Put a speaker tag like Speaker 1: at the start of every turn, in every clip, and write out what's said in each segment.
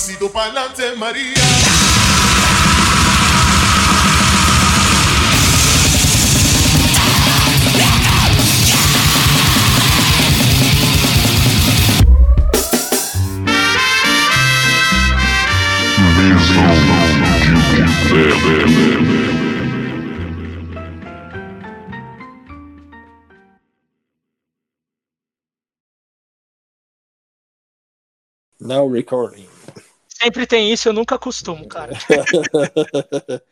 Speaker 1: pasito pa'lante, María.
Speaker 2: Now recording.
Speaker 3: Sempre tem isso, eu nunca costumo, cara.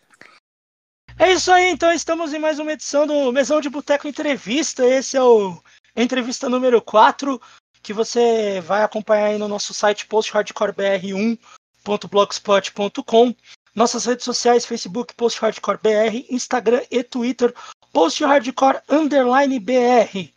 Speaker 3: é isso aí, então estamos em mais uma edição do Mesão de Boteco Entrevista. Esse é o entrevista número 4, que você vai acompanhar aí no nosso site posthardcorebr1.blogspot.com. Nossas redes sociais, Facebook, Post Hardcore BR, Instagram e Twitter, Post Hardcore Underline BR.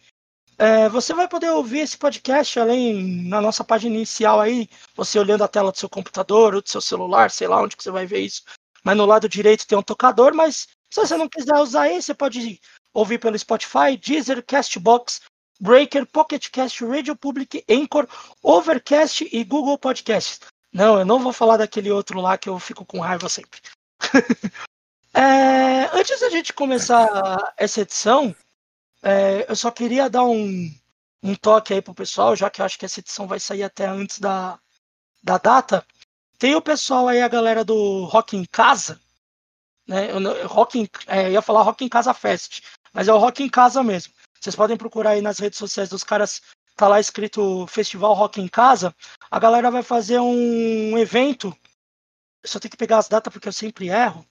Speaker 3: É, você vai poder ouvir esse podcast além na nossa página inicial aí, você olhando a tela do seu computador ou do seu celular, sei lá onde que você vai ver isso. Mas no lado direito tem um tocador, mas se você não quiser usar esse, você pode ouvir pelo Spotify, Deezer, Castbox, Breaker, Pocket Cast, Radio Public, Anchor, Overcast e Google Podcasts. Não, eu não vou falar daquele outro lá que eu fico com raiva sempre. é, antes da gente começar essa edição, é, eu só queria dar um, um toque aí pro pessoal, já que eu acho que essa edição vai sair até antes da, da data. Tem o pessoal aí, a galera do Rock em Casa, né? Rock é, eu ia falar Rock em Casa Fest, mas é o Rock em Casa mesmo. Vocês podem procurar aí nas redes sociais dos caras, tá lá escrito Festival Rock em Casa. A galera vai fazer um evento. Eu só tenho que pegar as datas porque eu sempre erro.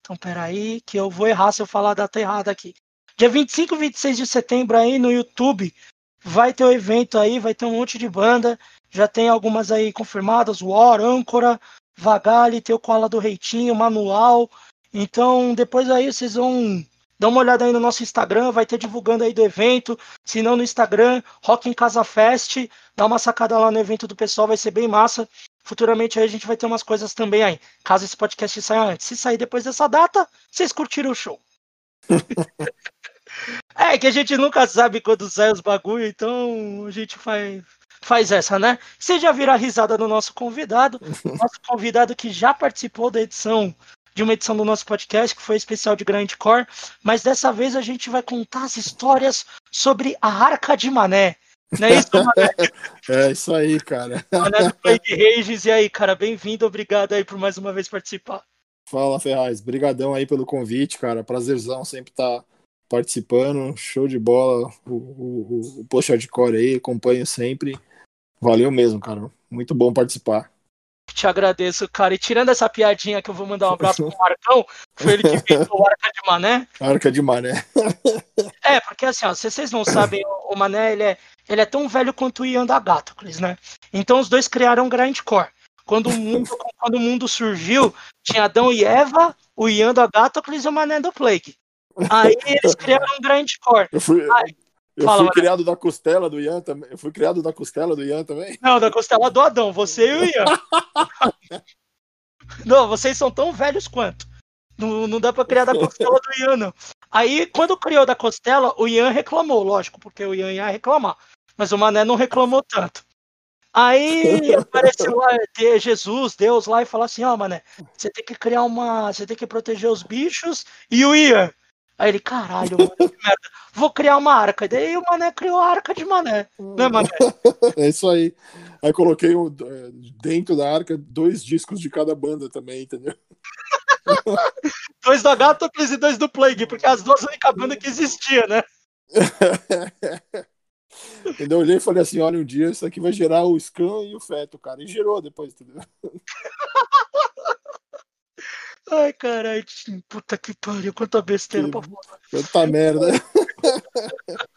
Speaker 3: Então, peraí, que eu vou errar se eu falar a data errada aqui. Dia 25 e 26 de setembro aí no YouTube vai ter o um evento aí, vai ter um monte de banda. Já tem algumas aí confirmadas, War, Âncora, Vagale, tem o do Reitinho, Manual. Então depois aí vocês vão dar uma olhada aí no nosso Instagram, vai ter divulgando aí do evento. Se não no Instagram, Rock em Casa Fest, dá uma sacada lá no evento do pessoal, vai ser bem massa. Futuramente aí a gente vai ter umas coisas também aí, caso esse podcast saia antes. Se sair depois dessa data, vocês curtiram o show. É que a gente nunca sabe quando sai os bagulho, então a gente faz, faz essa, né? Você já viram a risada do nosso convidado, nosso convidado que já participou da edição, de uma edição do nosso podcast, que foi especial de Grand Core, mas dessa vez a gente vai contar as histórias sobre a Arca de Mané. Não é isso, Mané?
Speaker 2: é isso aí, cara.
Speaker 3: Mané do Plague Rages, e aí, cara, bem-vindo, obrigado aí por mais uma vez participar.
Speaker 2: Fala, Ferraz, brigadão aí pelo convite, cara, prazerzão sempre estar tá participando, show de bola. O, o, o Post Hardcore aí, acompanho sempre. Valeu mesmo, cara. Muito bom participar.
Speaker 3: Te agradeço, cara. E tirando essa piadinha que eu vou mandar um abraço pro Marcão, foi ele que fez o Arca de Mané.
Speaker 2: Arca de Mané.
Speaker 3: é, porque assim, ó, se vocês não sabem, o Mané ele é, ele é tão velho quanto o Ian da Gatocles, né? Então os dois criaram Grindcore. Quando o mundo, quando o mundo surgiu, tinha Adão e Eva, o Ian da Gatocles e o Mané do Plague. Aí eles criaram um grande core.
Speaker 2: Eu fui, Aí, eu fala, fui criado da costela do Ian também. Eu fui criado da costela do Ian também?
Speaker 3: Não, da costela do Adão, você e o Ian. não, vocês são tão velhos quanto. Não, não dá pra criar da costela do Ian, não. Aí, quando criou da costela, o Ian reclamou, lógico, porque o Ian ia reclamar. Mas o Mané não reclamou tanto. Aí apareceu lá Jesus, Deus lá e falou assim: Ó, oh, mané, você tem que criar uma. Você tem que proteger os bichos e o Ian. Aí ele, caralho, mano, que merda. Vou criar uma arca. Daí o Mané criou a arca de Mané. Né, Mané?
Speaker 2: É isso aí. Aí coloquei é, dentro da arca dois discos de cada banda também, entendeu?
Speaker 3: dois do Agatocles e dois do Plague, porque as duas únicas bandas que existia, né?
Speaker 2: Entendeu? Eu olhei e falei assim: olha, um dia isso aqui vai gerar o Scam e o Feto, cara. E gerou depois, entendeu?
Speaker 3: Ai, caralho, puta que pariu, quanta besteira que... pra falar.
Speaker 2: Quanta merda.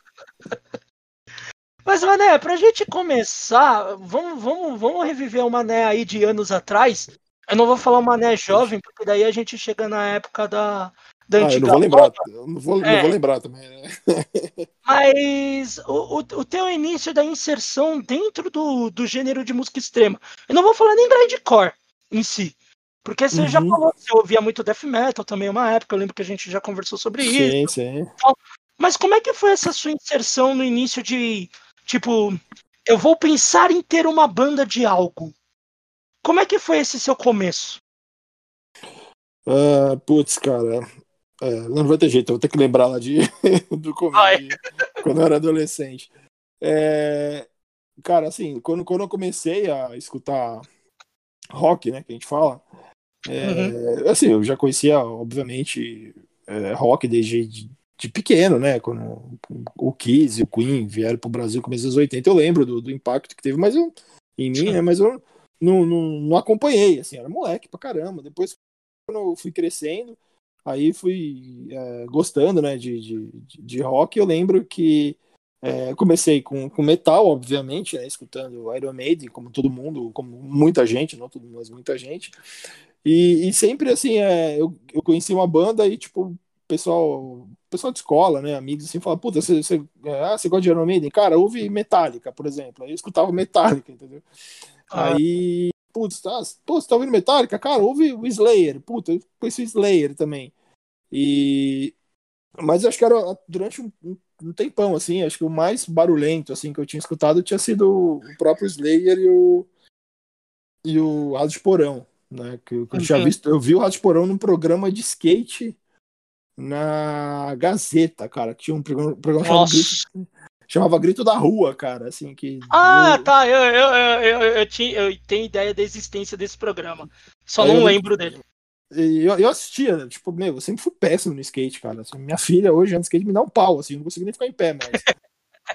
Speaker 3: Mas, Mané, pra gente começar, vamos, vamos, vamos reviver o Mané aí de anos atrás. Eu não vou falar o Mané jovem, porque daí a gente chega na época da, da
Speaker 2: ah, eu não vou lembrar, eu não vou, é. não vou lembrar também, né?
Speaker 3: Mas o, o, o, teu início da inserção dentro do, do gênero de música extrema, eu não vou falar nem grindcore em si, porque você uhum. já falou que você ouvia muito death metal também uma época, eu lembro que a gente já conversou sobre
Speaker 2: sim,
Speaker 3: isso.
Speaker 2: Sim, sim.
Speaker 3: Mas como é que foi essa sua inserção no início de, tipo, eu vou pensar em ter uma banda de algo? como é que foi esse seu começo?
Speaker 2: Uh, putz, cara, é, não vai ter jeito, eu vou ter que lembrar lá de, do começo, quando eu era adolescente. É, cara, assim, quando, quando eu comecei a escutar rock, né, que a gente fala, é, uhum. assim, eu já conhecia, obviamente, é, rock desde de, de, pequeno, né, quando o Kiss e o Queen vieram pro Brasil no começo dos 80, eu lembro do, do impacto que teve, mas eu, em mim, né, mas eu não, não, não acompanhei, assim, era moleque pra caramba, depois quando eu fui crescendo, aí fui é, gostando, né, de, de, de rock, eu lembro que é, comecei com, com metal, obviamente, né, escutando Iron Maiden, como todo mundo, como muita gente, não todo mundo, mas muita gente. E, e sempre assim, é, eu, eu conheci uma banda e, tipo, pessoal, pessoal de escola, né, amigos, assim, fala, puta, você, você, é, ah, você gosta de Iron Maiden? Cara, ouve Metallica, por exemplo. Aí eu escutava Metallica, entendeu? Ah. Aí, putz, tá, pô, você tá ouvindo Metallica? Cara, ouve o Slayer. Puta, eu conheci o Slayer também. E... Mas acho que era durante um, um tempão, assim, acho que o mais barulhento, assim, que eu tinha escutado tinha sido o próprio Slayer e o e o Raso de Porão, né, que eu, tinha uhum. visto, eu vi o Porão num programa de skate na Gazeta, cara, tinha um programa, programa chamado Grito, chamava Grito da Rua, cara, assim, que...
Speaker 3: Ah, eu... tá, eu, eu, eu, eu, tinha, eu tenho ideia da existência desse programa, só não lembro dele.
Speaker 2: Eu, eu assistia, tipo, meu, eu sempre fui péssimo no skate, cara. Assim, minha filha hoje anda skate me dá um pau, assim, não consigo nem ficar em pé mais.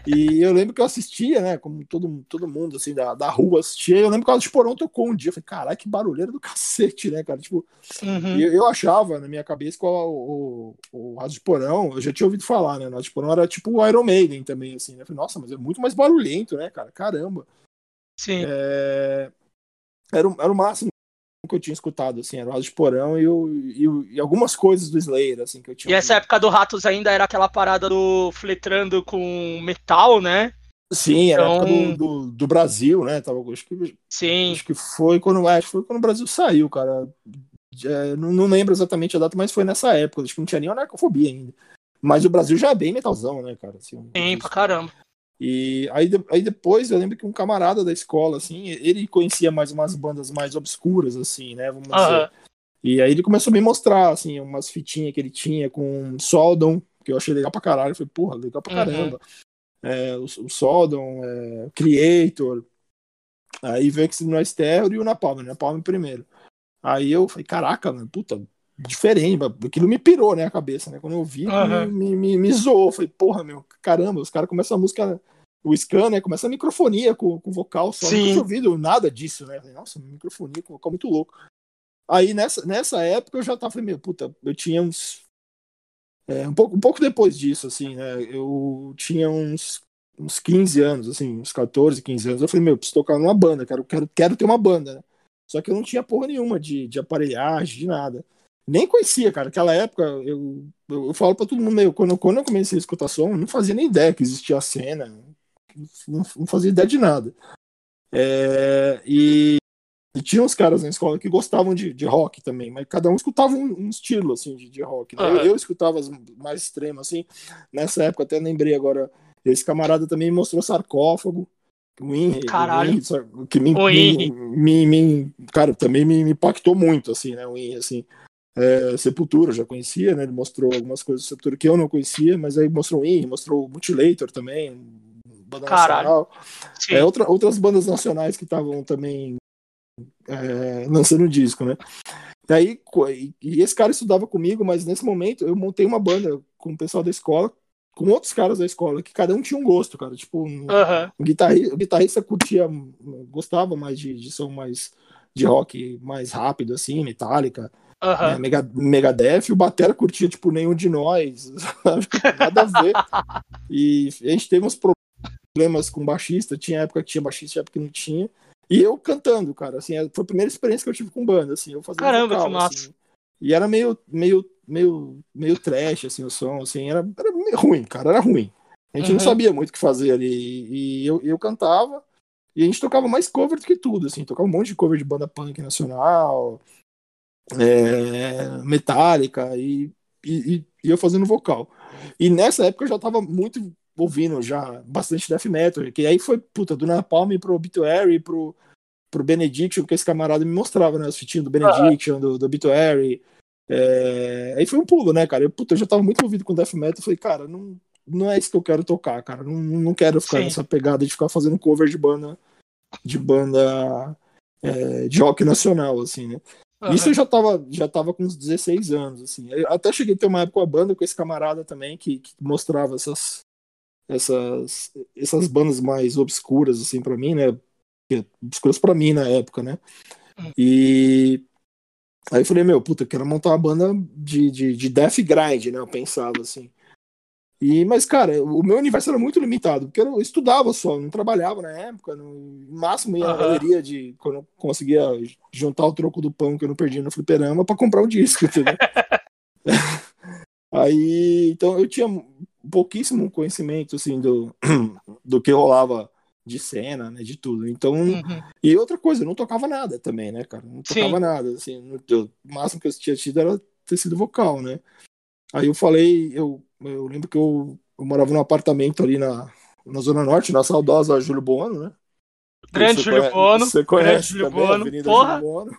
Speaker 2: e eu lembro que eu assistia, né, como todo, todo mundo, assim, da, da rua assistia, eu lembro que o de Porão tocou um dia, eu falei, caralho, que barulheira do cacete, né, cara, tipo, uhum. eu, eu, achava na minha cabeça que o, o, o Raso de Porão, eu já tinha ouvido falar, né, o Raso de Porão era tipo o Iron Maiden também, assim, né, eu falei, nossa, mas é muito mais barulhento, né, cara, caramba.
Speaker 3: Sim.
Speaker 2: É... Era, era o máximo que eu tinha escutado, assim, era o Rato de Porão e, o, e, e, algumas coisas do Slayer, assim, que eu tinha.
Speaker 3: E essa época do Ratos ainda era aquela parada do fletrando com metal, né?
Speaker 2: Sim, era então... a época do, do, do, Brasil, né? Tava, acho, que,
Speaker 3: Sim.
Speaker 2: acho que foi quando, acho que foi quando o Brasil saiu, cara. É, não, não, lembro exatamente a data, mas foi nessa época. Acho que não tinha nem anarcofobia ainda. Mas o Brasil já é bem metalzão, né, cara? Assim,
Speaker 3: Sim, pra caramba.
Speaker 2: E aí, aí depois eu lembro que um camarada da escola, assim, ele conhecia mais umas bandas mais obscuras, assim, né? Vamos dizer. E aí ele começou a me mostrar, assim, umas fitinhas que ele tinha com Soldon, que eu achei legal pra caralho. Eu falei, porra, legal pra caramba. Uhum. É, o, o Soldon, é, Creator. Aí veio que no Terror e o Napalm, né? Napalm primeiro. Aí eu falei, caraca, mano, puta, diferente. Aquilo me pirou, né, a cabeça, né? Quando eu vi, uhum. me, me, me zoou. Falei, porra, meu, caramba, os caras começam a música o scan, né? Começa a microfonia com, com vocal só. Sim. Não tinha ouvido nada disso, né? Nossa, microfonia com vocal muito louco. Aí nessa, nessa época eu já tava, falei, meu, puta, eu tinha uns. É, um, pouco, um pouco depois disso, assim, né? Eu tinha uns, uns 15 anos, assim, uns 14, 15 anos. Eu falei, meu, preciso tocar numa banda, quero, quero, quero ter uma banda, né? Só que eu não tinha porra nenhuma de, de aparelhagem, de nada. Nem conhecia, cara. Naquela época, eu, eu, eu falo pra todo mundo, meu, quando, quando eu comecei a escutar som, eu não fazia nem ideia que existia a cena não, não fazia ideia de nada. É, e, e, tinha uns caras na escola que gostavam de, de rock também, mas cada um escutava um, um estilo assim de, de rock. Né? Uhum. Eu, eu, escutava as mais extremas assim. Nessa época até lembrei agora. Esse camarada também me mostrou sarcófago. O Henry,
Speaker 3: Caralho.
Speaker 2: O que me, me, me, me, cara, também me, me impactou muito assim, né? O Henry, assim. É, Sepultura, eu já conhecia, né? Ele mostrou algumas coisas do Sepultura que eu não conhecia, mas aí mostrou o Henry, mostrou o Mutilator também, banda Caralho. nacional. É, outra, outras bandas nacionais que estavam também é, lançando disco, né? E, aí, e esse cara estudava comigo, mas nesse momento eu montei uma banda com o pessoal da escola, com outros caras da escola, que cada um tinha um gosto, cara. Tipo, um, o, guitarrista, o guitarrista curtia, gostava mais de, de som mais de rock mais rápido, assim, metálica.
Speaker 3: Uhum. Né,
Speaker 2: Mega, Megadeth, o Batera curtia, tipo, nenhum de nós, nada a ver. e a gente teve uns problemas problemas com baixista, tinha época que tinha baixista, tinha época que não tinha. E eu cantando, cara, assim, foi a primeira experiência que eu tive com banda, assim, eu fazia
Speaker 3: Caramba, vocal, que massa.
Speaker 2: Assim, e era meio, meio, meio, meio trash, assim, o som, assim, era, era meio ruim, cara, era ruim. A gente uhum. não sabia muito o que fazer ali. E eu, eu cantava, e a gente tocava mais cover do que tudo, assim, tocava um monte de cover de banda punk nacional, é, metálica, e, e, e, eu fazendo vocal. E nessa época eu já tava muito ouvindo já bastante death metal, que aí foi, puta, do Napalm pro Obituary, pro, pro Benediction, que esse camarada me mostrava, né? As fitinhas do Benediction, do, do Obituary. É... Aí foi um pulo, né, cara? Eu, puta, eu já tava muito envolvido com Death Metal. Falei, cara, não, não é isso que eu quero tocar, cara. Não, não quero ficar Sim. nessa pegada de ficar fazendo cover de banda de banda é, de rock nacional, assim, né? Uhum. Isso eu já tava, já tava com uns 16 anos, assim. Eu até cheguei a ter uma época com a banda com esse camarada também que, que mostrava essas, essas, essas bandas mais obscuras, assim, para mim, né? Obscuras para mim na época, né? Uhum. E aí eu falei, meu, puta, eu quero montar uma banda de, de, de death grind, né? Eu pensava assim. E, mas, cara, o meu universo era muito limitado, porque eu estudava só, não trabalhava na época, no máximo ia uhum. na galeria de quando eu conseguia juntar o troco do pão que eu não perdia no fliperama para comprar um disco, entendeu? Aí, então eu tinha pouquíssimo conhecimento, assim, do, do que rolava de cena, né, de tudo. Então, uhum. e outra coisa, eu não tocava nada também, né, cara? Não tocava Sim. nada, assim, o máximo que eu tinha tido era tecido vocal, né? Aí eu falei, eu, eu lembro que eu, eu morava num apartamento ali na, na Zona Norte, na saudosa Júlio Bono, né?
Speaker 3: Grande Júlio Bono.
Speaker 2: Você conhece Júlio também, Bono. Porra. Júlio Bono.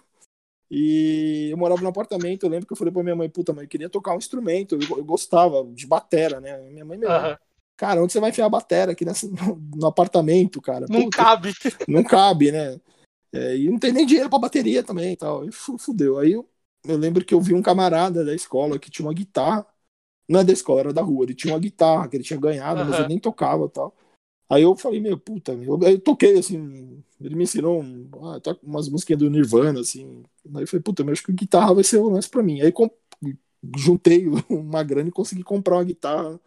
Speaker 2: E eu morava num apartamento, eu lembro que eu falei pra minha mãe, puta, mãe, eu queria tocar um instrumento, eu, eu gostava de batera, né? Minha mãe, meu, uhum. cara, onde você vai enfiar a batera aqui nessa, no, no apartamento, cara?
Speaker 3: Não puta, cabe.
Speaker 2: Não cabe, né? É, e não tem nem dinheiro pra bateria também e tal. E fudeu. Aí eu eu lembro que eu vi um camarada da escola que tinha uma guitarra. Não é da escola, era da rua. Ele tinha uma guitarra que ele tinha ganhado, uhum. mas ele nem tocava tal. Aí eu falei, meu, puta, eu, eu toquei, assim, ele me ensinou um, ah, umas músicas do Nirvana, assim. Aí eu falei, puta, mas acho que guitarra vai ser o lance pra mim. Aí juntei uma grana e consegui comprar uma guitarra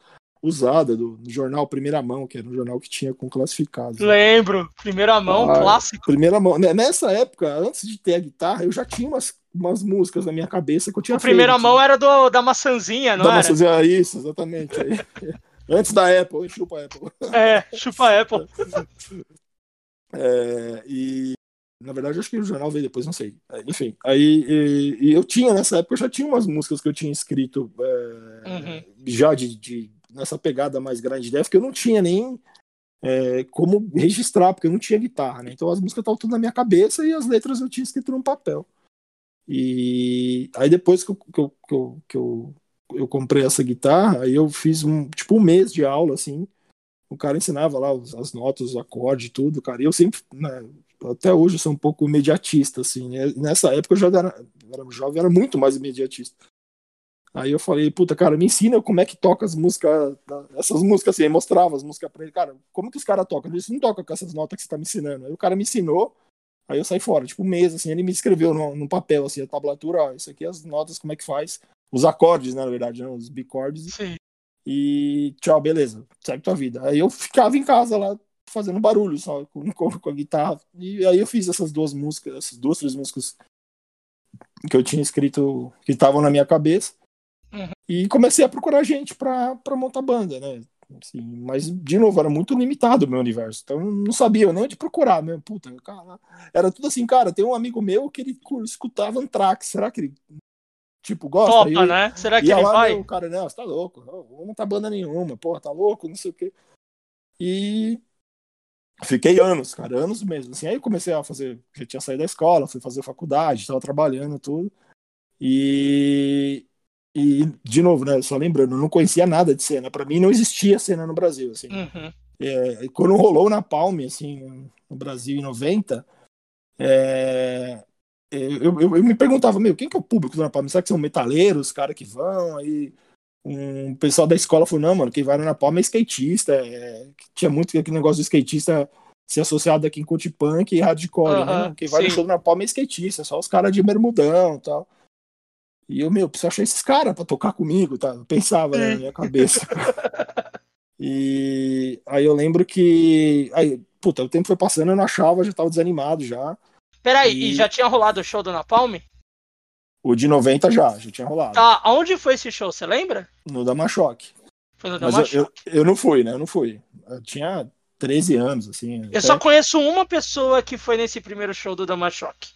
Speaker 2: usada do, jornal Primeira Mão, que era um jornal que tinha com classificados.
Speaker 3: Lembro, Primeira Mão, ah, clássico.
Speaker 2: Primeira Mão. Né, nessa época, antes de ter a guitarra, eu já tinha umas, umas músicas na minha cabeça que eu tinha
Speaker 3: a Primeira feito. Mão era do, da maçãzinha, não da era?
Speaker 2: Maçãzinha, isso, exatamente. antes da Apple, chupa Apple.
Speaker 3: É, chupa Apple.
Speaker 2: É, e na verdade, acho que o jornal veio depois, não sei. É, enfim, aí e, e eu tinha nessa época, eu já tinha umas músicas que eu tinha escrito é, uhum. já de, de, nessa pegada mais grande def que eu não tinha nem é, como registrar, porque eu não tinha guitarra, né? Então as músicas estavam tudo na minha cabeça e as letras eu tinha escrito num papel. E aí depois que eu, que eu, que eu, que eu, eu comprei essa guitarra, aí eu fiz um tipo um mês de aula, assim. O cara ensinava lá as notas, os acordes, tudo, cara. E eu sempre, né, até hoje, eu sou um pouco imediatista, assim. Né? Nessa época eu já era, era jovem, era muito mais imediatista. Aí eu falei, puta, cara, me ensina como é que toca as músicas, essas músicas assim, aí mostrava as músicas pra ele, cara, como que os caras tocam? Ele disse, não toca com essas notas que você tá me ensinando. Aí o cara me ensinou, aí eu saí fora, tipo, um mês, assim, ele me escreveu no, no papel, assim, a tablatura, ó, isso aqui é as notas, como é que faz, os acordes, né, na verdade, né, os bicordes. Sim. E tchau, beleza, segue tua vida. Aí eu ficava em casa lá, fazendo barulho só, com, com, com a guitarra, e aí eu fiz essas duas músicas, essas duas, três músicas que eu tinha escrito, que estavam na minha cabeça. Uhum. E comecei a procurar gente pra, pra montar banda, né? Assim, mas, de novo, era muito limitado o meu universo. Então, não sabia nem onde procurar mesmo. Puta, cara, era tudo assim, cara. Tem um amigo meu que ele escutava Anthrax. Será que ele, tipo, gosta?
Speaker 3: Topa, né? Será que ele
Speaker 2: lá,
Speaker 3: vai?
Speaker 2: Meu, cara, não, você tá louco. Não vou montar banda nenhuma. Porra, tá louco, não sei o quê. E fiquei anos, cara, anos mesmo. Assim, aí eu comecei a fazer, já tinha saído da escola, fui fazer faculdade, tava trabalhando tudo. E, e, de novo, né, só lembrando, não conhecia nada de cena. Para mim não existia cena no Brasil, assim. Uhum. É, quando rolou na Palme, assim, no Brasil em 90, é, eu, eu, eu, me perguntava, meu, quem que é o público do Napalm? Será que são metaleiros, os caras que vão? Aí um pessoal da escola falou, não, mano, quem vai no Napalm é skatista. É, tinha muito aquele negócio do skatista ser associado aqui em Cutipunk e hardcore, uhum, né? Quem vai sim. no show do Napalm é skatista, só os caras de bermudão e tal. E eu, meu, preciso achar esses caras pra tocar comigo, tá? Eu pensava né, na minha cabeça. e aí eu lembro que. Aí, puta, o tempo foi passando, eu não achava, já tava desanimado já.
Speaker 3: Peraí, e... e já tinha rolado o show do Napalm?
Speaker 2: O de 90 já, já tinha rolado.
Speaker 3: Tá, aonde foi esse show, você lembra?
Speaker 2: No Damachoque.
Speaker 3: Foi no Damachoque?
Speaker 2: Eu, eu, eu, não fui, né? Eu não fui. Eu tinha 13 anos, assim.
Speaker 3: Eu até... só conheço uma pessoa que foi nesse primeiro show do Damachoque.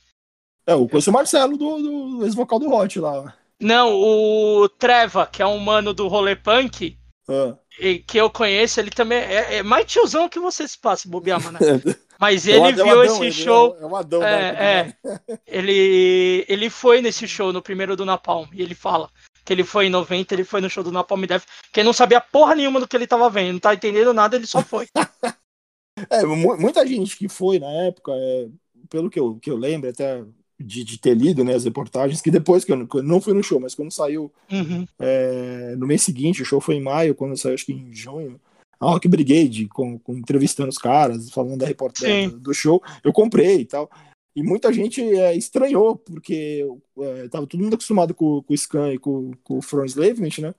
Speaker 2: É, eu conheço o Marcelo do, do ex-vocal do Hot lá.
Speaker 3: Não, o Treva, que é um mano do rolê punk, ah. e, que eu conheço, ele também é, é, mais tiozão que você se passa, bobear, mano. Mas ele é viu Adão, esse
Speaker 2: ele
Speaker 3: show.
Speaker 2: É, um Adão,
Speaker 3: é, é. ele, ele foi nesse show, no primeiro do Napalm, e ele fala que ele foi em 90, ele foi no show do Napalm Death, que ele não sabia porra nenhuma do que ele tava vendo, não tá entendendo nada, ele só foi.
Speaker 2: é, muita gente que foi na época, é, pelo que eu, que eu lembro, até de, de, ter lido né, as reportagens, que depois que eu, eu não fui no show, mas quando saiu
Speaker 3: uhum.
Speaker 2: é, no mês seguinte, o show foi em maio, quando saiu acho que em junho, a Rock Brigade, com, com entrevistando os caras, falando da reportagem do show, eu comprei e tal. E muita gente é, estranhou, porque é, tava todo mundo acostumado com, com o Scan e com, com o From Enslavement, né?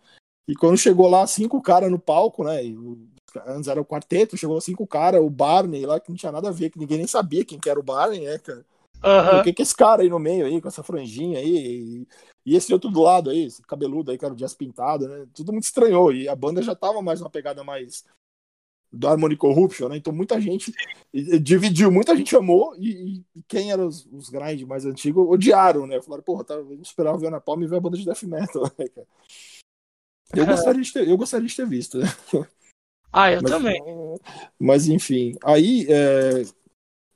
Speaker 2: E quando chegou lá, cinco caras no palco, né? Antes era o quarteto, chegou cinco caras, o Barney lá, que não tinha nada a ver, que ninguém nem sabia quem que era o Barney, né, cara?
Speaker 3: Uhum.
Speaker 2: O que que é esse cara aí no meio aí, com essa franjinha aí, e, esse outro do lado aí, esse cabeludo aí, que era o Jazz Pintado, né? Tudo muito estranhou, e a banda já tava mais uma pegada mais do Harmony Corruption, né? Então muita gente dividiu, muita gente amou e, e quem eram os, os grind mais antigos odiaram, né? Falaram, porra, tá, esperava ver na palma e ver a banda de death metal, né, cara? Eu gostaria de ter, eu gostaria de ter visto, né?
Speaker 3: Ah, eu mas, também.
Speaker 2: Mas enfim, aí é,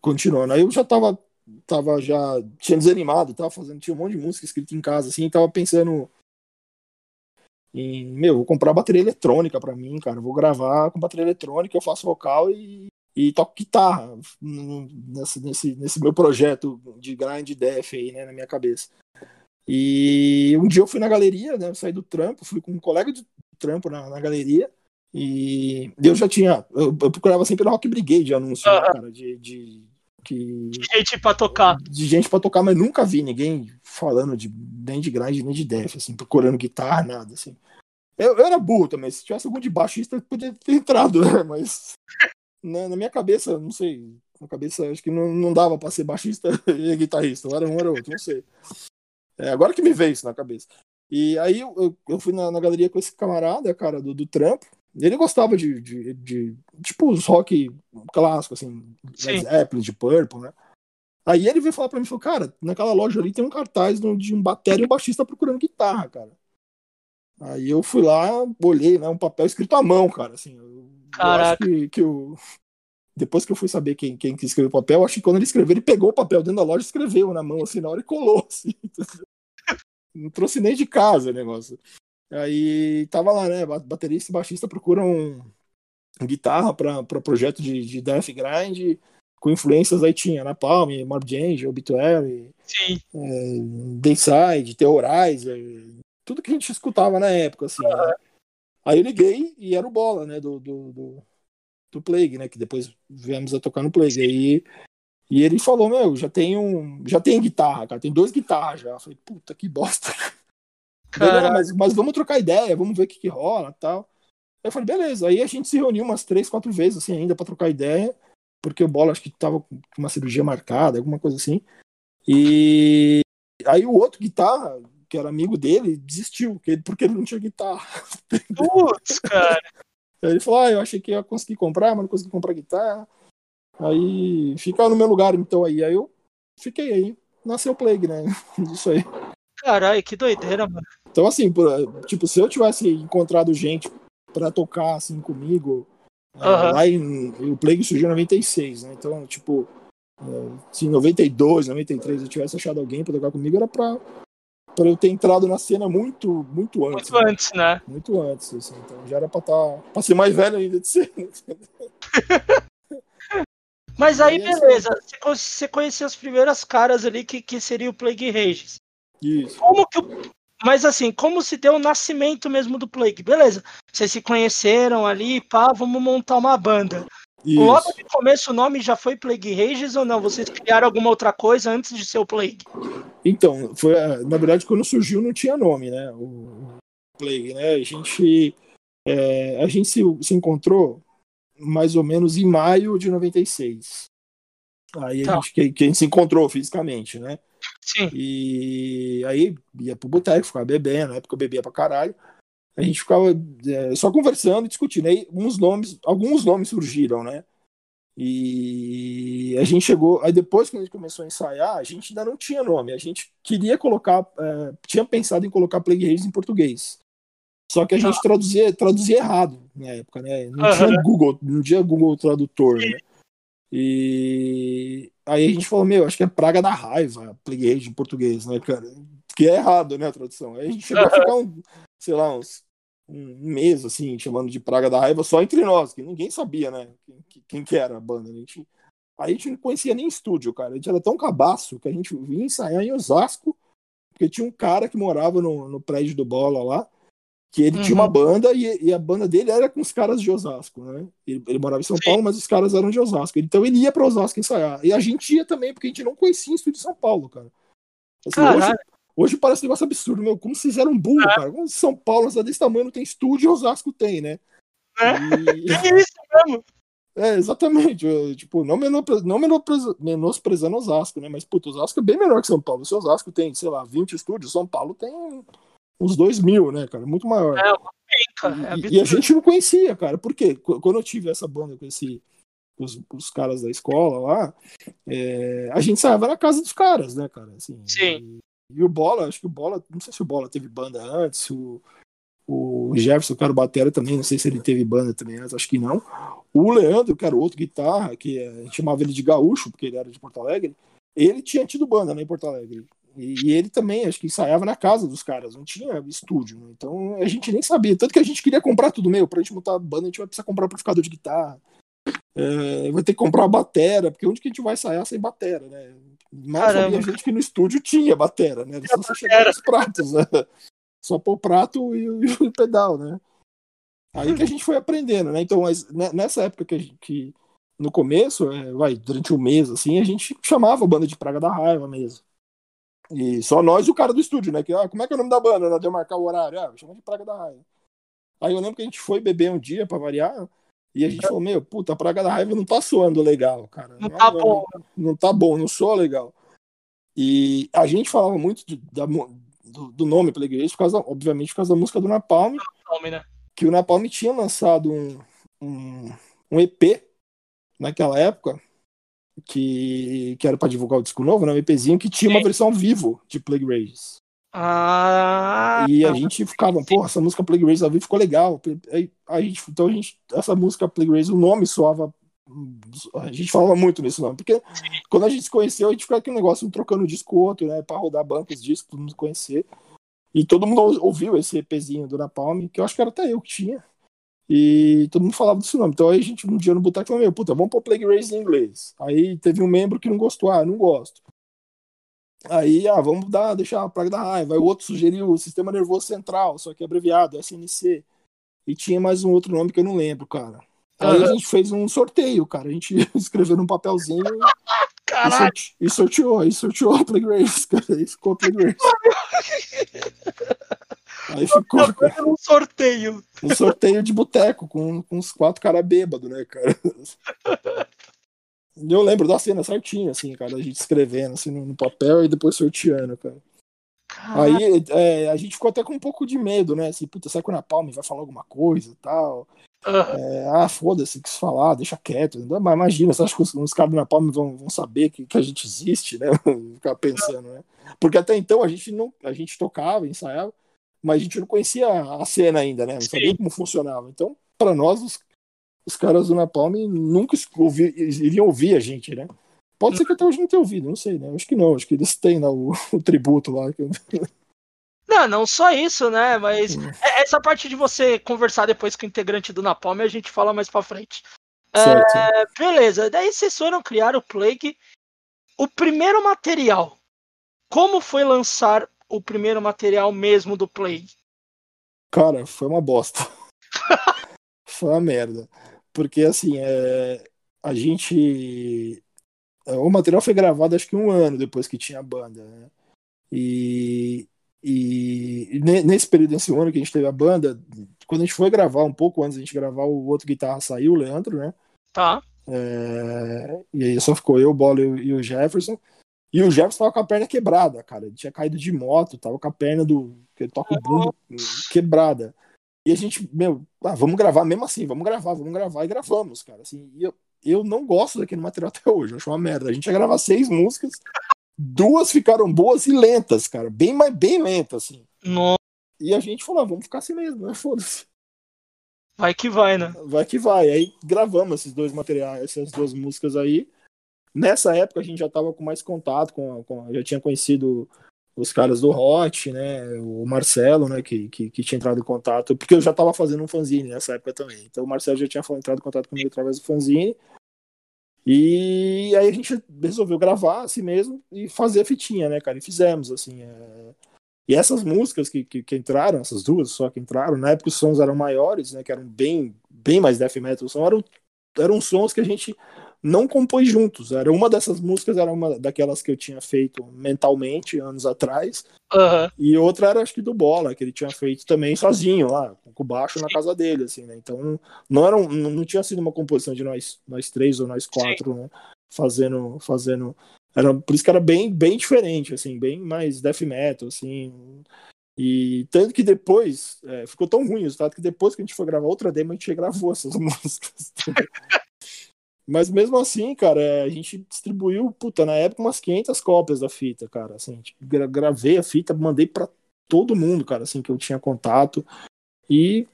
Speaker 2: continuando, aí eu já tava tava já tinha desanimado, tava fazendo tinha um monte de música escrita em casa assim, tava pensando e, meu, vou comprar bateria eletrônica para mim, cara. Vou gravar com bateria eletrônica, eu faço vocal e, e toco guitarra nesse, nesse, nesse meu projeto de grind def aí, né, na minha cabeça. E um dia eu fui na galeria, né, saí do trampo, fui com um colega de trampo na, na galeria, e eu já tinha, eu, eu procurava sempre na Rock Brigade anúncio, né, cara, de, de,
Speaker 3: que, de gente pra tocar.
Speaker 2: De gente pra tocar, mas nunca vi ninguém falando de, nem de grind, nem de def, assim, procurando guitarra, nada, assim. Eu, eu era burro também, se tivesse algum de baixista, podia ter entrado, né? Mas na, na, minha cabeça, não sei, na cabeça acho que não, não dava pra ser baixista e guitarrista, ou era um ou era outro, não sei. É, agora que me veio isso na cabeça. E aí eu, eu fui na, na, galeria com esse camarada, cara, do, do trampo. Ele gostava de, de, de, tipo os rock clássicos, assim, Led Zeppelin, de Purple, né? Aí ele veio falar pra mim, falou, cara, naquela loja ali tem um cartaz de um bateria e um baixista procurando guitarra, cara. Aí eu fui lá, olhei, né, um papel escrito à mão, cara, assim. Eu,
Speaker 3: Caraca.
Speaker 2: Eu acho que, que eu... Depois que eu fui saber quem, quem que escreveu o papel, acho que quando ele escreveu, ele pegou o papel dentro da loja e escreveu na mão, assim, na hora e colou, assim. Não trouxe nem de casa o negócio. Aí tava lá, né, baterista e baixista procuram guitarra para pro projeto de, de Death Grind, com influências aí tinha na Palm, Morbid Angel, Obituary,
Speaker 3: Sim.
Speaker 2: É, Dayside, Theorizer, tudo que a gente escutava na época, assim. Né? Aí eu liguei e era o Bola, né, do, do, do, do Plague, né, que depois viemos a tocar no Plague. Aí, e ele falou, meu, já tem um, já tem guitarra, cara, tem dois guitarras já. Eu falei, puta que bosta. Beleza, mas, mas vamos trocar ideia, vamos ver o que, que rola tal. Eu falei, beleza. Aí a gente se reuniu umas três, quatro vezes, assim, ainda para trocar ideia, porque o Bola acho que tava com uma cirurgia marcada, alguma coisa assim. E aí o outro guitarra, que era amigo dele, desistiu, porque ele não tinha guitarra.
Speaker 3: Putz, cara.
Speaker 2: Aí ele falou, ah, eu achei que ia conseguir comprar, mas não consegui comprar guitarra. Aí fica no meu lugar, então aí. Aí eu fiquei aí. Nasceu o Plague, né? Isso aí.
Speaker 3: Caralho, que doideira, mano.
Speaker 2: Então, assim, tipo, se eu tivesse encontrado gente para tocar, assim, comigo, uhum. lá em. O Plague surgiu em 96, né? Então, tipo, se em 92, 93 eu tivesse achado alguém para tocar comigo, era pra, pra eu ter entrado na cena muito, muito antes.
Speaker 3: Muito né? antes, né?
Speaker 2: Muito antes, assim. Então já era pra, tá, pra ser mais velho ainda de ser.
Speaker 3: Mas aí, beleza. Você conhecia as primeiras caras ali que, que seria o Plague Rages.
Speaker 2: Isso.
Speaker 3: Como que o... Mas assim, como se deu o nascimento mesmo do Plague? Beleza, vocês se conheceram ali, pá, vamos montar uma banda. Isso. Logo de começo o nome já foi Plague Rages ou não? Vocês criaram alguma outra coisa antes de ser o Plague?
Speaker 2: Então, foi na verdade quando surgiu não tinha nome, né? O Plague, né? A gente é, a gente se, se encontrou mais ou menos em maio de 96. Aí a tá. gente que, que a gente se encontrou fisicamente, né?
Speaker 3: Sim.
Speaker 2: E aí ia pro boteco, ficava bebendo, na época eu bebia pra caralho. A gente ficava é, só conversando e discutindo. Aí uns nomes, alguns nomes surgiram, né? E a gente chegou. Aí depois que a gente começou a ensaiar, a gente ainda não tinha nome. A gente queria colocar. É, tinha pensado em colocar Plague Race em português. Só que a gente traduzia, traduzia errado na época, né? Não tinha Google, não tinha Google Tradutor, né? E aí a gente falou, meu, acho que é praga da raiva, plague em português, né, cara? Que é errado, né, a tradução. Aí a gente chegou a ficar, um, sei lá, uns um mês, assim, chamando de praga da raiva só entre nós, que ninguém sabia, né, quem, quem que era a banda. A gente, aí a gente não conhecia nem estúdio, cara. A gente era tão cabaço que a gente vinha ensaiar em Osasco, porque tinha um cara que morava no, no prédio do Bola lá, que ele uhum. tinha uma uhum. banda e, e, a banda dele era com os caras de Osasco, né? Ele, ele morava em São Sim. Paulo, mas os caras eram de Osasco. Então ele ia para Osasco ensaiar. E a gente ia também, porque a gente não conhecia o estúdio de São Paulo, cara. Assim, hoje, hoje, parece um negócio absurdo, meu. Como se fizeram um burro, é. cara. Como São Paulo, desse tamanho, não tem estúdio e Osasco tem, né?
Speaker 3: É, e... é isso mesmo.
Speaker 2: É, exatamente. Eu, tipo, não, menosprezando, não menosprezando Osasco, né? Mas, puto, Osasco é bem menor que São Paulo. Se Osasco tem, sei lá, 20 estúdios, São Paulo tem uns dois mil, né, cara? Muito maior. É, penca. É e, e, a gente não conhecia, cara. Por quê? Quando eu tive essa banda com esse, os, os caras da escola lá, é, a gente saía na casa dos caras, né, cara? Assim,
Speaker 3: Sim.
Speaker 2: E, e, o Bola, acho que o Bola, não sei se o Bola teve banda antes, o, o Jefferson, cara, o Batera também, não sei se ele teve banda também antes, acho que não. O Leandro, que era outro guitarra, que a gente chamava ele de gaúcho, porque ele era de Porto Alegre, ele tinha tido banda né, em Porto Alegre. E, e, ele também, acho que ensaiava na casa dos caras, não tinha estúdio. Né? Então a gente nem sabia. Tanto que a gente queria comprar tudo meio. Pra gente montar a banda, a gente vai precisar comprar um amplificador de guitarra. É, vai ter que comprar uma batera, porque onde que a gente vai ensaiar sem batera, né? Mas a gente que no estúdio tinha batera, né? Só você chegar os pratos, né? Só pôr o prato e, e, o pedal, né? Aí que a gente foi aprendendo, né? Então, mas nessa época que, gente, que no começo, é, vai, durante um mês, assim, a gente chamava a banda de Praga da Raiva mesmo. E só nós e o cara do estúdio, né? Que, ah, como é que é o nome da banda? Nós deu marcar o horário. Ah, chama de Praga da Raiva. Aí eu lembro que a gente foi beber um dia pra variar. E a gente falou, meu, puta, a Praga da Raiva não tá soando legal, cara.
Speaker 3: Não, não tá bom.
Speaker 2: Não, não, tá bom, não soa legal. E a gente falava muito de, da, do, do, nome Plague por causa, obviamente, por causa da música do Napalm.
Speaker 3: Napalm né?
Speaker 2: Que o Napalm tinha lançado um, um, um EP naquela época, que, que era para divulgar o disco novo, né? Um EPzinho que tinha uma versão vivo de Plague Rages.
Speaker 3: Ah,
Speaker 2: e a gente ficava, pô, essa música Plague Rages ao vivo ficou legal. Aí, a gente, então a gente, essa música Plague Rages, o nome soava. A gente falava muito nesse nome, porque quando a gente se conheceu, a gente ficava aquele negócio um trocando um disco outro, né? Pra rodar bancos discos, todo mundo conhecer. E todo mundo ouviu esse EPzinho do Napalm, que eu acho que era até eu que tinha. E todo mundo falava desse nome. Então aí a gente, um dia no boteco, falou: Meu, puta, vamos pôr Plague Race em inglês. Aí teve um membro que não gostou, ah, não gosto. Aí, ah, vamos dar, deixar a praga da raiva. Aí o outro sugeriu o Sistema Nervoso Central, só que é abreviado, SNC. E tinha mais um outro nome que eu não lembro, cara. Aí a gente fez um sorteio, cara. A gente escreveu num papelzinho e, sorteou, e sorteou a Plague Race, cara. Aí ficou a Plague Race. Aí ficou.
Speaker 3: um sorteio.
Speaker 2: Um sorteio de boteco com, com uns quatro caras bêbados, né, cara? Eu lembro da cena certinho, assim, cara, a gente escrevendo assim no papel e depois sorteando, cara. Aí é, a gente ficou até com um pouco de medo, né? Assim, puta, sai com a Palme vai falar alguma coisa e tal. Uhum. É, ah, foda-se, quis falar, deixa quieto. Mas imagina, você acha que os, os caras do Napalm vão, vão saber que, que a gente existe, né? Ficar pensando, né? Porque até então a gente não. A gente tocava, ensaiava, mas a gente não conhecia a cena ainda, né? Não sabia Sim. como funcionava. Então, para nós, os, os, caras do Napalm nunca ouvi, iriam ouvir a gente, né? Pode ser que até hoje não tenha ouvido, não sei, né? Acho que não, acho que eles têm lá o, o tributo lá.
Speaker 3: Não, não só isso, né? Mas é, essa parte de você conversar depois com o integrante do Napalm a gente fala mais pra frente. É, beleza, daí vocês foram criar o Plague. O primeiro material, como foi lançar o primeiro material mesmo do Play?
Speaker 2: Cara, foi uma bosta. foi uma merda. Porque assim, é... a gente. O material foi gravado acho que um ano depois que tinha a banda, né? E, e nesse período, nesse ano que a gente teve a banda, quando a gente foi gravar, um pouco antes a gente gravar, o outro guitarra saiu, o Leandro, né?
Speaker 3: Tá.
Speaker 2: É... E aí só ficou eu, o Bola e o Jefferson. E o Jefferson tava com a perna quebrada, cara. Ele tinha caído de moto, tava com a perna do. que ele toca o bumbo quebrada. E a gente, meu, ah, vamos gravar mesmo assim, vamos gravar, vamos gravar e gravamos, cara. Assim, e eu, eu não gosto daquele material até hoje, eu acho uma merda. A gente ia gravar seis músicas, duas ficaram boas e lentas, cara. Bem, bem lentas, assim.
Speaker 3: Nossa.
Speaker 2: E a gente falou, ah, vamos ficar assim mesmo, né? Foda-se.
Speaker 3: Vai que vai, né?
Speaker 2: Vai que vai. Aí gravamos esses dois materiais, essas duas músicas aí. Nessa época a gente já tava com mais contato, com, com já tinha conhecido os caras do Hot, né? O Marcelo, né? Que, que, que, tinha entrado em contato, porque eu já tava fazendo um fanzine nessa época também. Então o Marcelo já tinha entrado em contato comigo através do fanzine. E aí a gente resolveu gravar assim mesmo e fazer a fitinha, né, cara? E fizemos, assim. É... E essas músicas que, que, que, entraram, essas duas só que entraram, na época os sons eram maiores, né? Que eram bem, bem mais death metal. Eram, eram sons que a gente não compôs juntos. Era uma dessas músicas, era uma daquelas que eu tinha feito mentalmente anos atrás.
Speaker 3: Uhum.
Speaker 2: E outra era acho que do Bola, que ele tinha feito também sozinho lá, com o baixo na casa dele, assim, né? Então não era um, não tinha sido uma composição de nós, nós três ou nós quatro, né? Fazendo, fazendo. Era, por isso que era bem, bem diferente, assim, bem mais death metal, assim. E tanto que depois, é, ficou tão ruim o resultado que depois que a gente foi gravar outra demo, a gente gravou essas músicas. Mas mesmo assim, cara, é, a gente distribuiu, puta, na época umas 500 cópias da fita, cara, assim, tipo, gravei a fita, mandei para todo mundo, cara, assim, que eu tinha contato. E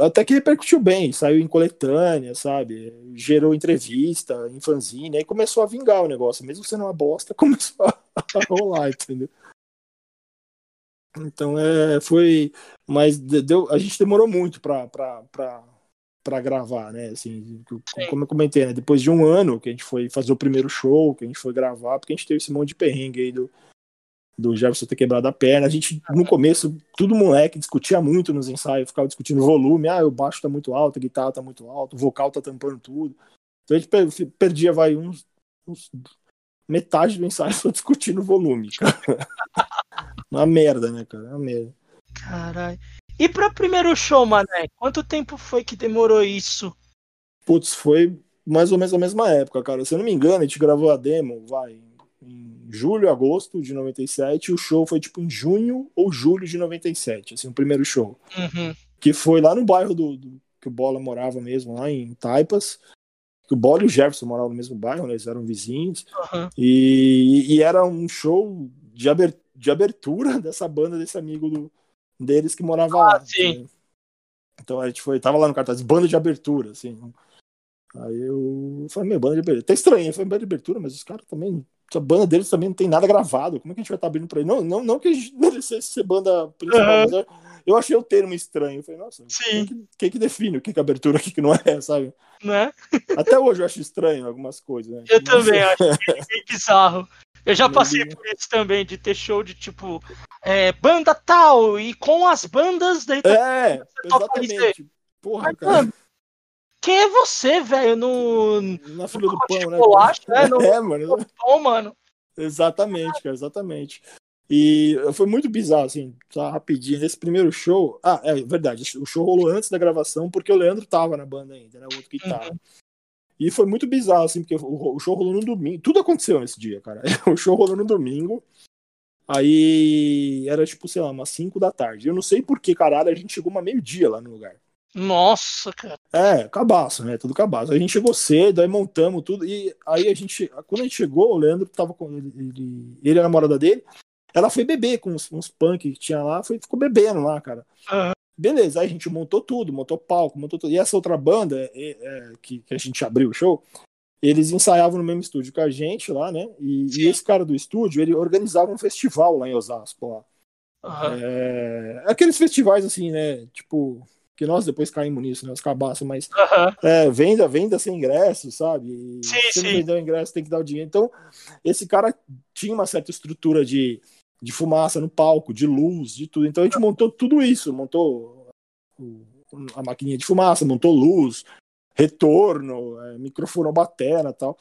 Speaker 2: até que repercutiu bem, saiu em coletânea, sabe? Gerou entrevista, em fanzine, aí começou a vingar o negócio, mesmo sendo uma bosta, começou a rolar, entendeu? Então é, foi. Mas deu, a gente demorou muito pra, pra, pra, para gravar, né? Assim, como eu comentei, né? Depois de um ano que a gente foi fazer o primeiro show, que a gente foi gravar, porque a gente teve esse monte de perrengue aí do, do Jefferson ter quebrado a perna. A gente, no começo, tudo moleque, discutia muito nos ensaios, ficava discutindo volume. Ah, o baixo tá muito alto, a guitarra tá muito alto, o vocal tá tampando tudo. Então a gente perdia, vai, uns, uns metade do ensaio só discutindo volume, cara. Uma merda, né, cara? Uma merda.
Speaker 3: Caralho. E para o primeiro show, Mané, quanto tempo foi que demorou isso?
Speaker 2: Putz, foi mais ou menos a mesma época, cara. Se eu não me engano, a gente gravou a demo, vai, em julho, agosto de 97, e o show foi tipo em junho ou julho de 97, assim, o primeiro show.
Speaker 3: Uhum.
Speaker 2: Que foi lá no bairro do, do, que o Bola morava mesmo, lá em Taipas. Que o Bola e o Jefferson moravam no mesmo bairro, né? Eles eram vizinhos.
Speaker 3: Uhum.
Speaker 2: E, e, era um show de abertura dessa banda desse amigo do, deles que morava ah, lá.
Speaker 3: Sim.
Speaker 2: Então a gente foi, tava lá no cartaz, banda de abertura, assim. Aí eu falei, meu, banda de abertura. Tá estranho, foi banda de abertura, mas os caras também. A banda deles também não tem nada gravado. Como é que a gente vai estar tá abrindo pra ele? Não, não, não que a gente merecesse ser banda principal, uhum. mas eu achei o termo estranho. Eu falei, nossa, quem que, quem que define o que é abertura, o que, que não é, sabe?
Speaker 3: Né?
Speaker 2: Até hoje eu acho estranho algumas coisas. Né?
Speaker 3: Eu mas... também acho bem bizarro. Eu já passei por isso também, de ter show de tipo é, banda tal, e com as bandas daí
Speaker 2: É, exatamente. Porra, Mas, cara. Mano,
Speaker 3: quem é você, velho? No.
Speaker 2: Na fila do pão, né?
Speaker 3: Bolacha, né? No,
Speaker 2: é, mano.
Speaker 3: Pão, mano.
Speaker 2: Exatamente, cara, exatamente. E foi muito bizarro, assim, só rapidinho. Nesse primeiro show. Ah, é verdade, o show rolou antes da gravação, porque o Leandro tava na banda ainda, né? O outro que tava. Uhum. E foi muito bizarro, assim, porque o, show rolou no domingo. Tudo aconteceu nesse dia, cara. O show rolou no domingo. Aí era tipo, sei lá, umas 5 da tarde. Eu não sei por que, caralho, a gente chegou uma meio-dia lá no lugar.
Speaker 3: Nossa, cara.
Speaker 2: É, cabaço, né? Tudo cabaço. A gente chegou cedo, aí montamos tudo. E aí a gente, quando a gente chegou, o Leandro tava com ele, ele, ele a namorada dele. Ela foi beber com uns, uns punk que tinha lá, foi, ficou bebendo lá, cara.
Speaker 3: Uhum.
Speaker 2: Beleza, aí a gente montou tudo, montou palco, montou tudo. E essa outra banda é, é, que, que, a gente abriu o show, eles ensaiavam no mesmo estúdio que a gente lá, né? E, e esse cara do estúdio, ele organizava um festival lá em Osasco, lá.
Speaker 3: Uhum.
Speaker 2: É, aqueles festivais assim, né? Tipo, que nós depois caímos nisso, né? Os cabaços, mas
Speaker 3: uhum.
Speaker 2: é, venda, venda sem ingresso, sabe?
Speaker 3: Sim,
Speaker 2: se
Speaker 3: sim.
Speaker 2: não vender o ingresso, tem que dar o dinheiro. Então, esse cara tinha uma certa estrutura de de fumaça no palco, de luz, de tudo. Então a gente montou tudo isso, montou a maquininha de fumaça, montou luz, retorno, é, microfone batera tal.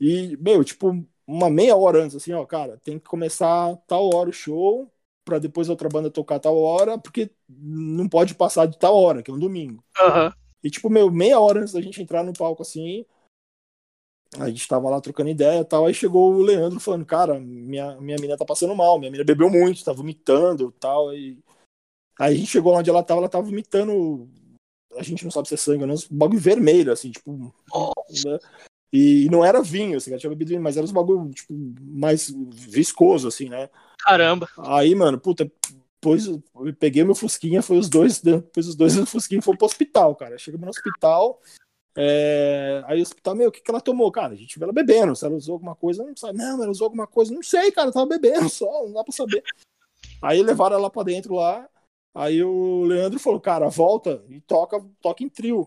Speaker 2: E, meu, tipo, uma meia hora antes, assim, ó, cara, tem que começar tal hora o show, pra depois a outra banda tocar tal hora, porque não pode passar de tal hora, que é um domingo.
Speaker 3: Uhum.
Speaker 2: E, tipo, meu, meia hora antes da gente entrar no palco, assim, a gente tava lá trocando ideia e tal, aí chegou o Leandro falando, cara, minha, minha menina tá passando mal, minha menina bebeu muito, tá vomitando tal, e aí a gente chegou lá onde ela tava, ela tava vomitando, a gente não sabe se é sangue ou não, um bagulho vermelho, assim, tipo, né? e, não era vinho, assim, ela tinha bebido vinho, mas era uns bagulho, tipo, mais viscoso, assim, né?
Speaker 3: Caramba.
Speaker 2: Aí, mano, puta, depois eu peguei meu Fusquinha, foi os dois, depois os dois do Fusquinha foram pro hospital, cara. Chegamos no hospital, é, aí o hospital, meu, o que, que ela tomou? Cara, a gente viu ela bebendo, se ela usou alguma coisa, não sabe, não, ela usou alguma coisa, não sei, cara, tava bebendo só, não dá pra saber. Aí levaram ela pra dentro lá, aí o Leandro falou, cara, volta e toca, toca em trio.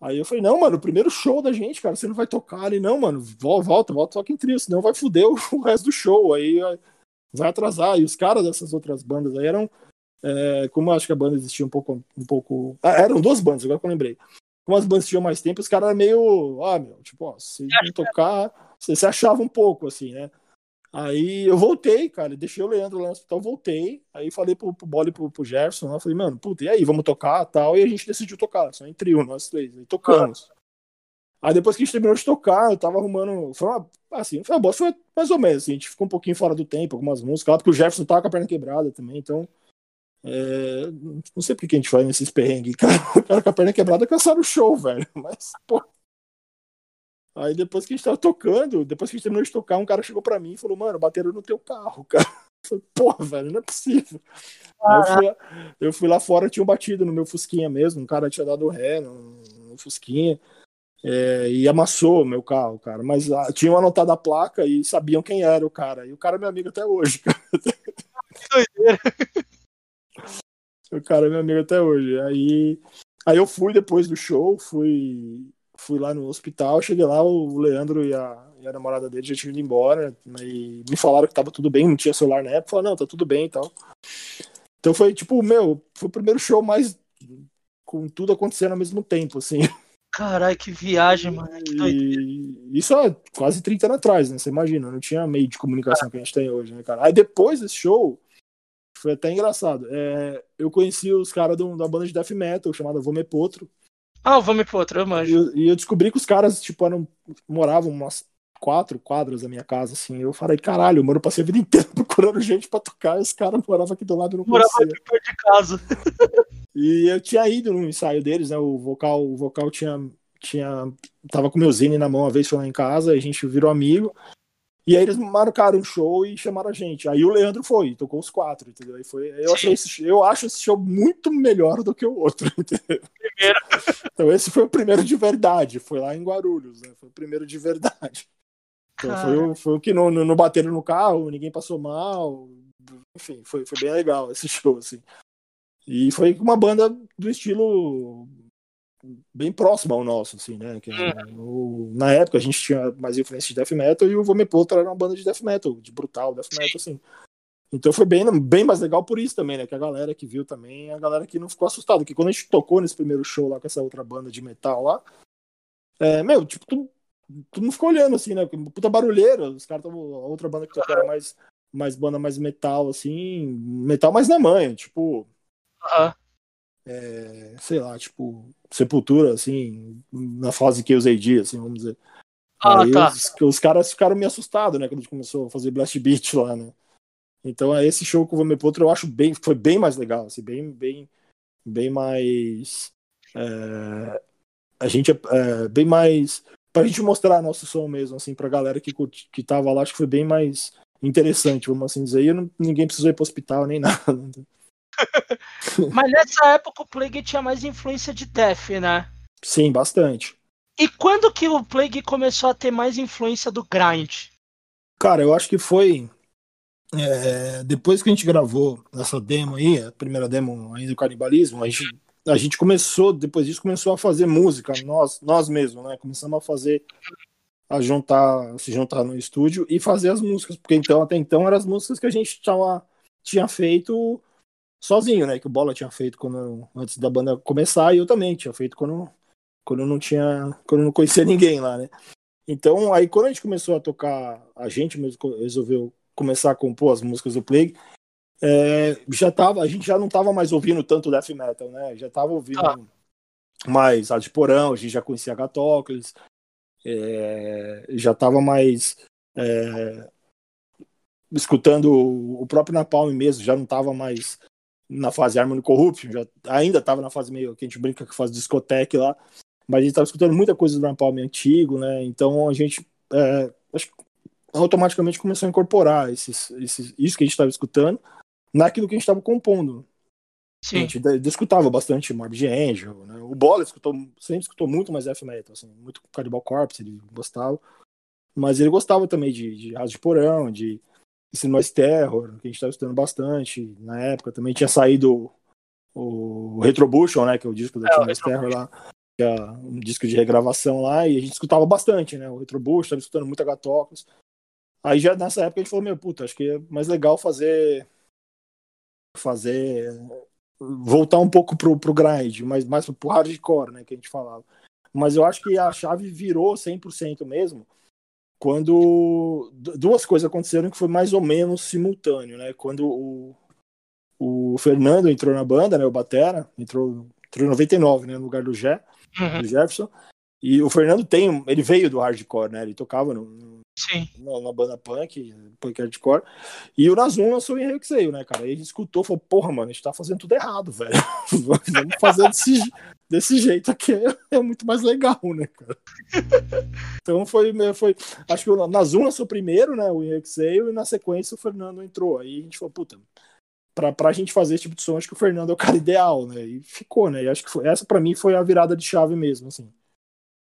Speaker 2: Aí eu falei, não, mano, o primeiro show da gente, cara, você não vai tocar ali, não, mano, volta, volta, toca em trio, senão vai foder o resto do show, aí vai atrasar. E os caras dessas outras bandas aí eram, é, como eu acho que a banda existia um pouco, um pouco, ah, eram duas bandas, agora que eu lembrei. Como as bandas tinham mais tempo, os caras eram meio, ah, meu, tipo, ó, se não tocar, você se achava um pouco, assim, né? Aí eu voltei, cara, deixei o Leandro lá no hospital, voltei. Aí falei pro, pro Bola e pro, pro Jefferson, lá, falei, mano, puta, e aí, vamos tocar tal? E a gente decidiu tocar, só em trio, nós três. Aí tocamos. Aí depois que a gente terminou de tocar, eu tava arrumando. Foi uma, assim, foi uma boa, foi mais ou menos, assim, a gente ficou um pouquinho fora do tempo, algumas músicas, lá, porque o Jefferson tava com a perna quebrada também, então. É, não sei por que a gente faz nesses perrengues, cara. O cara com a perna quebrada cansaram o show, velho. Mas, pô, Aí depois que a gente tava tocando, depois que a gente terminou de tocar, um cara chegou pra mim e falou, mano, bateram no teu carro, cara. Falei, porra, velho, não é possível. Ah, eu, fui lá, eu, fui lá, fora, tinha batido no meu Fusquinha mesmo, um cara tinha dado ré no, no Fusquinha. É, e amassou meu carro, cara. Mas ah, tinham anotado a placa e sabiam quem era o cara. E o cara é meu amigo até hoje, cara. Que doideira. O cara é meu amigo até hoje. Aí, aí eu fui depois do show, fui fui lá no hospital, cheguei lá, o Leandro e a, e a namorada dele já tinham ido embora, e me falaram que tava tudo bem, não tinha celular na época, falaram, não, tá tudo bem e tal. Então foi tipo, meu, foi o primeiro show mais com tudo acontecendo ao mesmo tempo, assim.
Speaker 3: Caralho, que viagem, mano. Que
Speaker 2: e isso há quase 30 anos atrás, né? Você imagina, não tinha meio de comunicação que a gente tem hoje, né, cara? Aí depois desse show, foi até engraçado. É, eu conheci os caras da banda de death metal chamada Vomepotro.
Speaker 3: Ah, pro outro, eu manjo.
Speaker 2: E, e eu descobri que os caras, tipo, eram, moravam umas quatro quadras da minha casa, assim. Eu falei, caralho, mano, eu passei a vida inteira procurando gente pra tocar e os caras moravam aqui do lado e não
Speaker 3: Morava aqui perto de casa.
Speaker 2: e eu tinha ido no ensaio deles, né? O vocal, o vocal tinha, tinha. Tava com meu zine na mão uma vez, foi lá em casa, a gente virou amigo. E aí eles marcaram um show e chamaram a gente. Aí o Leandro foi, tocou os quatro, entendeu? Aí foi, eu, achei esse, eu acho esse show muito melhor do que o outro, entendeu? Primeiro. Então esse foi o primeiro de verdade, foi lá em Guarulhos, né? Foi o primeiro de verdade. Então, foi, o, foi o que não, não bateram no carro, ninguém passou mal. Enfim, foi, foi bem legal esse show, assim. E foi uma banda do estilo bem próximo ao nosso, assim, né? Que, uhum. na época a gente tinha mais influência de death metal e o Vomepotro era uma banda de death metal, de brutal death metal, assim. Então foi bem, bem mais legal por isso também, né? Que a galera que viu também, a galera que não ficou assustada. Que quando a gente tocou nesse primeiro show lá com essa outra banda de metal lá, é, meu, tipo, tu, tu não ficou olhando assim, né? Puta barulheira, os caras estavam. A outra banda que tocou era mais, mais banda mais metal, assim, metal mais na manha, tipo. Uhum. É, sei lá, tipo, Sepultura, assim, na fase que eu usei dia, assim, vamos dizer. Ah, Aí tá. os, os, caras ficaram meio assustados, né, quando a gente começou a fazer Blast Beat lá, né. Então, esse show com o Vomepotro eu acho bem, foi bem mais legal, assim, bem, bem, bem mais. É, a gente é, é, bem mais. Pra gente mostrar nosso som mesmo, assim, pra galera que, que tava lá, acho que foi bem mais interessante, vamos assim dizer. E não, ninguém precisou ir pro hospital nem nada.
Speaker 3: Mas nessa época o Plague tinha mais influência de Death, né?
Speaker 2: Sim, bastante.
Speaker 3: E quando que o Plague começou a ter mais influência do grind?
Speaker 2: Cara, eu acho que foi é, depois que a gente gravou essa demo aí, a primeira demo ainda do canibalismo, a gente, a gente começou, depois disso, começou a fazer música, nós, nós mesmos, né? Começamos a fazer, a juntar, se juntar no estúdio e fazer as músicas, porque então, até então, eram as músicas que a gente tava, tinha feito sozinho, né? Que o Bola tinha feito quando, antes da banda começar, e eu também tinha feito quando, quando não tinha, quando não conhecia ninguém lá, né? Então, aí quando a gente começou a tocar, a gente mesmo resolveu começar a compor as músicas do Plague, é, já tava, a gente já não tava mais ouvindo tanto death metal, né? Já tava ouvindo ah. mais a de Porão, a gente já conhecia Gatócles, é, já tava mais é, escutando o próprio Napalm mesmo, já não tava mais na fase Harmony Corruption, já, ainda estava na fase meio que a gente brinca que faz discoteca lá, mas a gente estava escutando muita coisa do Napalm antigo, né? Então a gente é, automaticamente começou a incorporar esses, esses, isso que a gente estava escutando naquilo que a gente estava compondo.
Speaker 3: Sim.
Speaker 2: A gente escutava bastante Morbid Angel, né? O Bola escutou, sempre escutou muito mais death metal, assim, muito Cannibal Corpse, ele gostava. Mas ele gostava também de, de Raso de Porão, de Sinnois Terror, que a gente estava estudando bastante. Na época também tinha saído o, o Retrobution, né? Que é o disco da é, Terror lá. Que é um disco de regravação lá, e a gente escutava bastante, né? O Retrobution, estava escutando muito Agatocos. Aí já nessa época a gente falou, meu, puta, acho que é mais legal fazer. Fazer voltar um pouco pro, pro grind, mas mais pro hardcore, né, que a gente falava. Mas eu acho que a chave virou 100% mesmo quando duas coisas aconteceram que foi mais ou menos simultâneo, né? Quando o, o Fernando entrou na banda, né, o Batera, entrou, entrou em 99, né, no lugar do, Jé, uhum. do Jefferson, e o Fernando tem, ele veio do hardcore, né, ele tocava no,
Speaker 3: Sim.
Speaker 2: Na, na, banda punk, punk hardcore. E o Nazum lançou o Enrexeio, né, cara? Aí a gente escutou falou, porra, mano, a gente tá fazendo tudo errado, velho. Vamos fazer desse, desse jeito aqui, é, muito mais legal, né, cara? Então foi, foi acho que o Nazum lançou primeiro, né, o Enrexeio, e na sequência o Fernando entrou. Aí a gente falou, puta, pra, pra gente fazer esse tipo de som, acho que o Fernando é o cara ideal, né? E ficou, né? E acho que foi, essa pra mim foi a virada de chave mesmo, assim.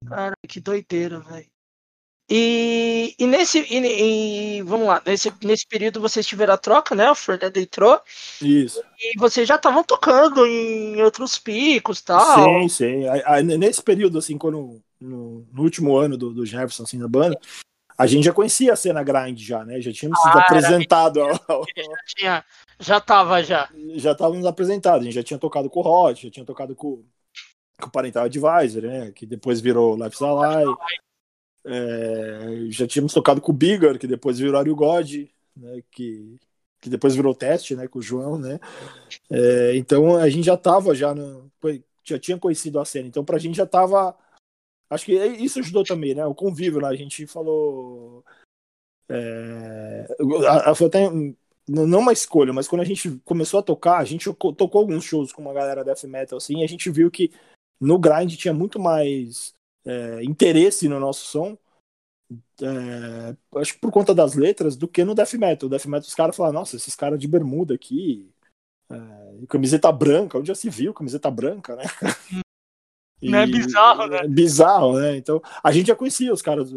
Speaker 3: Cara, que doideira, velho. E, e nesse. E, e, vamos lá, nesse, nesse período vocês tiveram a troca, né? O Fernando entrou.
Speaker 2: Isso.
Speaker 3: E vocês já estavam tocando em outros picos e tal.
Speaker 2: Sim, sim. Aí, nesse período, assim, quando. No, no, último ano do, do Jefferson, assim, da banda, a gente já conhecia a cena grind já, né? Já tínhamos sido ah, apresentado. Ao, ao...
Speaker 3: Já, tinha, já tava já.
Speaker 2: Já estávamos apresentados, a gente já tinha tocado com o Rod, já tinha tocado com, com o Parental Advisor, né? Que depois virou Life's Alive. É, já tínhamos tocado com o Bigger, que depois virou Ario God, né, que, que depois virou teste né, com o João. Né? É, então a gente já estava já, já tinha conhecido a cena, então para a gente já estava. Acho que isso ajudou também, né? O convívio lá, a gente falou. É, foi até não uma escolha, mas quando a gente começou a tocar, a gente tocou alguns shows com uma galera death metal assim, e a gente viu que no grind tinha muito mais é, interesse no nosso som, é, acho que por conta das letras, do que no death metal. O death metal os caras falam, nossa, esses caras de bermuda aqui, é, camiseta branca, onde já se viu camiseta branca, né?
Speaker 3: E, é bizarro, né?
Speaker 2: É bizarro, né? Então, a gente já conhecia os caras,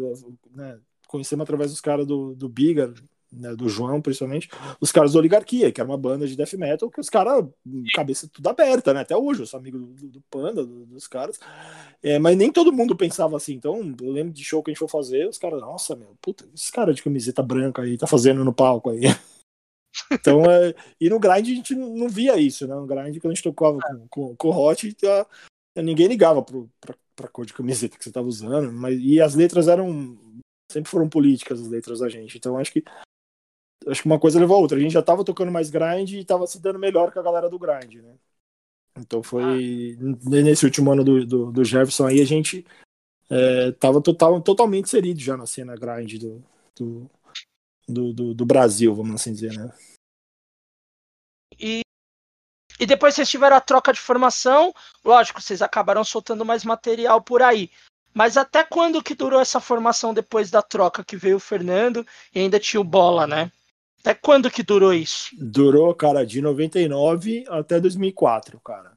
Speaker 2: né? Conhecemos através dos caras do, do Biga, né, do João, principalmente, os caras do Oligarquia, que era uma banda de death metal, que os caras, cabeça tudo aberta, né? Até hoje, eu sou amigo do, do Panda, do, dos caras. É, mas nem todo mundo pensava assim. Então, eu lembro de show que a gente foi fazer, os caras, nossa, meu, puta, esse cara de camiseta branca aí tá fazendo no palco aí. Então, é, e no grind a gente não via isso, né? No grind, quando a gente tocava com, com, com o Hot, ninguém ligava pro, pra, pra cor de camiseta que você tava usando, mas, e as letras eram sempre foram políticas as letras da gente. Então acho que acho que uma coisa levou a outra. A gente já tava tocando mais grind e tava se dando melhor com a galera do grind, né? Então foi ah. nesse último ano do, do, do, Jefferson aí a gente é, tava total, totalmente inserido já na cena grind do, do, do, do, do Brasil, vamos assim dizer, né?
Speaker 3: E, e depois vocês tiveram a troca de formação, lógico, vocês acabaram soltando mais material por aí. Mas até quando que durou essa formação depois da troca que veio o Fernando e ainda tinha o Bola, né? Até quando que durou isso?
Speaker 2: Durou, cara, de 99 até 2004, cara.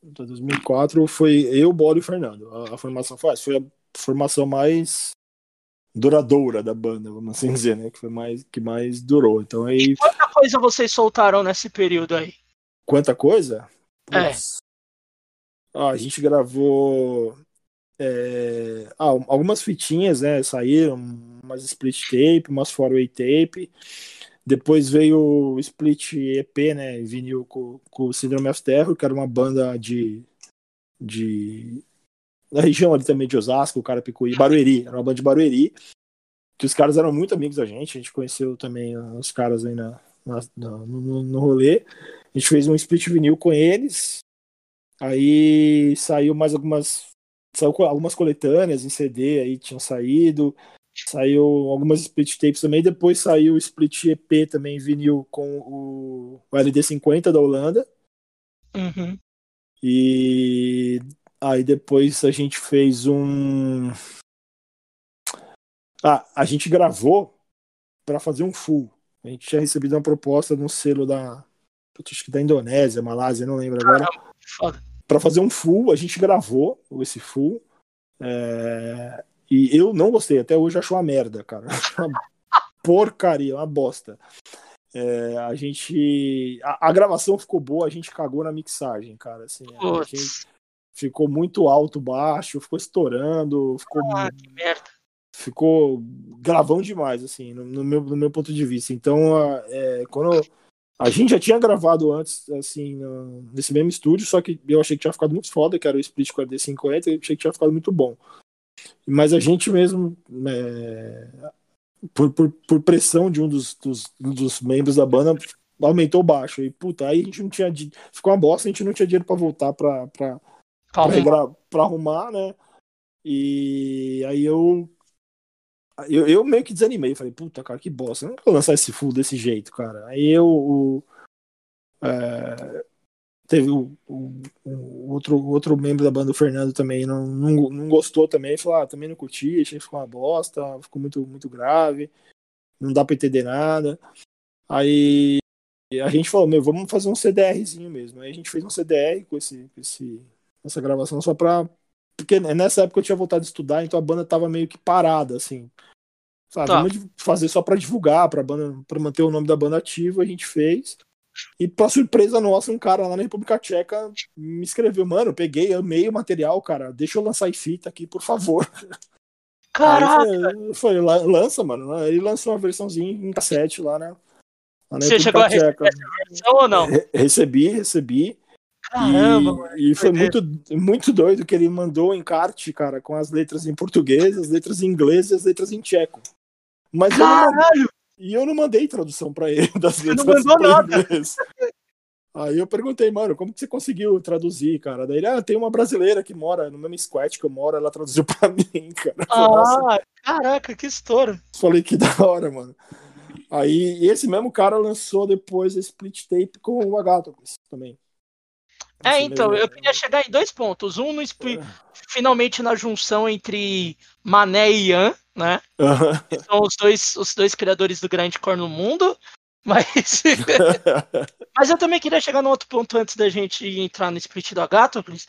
Speaker 2: Até 2004 foi eu, Bola e Fernando. A, a formação foi, foi a formação mais duradoura da banda, vamos assim dizer, né? Que foi mais que mais durou. Então aí. E
Speaker 3: quanta coisa vocês soltaram nesse período aí?
Speaker 2: Quanta coisa?
Speaker 3: É.
Speaker 2: Ah, a gente gravou é... ah, algumas fitinhas, né? Saíram umas split tape, umas four way tape. Depois veio o Split EP, né? Vinil com, com o Syndrome of Terror, que era uma banda de. de da região ali também de Osasco, o cara Picuí, Barueri, era uma banda de Barueri, que os caras eram muito amigos da gente, a gente conheceu também os caras aí na, na no, no rolê. A gente fez um split vinil com eles, aí saiu mais algumas. Saiu algumas coletâneas em CD aí tinham saído. Saiu algumas split tapes também, depois saiu o split EP também, vinil com o, o LD50 da Holanda.
Speaker 3: Uhum.
Speaker 2: E aí depois a gente fez um. Ah, a gente gravou para fazer um full. A gente tinha recebido uma proposta no selo da, acho que da Indonésia, Malásia, não lembro agora. Pra fazer um full, a gente gravou esse full. é, E eu não gostei, até hoje acho uma merda, cara. Uma porcaria, uma bosta. É, a gente. A, a gravação ficou boa, a gente cagou na mixagem, cara. Assim, ficou muito alto, baixo, ficou estourando, ficou,
Speaker 3: Ah, que merda.
Speaker 2: ficou gravão demais, assim, no, no meu, no meu ponto de vista. Então, a- é, quando eu- a gente já tinha gravado antes, assim, nesse mesmo estúdio, só que eu achei que tinha ficado muito foda, que era o Split 4050, eu achei que tinha ficado muito bom. Mas a gente mesmo, é, por, por, por pressão de um dos, dos, dos membros da banda, aumentou o baixo. E, puta, aí a gente não tinha. Ficou uma bosta, a gente não tinha dinheiro pra voltar pra, pra, pra,
Speaker 3: Calma.
Speaker 2: regra- pra arrumar, né? E aí eu, eu. Eu meio que desanimei. Falei, puta, cara, que bosta. Eu não vou lançar esse full desse jeito, cara. Aí eu. o- é, teve o, o- o outro, outro membro da banda, o Fernando, também não, não, não gostou também. Falou, ah, também não curti, achei que ficou uma bosta, ficou muito, muito grave, não dá pra entender nada. Aí a gente falou, meu, vamos fazer um CDRzinho mesmo. Aí a gente fez um CDR com esse, esse, essa gravação só pra. Porque nessa época eu tinha voltado a estudar, então a banda tava meio que parada, assim. Sabe,
Speaker 3: Tá.
Speaker 2: vamos fazer só pra divulgar, pra, banda, pra manter o nome da banda ativo, a gente fez. E pra surpresa nossa, um cara lá na República Tcheca me escreveu, mano, peguei, amei o material, cara, deixa eu lançar em fita aqui, por favor.
Speaker 3: Caraca,
Speaker 2: foi, foi, lan- lança, mano. Ele lançou uma versãozinha em cassete lá na, lá
Speaker 3: Você chegou a receber
Speaker 2: Tcheca.
Speaker 3: versão ou não?
Speaker 2: Re- Recebi, recebi.
Speaker 3: Caramba,
Speaker 2: e,
Speaker 3: mano.
Speaker 2: e foi muito, muito doido que ele mandou um encarte, cara, com as letras em português, as letras em inglês e as letras em tcheco. Mas eu não,
Speaker 3: Caralho,
Speaker 2: e eu não mandei tradução pra ele das
Speaker 3: não
Speaker 2: letras
Speaker 3: mandou
Speaker 2: pra
Speaker 3: nada.
Speaker 2: inglês. Aí eu perguntei, mano, como que você conseguiu traduzir, cara? Daí ele, ah, tem uma brasileira que mora no mesmo squat que eu moro, ela traduziu pra mim, cara. Nossa,
Speaker 3: ah, caraca, que estouro.
Speaker 2: Falei que da hora, mano. Aí esse mesmo cara lançou depois a split tape com o Agatocles também.
Speaker 3: É,
Speaker 2: Esse
Speaker 3: então,
Speaker 2: mesmo-
Speaker 3: eu queria chegar em dois pontos. Um, no expli- finalmente na junção entre Mané e Ian, né? Que são os dois, os dois criadores do grindcore no mundo. Mas, mas eu também queria chegar num outro ponto antes da gente entrar no split do Agatocles,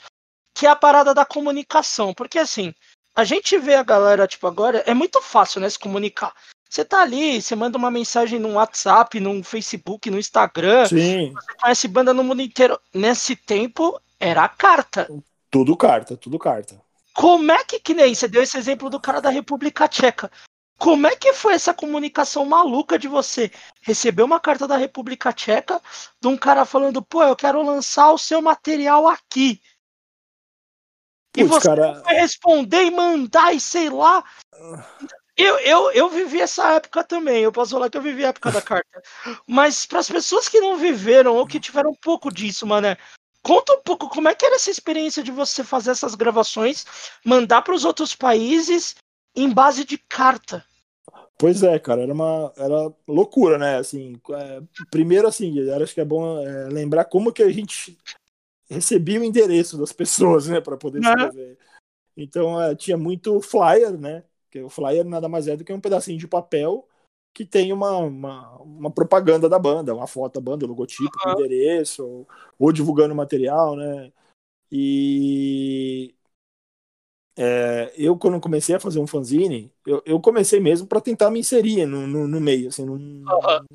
Speaker 3: que é a parada da comunicação. Porque assim, a gente vê a galera, tipo, agora é muito fácil, né, se comunicar. Você tá ali, você manda uma mensagem no WhatsApp, no Facebook, no Instagram,
Speaker 2: Sim,
Speaker 3: você conhece banda no mundo inteiro. Nesse tempo, era carta.
Speaker 2: tudo carta, tudo carta.
Speaker 3: Como é que, que nem você deu esse exemplo do cara da República Tcheca? Como é que foi essa comunicação maluca de você receber uma carta da República Tcheca de um cara falando, pô, eu quero lançar o seu material aqui. E
Speaker 2: Putz,
Speaker 3: você
Speaker 2: cara,
Speaker 3: vai responder e mandar e sei lá. Eu, eu, eu vivi essa época também. Eu posso falar que eu vivi a época da carta. Mas para as pessoas que não viveram ou que tiveram um pouco disso, mano, conta um pouco como é que era essa experiência de você fazer essas gravações, mandar para os outros países em base de carta.
Speaker 2: Pois é, cara, era uma era loucura, né? Assim, é, primeiro, assim, acho que é bom é, lembrar como que a gente recebia o endereço das pessoas, né, para poder escrever. Então, é, tinha muito flyer, né? Que o flyer nada mais é do que um pedacinho de papel que tem uma, uma, uma propaganda da banda, uma foto da banda, logotipo,
Speaker 3: Aham.
Speaker 2: endereço, ou, ou divulgando material, né? E é, eu, quando comecei a fazer um fanzine, eu, eu comecei mesmo para tentar me inserir no, no, no meio. Assim, não-
Speaker 3: Aham.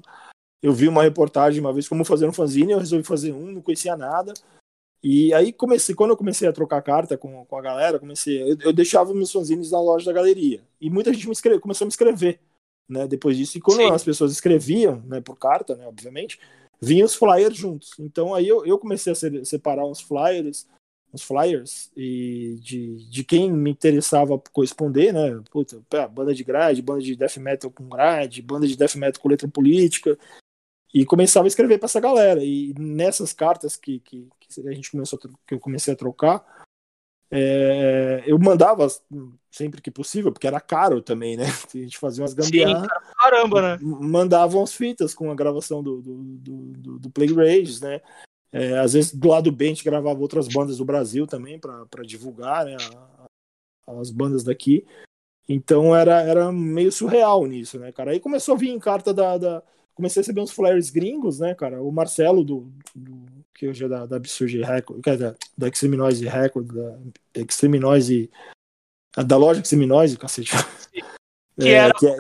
Speaker 2: Eu vi uma reportagem uma vez como fazer um fanzine, eu resolvi fazer um, não conhecia nada. E aí comecei, quando eu comecei a trocar carta com, com a galera, comecei, eu, eu deixava meus fanzines na loja da galeria. E muita gente me escreve, começou a me escrever, né, depois disso. E quando
Speaker 3: Sim.
Speaker 2: as pessoas escreviam, né, por carta, né, obviamente, vinham os flyers juntos. Então aí eu, eu comecei a separar uns flyers, uns flyers e de, de quem me interessava corresponder, né? Puta, banda de grade, banda de death metal com grade, banda de death metal com letra política. E começava a escrever para essa galera. E nessas cartas que, que, que a gente começou que eu comecei a trocar, é, eu mandava sempre que possível, porque era caro também, né? A gente fazia umas gambiarras
Speaker 3: Caramba, né?
Speaker 2: mandavam as fitas com a gravação do, do, do, do, Plague Rages, né? É, às vezes do lado B a gente gravava outras bandas do Brasil também para divulgar né, a- as bandas daqui. Então era, era meio surreal nisso, né, cara? Aí começou a vir em carta da, da- comecei a receber uns flyers gringos, né, cara? O Marcelo, do, do que hoje é da, da Absurd Record, da, da Extreme Noise Record, da Extreme Noise, da loja Extreme Noise, cacete.
Speaker 3: Que, é, era que, é,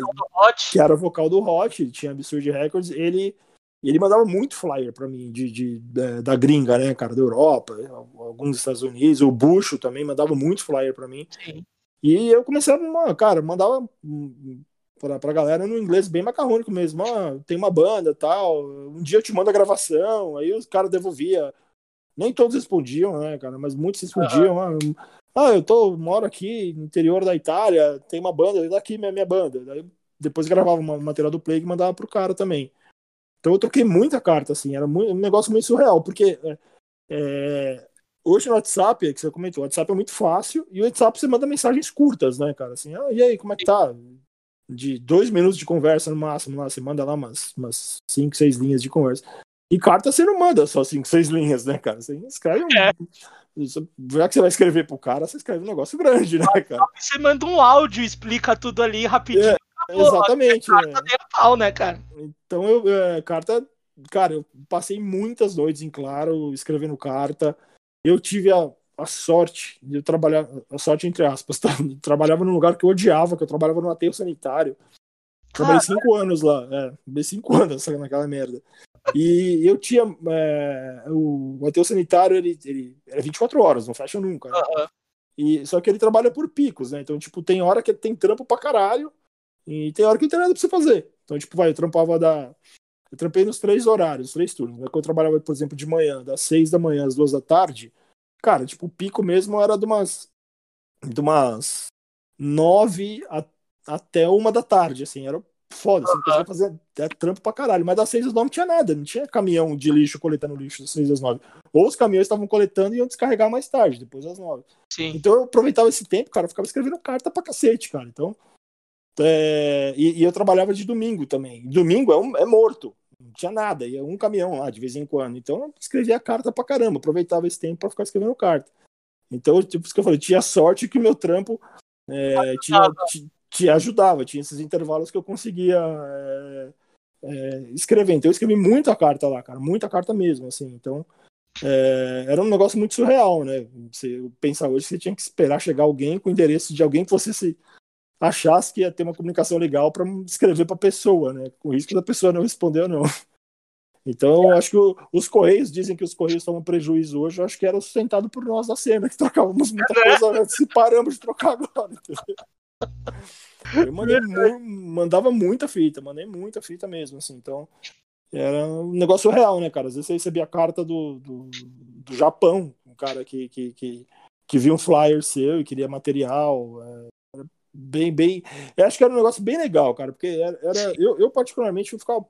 Speaker 2: que, era o vocal do Hot, tinha Absurd Records, ele ele mandava muito flyer para mim de, de, da, da, gringa, né, cara, da Europa, alguns dos Estados Unidos, o Bucho também mandava muito flyer para mim. Sim. E eu comecei a, cara, mandava pra, pra galera no inglês bem macarrônico mesmo. Ah, tem uma banda tal, um dia eu te mando a gravação, aí os caras devolvia. Nem todos respondiam, né, cara, mas muitos respondiam. Uhum. Ah, eu tô, moro aqui no interior da Itália, tem uma banda, daqui minha, minha banda. Daí depois gravava uma material do Play e mandava pro cara também. Então eu troquei muita carta, assim, era muito, um negócio meio surreal, porque é, é hoje no WhatsApp, é que você comentou, o WhatsApp é muito fácil, e o WhatsApp você manda mensagens curtas, né, cara? Assim, ah, e aí, como é que tá? De dois minutos de conversa no máximo, lá, você manda lá umas, umas cinco, seis linhas de conversa. E carta você não manda só cinco, seis linhas, né, cara? Você escreve um. É. Já que você vai escrever pro cara, você escreve um negócio grande, né, cara?
Speaker 3: Você manda um áudio, explica tudo ali rapidinho. É,
Speaker 2: acabou, exatamente.
Speaker 3: Carta é. pau, né, cara?
Speaker 2: Então eu, é, carta, cara, eu passei muitas noites em claro escrevendo carta. Eu tive a, a sorte de trabalhar, a sorte entre aspas, tá? trabalhava num lugar que eu odiava, que eu trabalhava no aterro sanitário. Trabalhei cinco anos lá, é, trabalhei cinco anos naquela merda. E eu tinha. É, o, o sanitário, ele, ele era 24 horas, não fecha nunca. Né? Uhum. E, só que ele trabalha por picos, né? Então, tipo, tem hora que tem trampo pra caralho e tem hora que não tem nada pra você fazer. Então, tipo, vai, eu trampava da. Eu trampei nos três horários, três turnos. Né? Quando eu trabalhava, por exemplo, de manhã, das seis da manhã às duas da tarde, cara, tipo, o pico mesmo era de umas. de umas nove a, até uma da tarde, assim, era foda, você não conseguia fazer é, trampo pra caralho. Mas das seis às nove não tinha nada, não tinha caminhão de lixo coletando lixo das seis às nove. Ou os caminhões estavam coletando e iam descarregar mais tarde, depois das nove.
Speaker 3: Sim.
Speaker 2: Então eu aproveitava esse tempo, cara, eu ficava escrevendo carta pra cacete, cara. Então. É... E, e, eu trabalhava de domingo também. Domingo é, um, é morto não tinha nada, ia um caminhão lá de vez em quando. Então eu escrevia carta pra caramba, aproveitava esse tempo para ficar escrevendo carta. Então, tipo, isso que eu falei, tinha sorte que o meu trampo é, tinha, te, ajudava, tinha esses intervalos que eu conseguia é, é, escrever. Então eu escrevi muita carta lá, cara, muita carta mesmo, assim. Então é, era um negócio muito surreal, né? Você pensar hoje você tinha que esperar chegar alguém com o endereço de alguém que você se achasse que ia ter uma comunicação legal para escrever para a pessoa, né? Com risco da pessoa não responder ou não. Então, acho que o, os Correios dizem que os Correios tomam prejuízo hoje. Eu acho que era sustentado por nós da cena, que trocávamos muita é. coisa antes e paramos de trocar agora. Eu mandei mu mandava muita fita, mandei muita fita mesmo, assim. Então, era um negócio real, né, cara? Às vezes você recebia a carta do, do, do Japão, um cara que, que, que, que viu um flyer seu e queria material. É, bem, bem. Eu acho que era um negócio bem legal, cara, porque era, era eu, eu, particularmente, eu ficava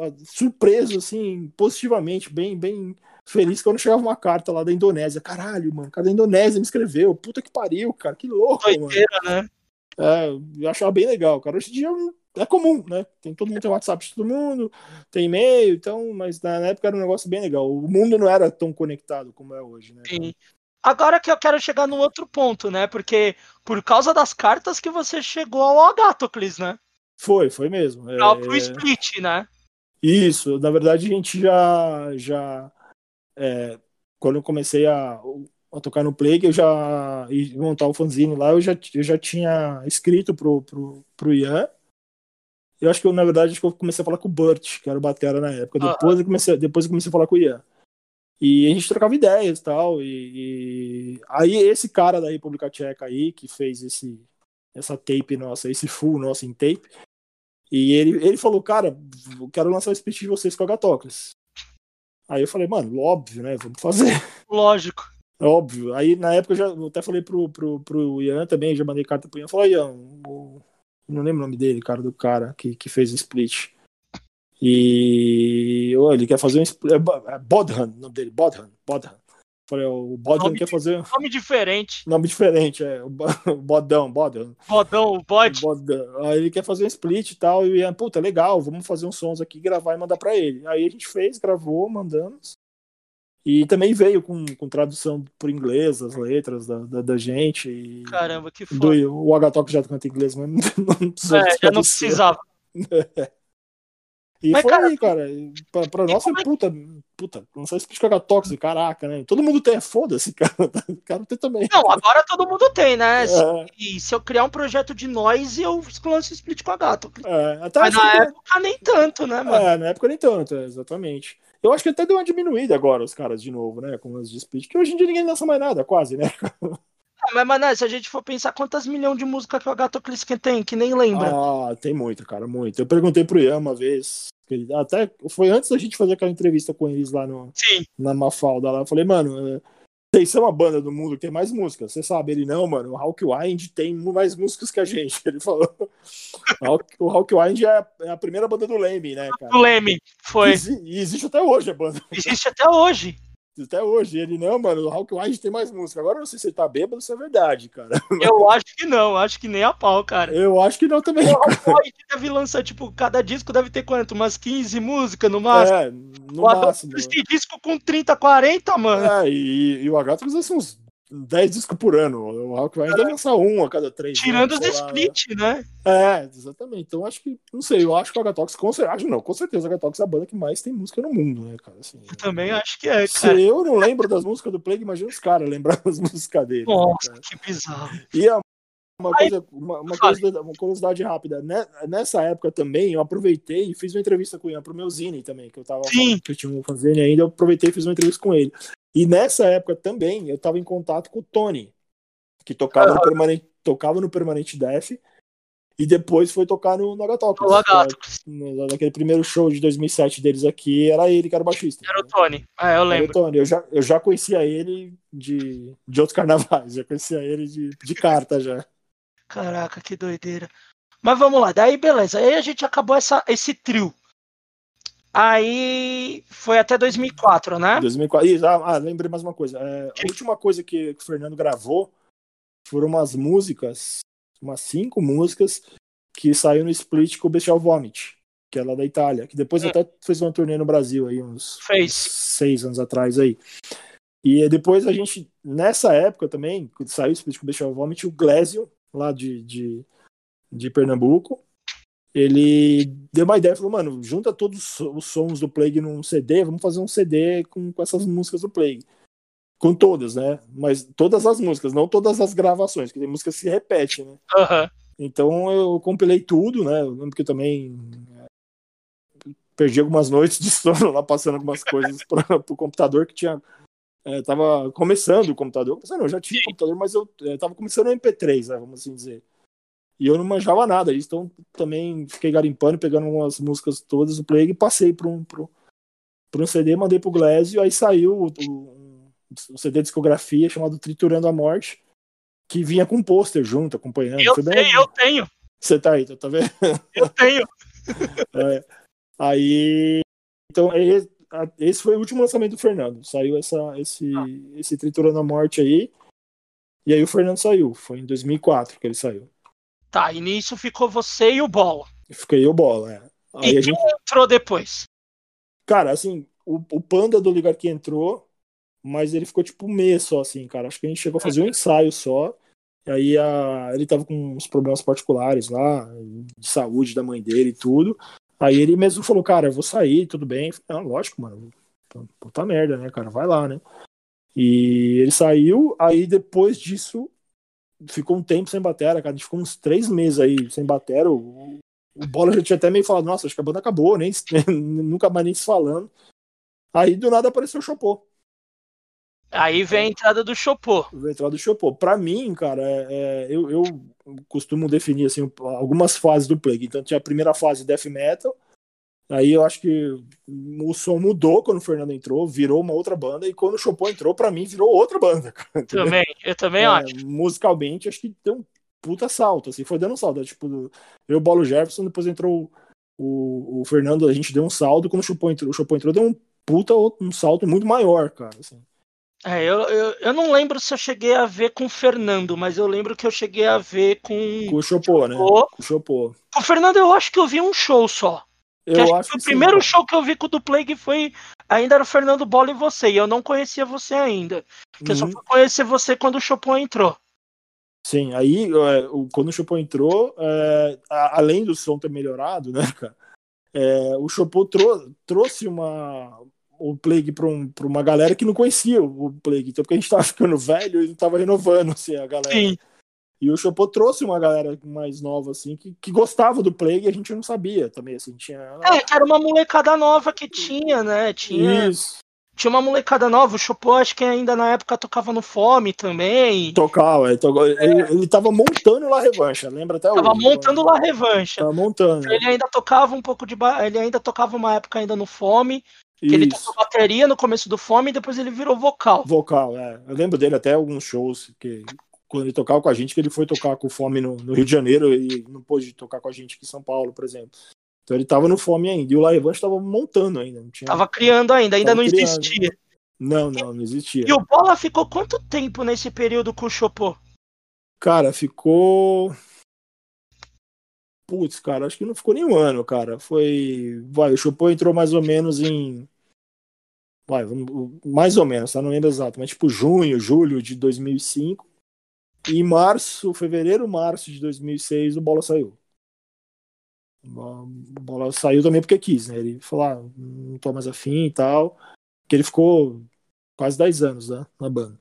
Speaker 2: ah, surpreso, assim, positivamente, bem, bem feliz quando chegava uma carta lá da Indonésia. Caralho, mano, cara da Indonésia me escreveu. Puta que pariu, cara, que louco, Doideira,
Speaker 3: mano. né?
Speaker 2: É, eu achava bem legal, cara. Hoje em dia é comum, né? Tem, todo mundo tem WhatsApp de todo mundo, tem e-mail, então, mas na época era um negócio bem legal. O mundo não era tão conectado como é hoje, né?
Speaker 3: Sim. Agora que eu quero chegar num outro ponto, né? Porque por causa das cartas que você chegou ao Agatocles, né?
Speaker 2: Foi, foi mesmo.
Speaker 3: É... Pro split, né?
Speaker 2: Isso, na verdade a gente já. já é, quando eu comecei a, a, tocar no Plague, eu já. e montar o fanzine lá, eu já, eu já tinha escrito pro, pro, pro Ian. Eu acho que eu, na verdade, acho que eu comecei a falar com o Burt, que era o Batera na época. Depois, eu comecei, depois eu comecei a falar com o Ian. E a gente trocava ideias tal, e, e aí esse cara da República Tcheca aí, que fez esse, essa tape nossa, esse full nosso em tape, e ele, ele falou, cara, eu quero lançar o split de vocês com a Gatocles. Aí eu falei, mano, óbvio, né? Vamos fazer.
Speaker 3: Lógico.
Speaker 2: Óbvio. Aí na época eu já eu até falei pro, pro, pro Ian também, já mandei carta pro Ian. Falei, Ian, o... não lembro o nome dele, cara, do cara que, que fez o split. E oh, ele quer fazer um. É, é Bodhan, o nome dele, Bodhan. Bodhan. Falei, o Bodhan nome, quer fazer.
Speaker 3: Nome diferente.
Speaker 2: Nome diferente, é. O Bodão, Bodhan.
Speaker 3: Bodão, o bode.
Speaker 2: Aí ele quer fazer um split e tal. E puta, legal, vamos fazer uns sons aqui, gravar e mandar pra ele. Aí a gente fez, gravou, mandamos. E também veio com, com tradução por inglês, as letras da, da, da gente. E
Speaker 3: Caramba, que foda.
Speaker 2: Do, o Agatok já canta inglês, mas não,
Speaker 3: não É, já não precisava.
Speaker 2: E Mas, foi cara, aí, cara. Pra, pra nós é puta, puta, lançar Split com Tóxico, caraca, né? Todo mundo tem, foda-se, cara. O cara tem também.
Speaker 3: Não, agora todo mundo tem, né? É. E se eu criar um projeto de nós, eu lanço Split com a gato. É, até Mas na época nem tanto, né, mano?
Speaker 2: É, na época nem tanto, exatamente. Eu acho que até deu uma diminuída agora, os caras, de novo, né? Com os de Split, que hoje em dia ninguém lança mais nada, quase, né?
Speaker 3: mas, mano, se a gente for pensar quantas milhões de música que o Agatoclisken tem, que nem lembra.
Speaker 2: Ah, tem muito, cara, muito. Eu perguntei pro Ian uma vez, até foi antes da gente fazer aquela entrevista com eles lá no,
Speaker 3: Sim.
Speaker 2: na Mafalda. Lá. Eu falei, mano, vocês são a banda do mundo que tem mais músicas. Você sabe, ele não, mano. O Hawkwind tem mais músicas que a gente. Ele falou. o Hawkwind é, é a primeira banda do Leme, né, cara?
Speaker 3: Do Leme, foi.
Speaker 2: E, existe até hoje a banda.
Speaker 3: Existe até hoje
Speaker 2: até hoje. Ele, não, mano, o Hawkwind tem mais música. Agora eu não sei se ele tá bêbado se é verdade, cara.
Speaker 3: Eu acho que não, acho que nem a pau, cara.
Speaker 2: Eu acho que não também. O
Speaker 3: Hawkwind deve lançar, tipo, cada disco deve ter quanto? Umas 15 músicas no máximo? É,
Speaker 2: no o máximo.
Speaker 3: Tem disco com 30, 40, mano.
Speaker 2: É, e, e o Agatha são uns 10 discos por ano. O Rock vai ainda lançar um a cada três.
Speaker 3: Tirando anos, os split, né?
Speaker 2: É, exatamente. Então acho que, não sei, eu acho que o Agatox, com certeza, acho não, com certeza o Agatox é a banda que mais tem música no mundo, né, cara? Assim,
Speaker 3: eu também acho que é,
Speaker 2: cara. Se eu não lembro das músicas do Plague, imagina os caras lembrar das músicas dele.
Speaker 3: Né, Nossa, né, que bizarro.
Speaker 2: E a uma, coisa, uma, uma, curiosidade, uma, curiosidade, rápida. Né, nessa época também, eu aproveitei e fiz uma entrevista com ele, pro meu Zine também, que eu tava
Speaker 3: Sim.
Speaker 2: que eu tinha um fazendo ainda, eu aproveitei e fiz uma entrevista com ele. E nessa época também, eu tava em contato com o Tony, que tocava, no, permanente, tocava no Permanente Def e depois foi tocar no Nagatocus. No Naquele primeiro show de 2007 deles aqui, era ele que era o baixista.
Speaker 3: Era né? o Tony. Ah, eu lembro. Era o
Speaker 2: Tony. Eu já, eu já conhecia ele de, de outros carnavais, já conhecia ele de, de carta já.
Speaker 3: Caraca, que doideira. Mas vamos lá, daí beleza. Aí a gente acabou essa, esse trio. Aí foi até 2004, né?
Speaker 2: 2004. Isso, ah, ah, lembrei mais uma coisa. É, a última coisa que, que o Fernando gravou foram umas músicas, umas cinco músicas que saiu no split com o Bestial Vomit, que é lá da Itália, que depois hum. até fez uma turnê no Brasil aí, uns, uns seis anos atrás aí. E depois a gente, nessa época também, quando saiu o split com o Bestial Vomit, o Glésio, lá de, de, de Pernambuco, ele deu uma ideia, falou, mano, junta todos os sons do Plague num CD, vamos fazer um CD com, com essas músicas do Plague. Com todas, né? Mas todas as músicas, não todas as gravações, que tem música que se repete, né?
Speaker 3: Uhum.
Speaker 2: Então eu compilei tudo, né? Eu lembro que eu também é, perdi algumas noites de sono lá passando algumas coisas para o computador que tinha é, tava começando o computador. Não, eu já tinha computador, mas eu é, tava começando o MP3, né, vamos assim dizer. E eu não manjava nada, então também fiquei garimpando, pegando umas músicas todas do Plague e passei para um, pro, pro um CD, mandei pro Glésio, aí saiu o, o, o CD discografia chamado Triturando a Morte, que vinha com um pôster junto, acompanhando.
Speaker 3: Eu, bem, eu tenho.
Speaker 2: Você tá aí, tá vendo?
Speaker 3: Eu tenho.
Speaker 2: é, aí, então, aí, esse foi o último lançamento do Fernando. Saiu essa, esse, ah. esse Triturando a Morte aí. E aí o Fernando saiu. Foi em 2004 que ele saiu.
Speaker 3: Tá, e nisso ficou você e o Bola.
Speaker 2: Fiquei o Bola, é.
Speaker 3: Aí e a gente... entrou depois?
Speaker 2: Cara, assim, o, o Panda do Oligarquia entrou, mas ele ficou tipo um mês só, assim, cara. Acho que a gente chegou a fazer um ensaio só. E aí a, ele tava com uns problemas particulares lá, de saúde da mãe dele e tudo. Aí ele mesmo falou, cara, eu vou sair, tudo bem. Falei, ah, lógico, mano. Puta merda, né, cara? Vai lá, né? E ele saiu, aí depois disso ficou um tempo sem batera, cara. A gente ficou uns três meses aí sem batera. O, o Bola já tinha até meio falado, nossa, acho que a banda acabou, nem, nunca mais nem se falando. Aí do nada apareceu o Chopô.
Speaker 3: Aí vem a entrada do Chopô.
Speaker 2: Vem a entrada do Chopô. Pra mim, cara, é, é, eu, eu costumo definir assim, algumas fases do Plague. Então tinha a primeira fase Death Metal. Aí eu acho que o som mudou quando o Fernando entrou, virou uma outra banda, e quando o Chopin entrou, para mim, virou outra banda.
Speaker 3: Cara, também, eu também é, acho.
Speaker 2: Musicalmente, acho que deu um puta salto, assim, foi dando um salto. Tipo, eu, o Bolo Jefferson, depois entrou o, o Fernando, a gente deu um salto, quando o Chopin entrou, o Chopin entrou, deu um puta, um salto muito maior, cara, assim.
Speaker 3: É, eu, eu, eu não lembro se eu cheguei a ver com o Fernando, mas eu lembro que eu cheguei a ver com.
Speaker 2: Com o Chopô, né? Com o Chopô.
Speaker 3: Com o Fernando, eu acho que eu vi um show só. Eu acho, acho que, que o sim, primeiro cara. show que eu vi com o do Plague foi. Ainda era o Fernando Bola e você, e eu não conhecia você ainda. Porque uhum. eu só uhum. fui conhecer você quando o Chopin entrou.
Speaker 2: Sim, aí é, quando o Chopin entrou, é, além do som ter melhorado, né, cara? é, o Chopô trou trouxe uma, o Plague para um, uma galera que não conhecia o Plague, então porque a gente tava ficando velho e não tava renovando assim, a galera. Sim. E o Chopô trouxe uma galera mais nova, assim, que, que gostava do Plague e a gente não sabia também, assim, tinha...
Speaker 3: É, que era uma molecada nova que tinha, né, tinha... Isso. Tinha uma molecada nova, o Chopô acho que ainda na época tocava no Fome também.
Speaker 2: Tocava, ele, tocava, é. ele, ele tava montando lá Revancha, lembra até
Speaker 3: Tava hoje, montando lá Revancha.
Speaker 2: Tava montando.
Speaker 3: Ele ainda tocava um pouco de... Ele ainda tocava uma época ainda no Fome, que ele tocou bateria no começo do Fome e depois ele virou vocal.
Speaker 2: Vocal, é. Eu lembro dele até alguns shows que quando ele tocava com a gente, que ele foi tocar com o Fome no, no, Rio de Janeiro e não pôde tocar com a gente aqui em São Paulo, por exemplo. Então ele tava no Fome ainda. E o Laivan estava montando ainda. Não tinha...
Speaker 3: Tava criando ainda, ainda não criando. existia.
Speaker 2: Não, não, não existia.
Speaker 3: E o Bola ficou quanto tempo nesse período com o Chopô?
Speaker 2: Cara, ficou. Putz, cara, acho que não ficou nem um ano, cara. Foi. Vai, o Chopô entrou mais ou menos em. Vai, mais ou menos, tá? Não lembro exato, mas tipo junho, julho de 2005. E março, fevereiro, março de 2006, o Bola saiu. O Bola saiu também porque quis, né? Ele falou, ah, não tô mais afim e tal. Que ele ficou quase 10 anos né, na banda.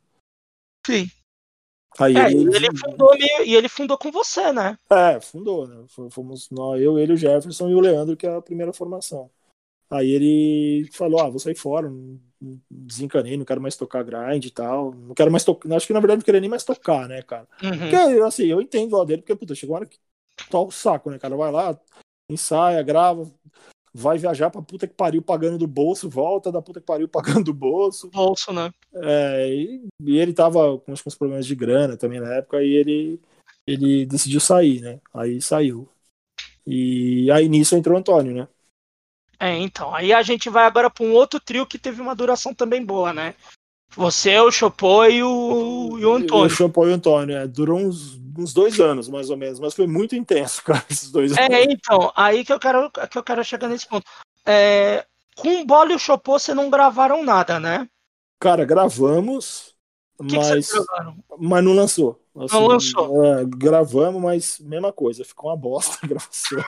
Speaker 3: Sim. Aí é, ele... ele fundou e ele fundou com você, né?
Speaker 2: É, fundou, né? Fomos nós, eu, ele, o Jefferson e o Leandro, que é a primeira formação. Aí ele falou: Ah, vou sair fora, desencanei, não quero mais tocar grind e tal. Não quero mais tocar. Acho que na verdade não queria nem mais tocar, né, cara? Uhum. Porque, assim, eu entendo o dele, porque, puta, chegou uma hora que toca o saco, né, cara? Vai lá, ensaia, grava, vai viajar pra puta que pariu pagando do bolso, volta da puta que pariu pagando do bolso.
Speaker 3: Bolso, né?
Speaker 2: É, e, e ele tava com, com uns problemas de grana também na época, e ele, ele decidiu sair, né? Aí saiu. E aí nisso entrou o Antônio, né?
Speaker 3: É, então. Aí a gente vai agora para um outro trio que teve uma duração também boa, né? Você, o Chopô e o, e o Antônio. O
Speaker 2: Chopô e o Antônio, é. Durou uns, uns dois anos, mais ou menos, mas foi muito intenso, cara, esses dois
Speaker 3: é,
Speaker 2: anos.
Speaker 3: É, então, aí que eu quero, que eu quero chegar nesse ponto. É, com o Bola e o Chopô, você não gravaram nada, né?
Speaker 2: Cara, gravamos, que mas, que mas não lançou.
Speaker 3: Assim, não lançou.
Speaker 2: É, gravamos, mas mesma coisa, ficou uma bosta a gravação.